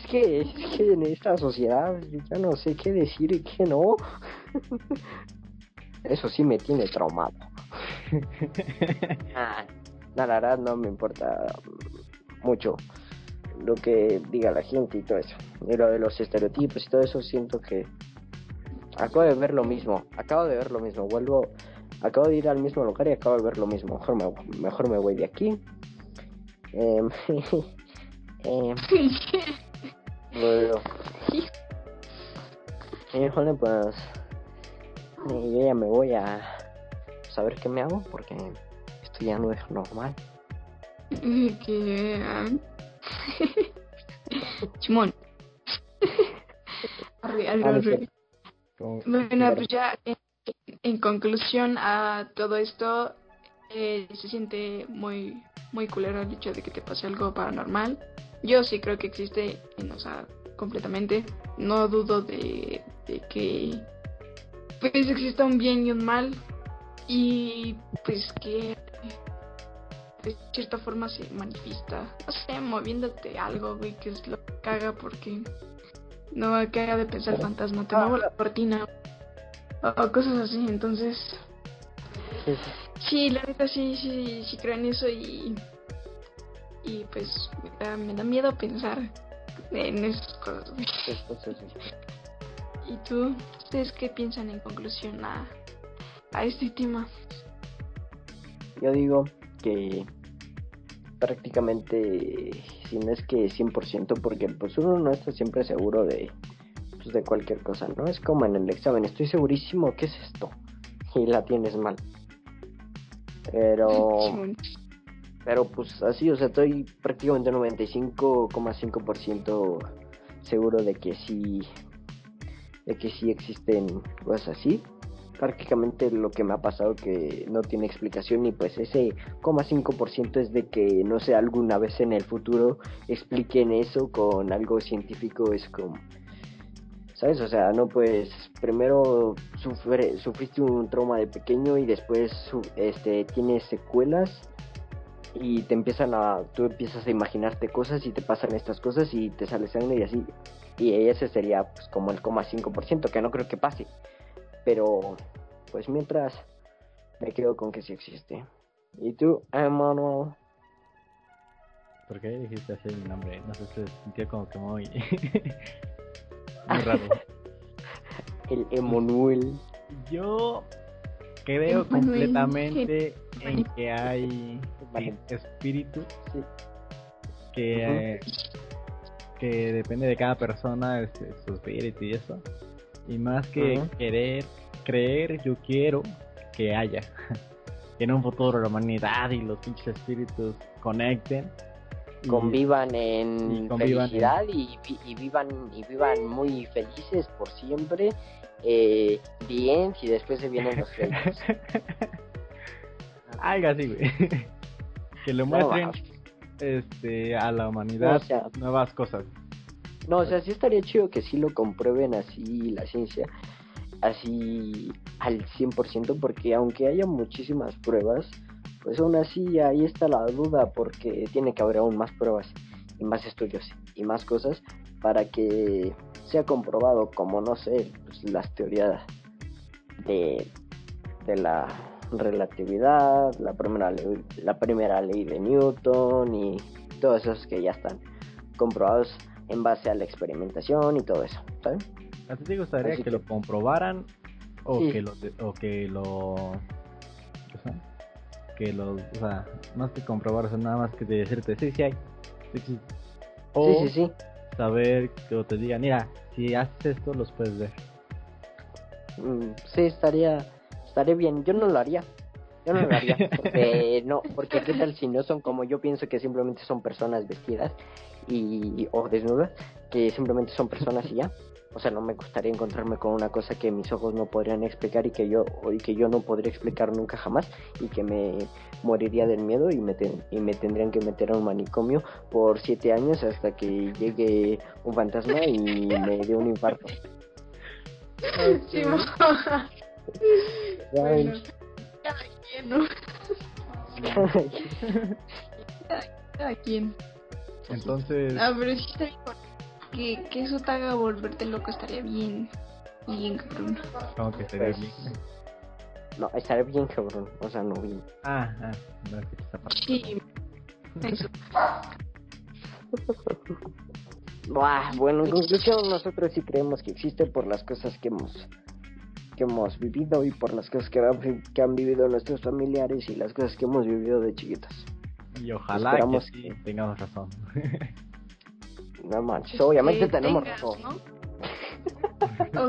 Es que, es que en esta sociedad ya no sé qué decir y qué no. (laughs) Eso sí me tiene traumado. (laughs) Ah, no, la verdad no me importa mucho lo que diga la gente y todo eso. Y lo de los estereotipos y todo eso siento que acabo de ver lo mismo. Acabo de ver lo mismo. Vuelvo, acabo de ir al mismo lugar y acabo de ver lo mismo. Mejor me, mejor me voy de aquí. Em, (laughs) Híjole, pues. eh, Yo ya me voy a saber qué me hago porque esto ya no es normal. (laughs) Que ah, (laughs) Chimón. (laughs) Arre, arre, Ah, arre. Bueno, pues ya en, en conclusión a todo esto, eh, se siente muy muy culero el hecho de que te pase algo paranormal. Yo sí creo que existe, o sea, completamente. No dudo de, de que pues exista un bien y un mal. Y pues que de cierta forma se manifiesta, no sé, moviéndote algo, güey, que es lo que caga porque no caga de pensar el fantasma, te muevo la cortina o, cosas así, entonces sí, la neta sí, sí, sí creo en eso y y pues me da, me da miedo pensar en esas cosas. ¿Y tú? ¿Ustedes qué piensan en conclusión a, a este tema? Yo digo que prácticamente, si no es que 100%, porque pues uno no está siempre seguro de, pues, de cualquier cosa, ¿no? Es como en el examen, estoy segurísimo que es esto, y la tienes mal. Pero, (laughs) pero pues así, o sea, estoy prácticamente 95,5% seguro de que sí, de que sí existen cosas así prácticamente lo que me ha pasado que no tiene explicación y pues ese 0,5% es de que no sé alguna vez en el futuro expliquen eso con algo científico es como ¿sabes? O sea, no pues primero sufriste un trauma de pequeño y después este tienes secuelas y te empiezan a tú empiezas a imaginarte cosas y te pasan estas cosas y te sale sangre y así y ese sería pues como el 0,5% que no creo que pase pero pues mientras me quedo con que sí existe. ¿Y tú, Emanuel? ¿Por qué dijiste así mi nombre? No sé, se sintió como que muy, (laughs) (laughs) muy raro. El Emanuel. Yo creo completamente en que hay espíritu que, que depende de cada persona, este, su espíritu y eso. Y más que querer, creer, yo quiero que haya. (laughs) que en un futuro la humanidad y los pinches espíritus conecten. Convivan en felicidad Y, vivan y vivan muy felices por siempre eh, bien y después se vienen los (laughs) felices. Algo así güey. (laughs) Que lo muestren este a la humanidad nuevas cosas. no, o sea, sí estaría chido que sí lo comprueben así la ciencia, así al 100%, porque aunque haya muchísimas pruebas, pues aún así ahí está la duda, porque tiene que haber aún más pruebas y más estudios y más cosas para que sea comprobado, como no sé, pues, las teorías de, de la relatividad, la primera, ley, la primera ley de Newton y todos esos que ya están comprobados en base a la experimentación y todo eso, ¿sabes? ¿A ti te gustaría que, lo comprobaran o que lo o que lo que lo, o sea, más que comprobar, o sea, nada más que decirte sí, sí hay, sí, sí. O sí, sí, sí. saber que te digan, mira, si haces esto los puedes ver. Mm, sí, estaría, estaría bien. Yo no lo haría. Yo no lo haría. Porque, (laughs) no, porque qué tal si no son como yo pienso que simplemente son personas vestidas y o desnudas que simplemente son personas y ya o sea no me gustaría encontrarme con una cosa que mis ojos no podrían explicar y que yo y que yo no podría explicar nunca jamás y que me moriría del miedo y me y me tendrían que meter a un manicomio por siete años hasta que llegue un fantasma y me dé un infarto sí, bueno, cada quien, ¿no? cada quien. Entonces. Ah, pero sí estaría que, que eso te haga volverte loco estaría bien. Bien, cabrón. ¿Cómo que estaría bien? No, estaría bien, cabrón. O sea, no bien. Ah, ah, no es que parte. Sí, eso. (laughs) bueno, en conclusión, nosotros sí creemos que existe por las cosas que hemos que hemos vivido y por las cosas que han, que han vivido nuestros familiares y las cosas que hemos vivido de chiquitos. Y ojalá que sí tengamos razón. (laughs) no manches, obviamente tenemos razón. ¿no? (laughs)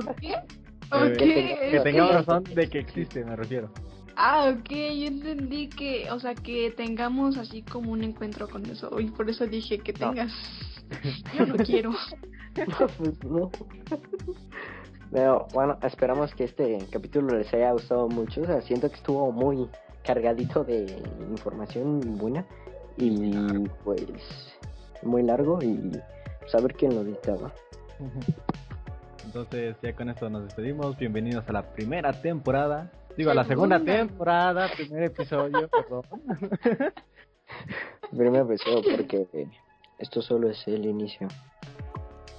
¿Okay? Que, tengamos razón de que existe, me refiero. Ah, ok, yo entendí que, o sea, que tengamos así como un encuentro con eso. Y por eso dije que tengas. (laughs) Yo no quiero. no, pues no. Pero bueno, esperamos que este capítulo les haya gustado mucho. O sea, siento que estuvo muy cargadito de información buena y pues muy largo y saber quién lo editaba. Entonces ya con esto nos despedimos. Bienvenidos a la primera temporada. Digo, a la segunda temporada, primer episodio, (laughs) perdón. primer episodio porque esto solo es el inicio.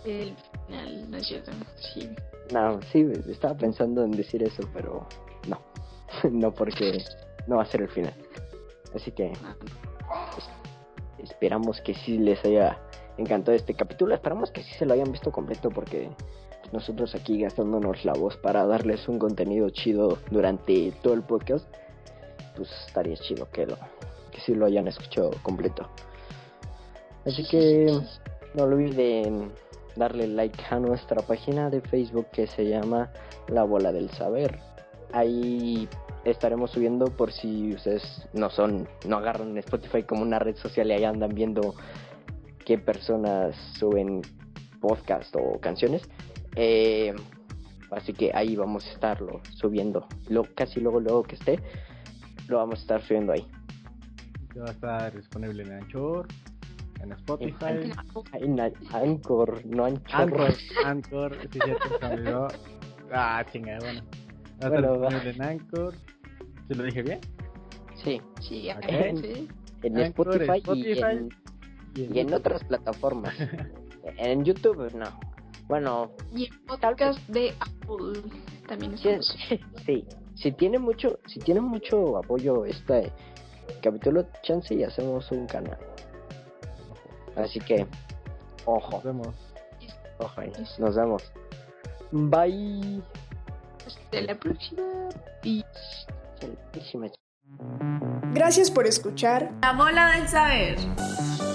El final, no es cierto, sí. No, sí, estaba pensando en decir eso, pero no. (laughs) no porque no va a ser el final. Así que esperamos que sí les haya encantado este capítulo. Esperamos que sí se lo hayan visto completo porque nosotros aquí gastándonos la voz para darles un contenido chido durante todo el podcast, pues estaría chido que lo que sí lo hayan escuchado completo. Así que no olviden darle like a nuestra página de Facebook que se llama La Bola del Saber. Ahí estaremos subiendo por si ustedes no son, no agarran Spotify como una red social y ahí andan viendo qué personas suben podcast o canciones. Eh, así que ahí vamos a estarlo subiendo. Lo, casi luego, luego que esté, lo vamos a estar subiendo ahí. Va a estar disponible en Anchor, en Spotify. En Anchor, no Anchor. Anchor, (laughs) Anchor, sí, cierto, Ah, chingada, bueno. Va a estar disponible en Anchor. ¿Se lo dije bien? Sí. Sí, en, (laughs) sí. en Spotify, y, en, y en otras plataformas. (laughs) en YouTube, no. Bueno, y en podcast de Apple también sí, (laughs) sí, si tiene mucho, si tiene mucho apoyo este capítulo, chance y hacemos un canal. Así que, ojo. Nos vemos. Ojo, nos vemos. Bye. Hasta la próxima. Próxima. Gracias por escuchar La Bola del Saber.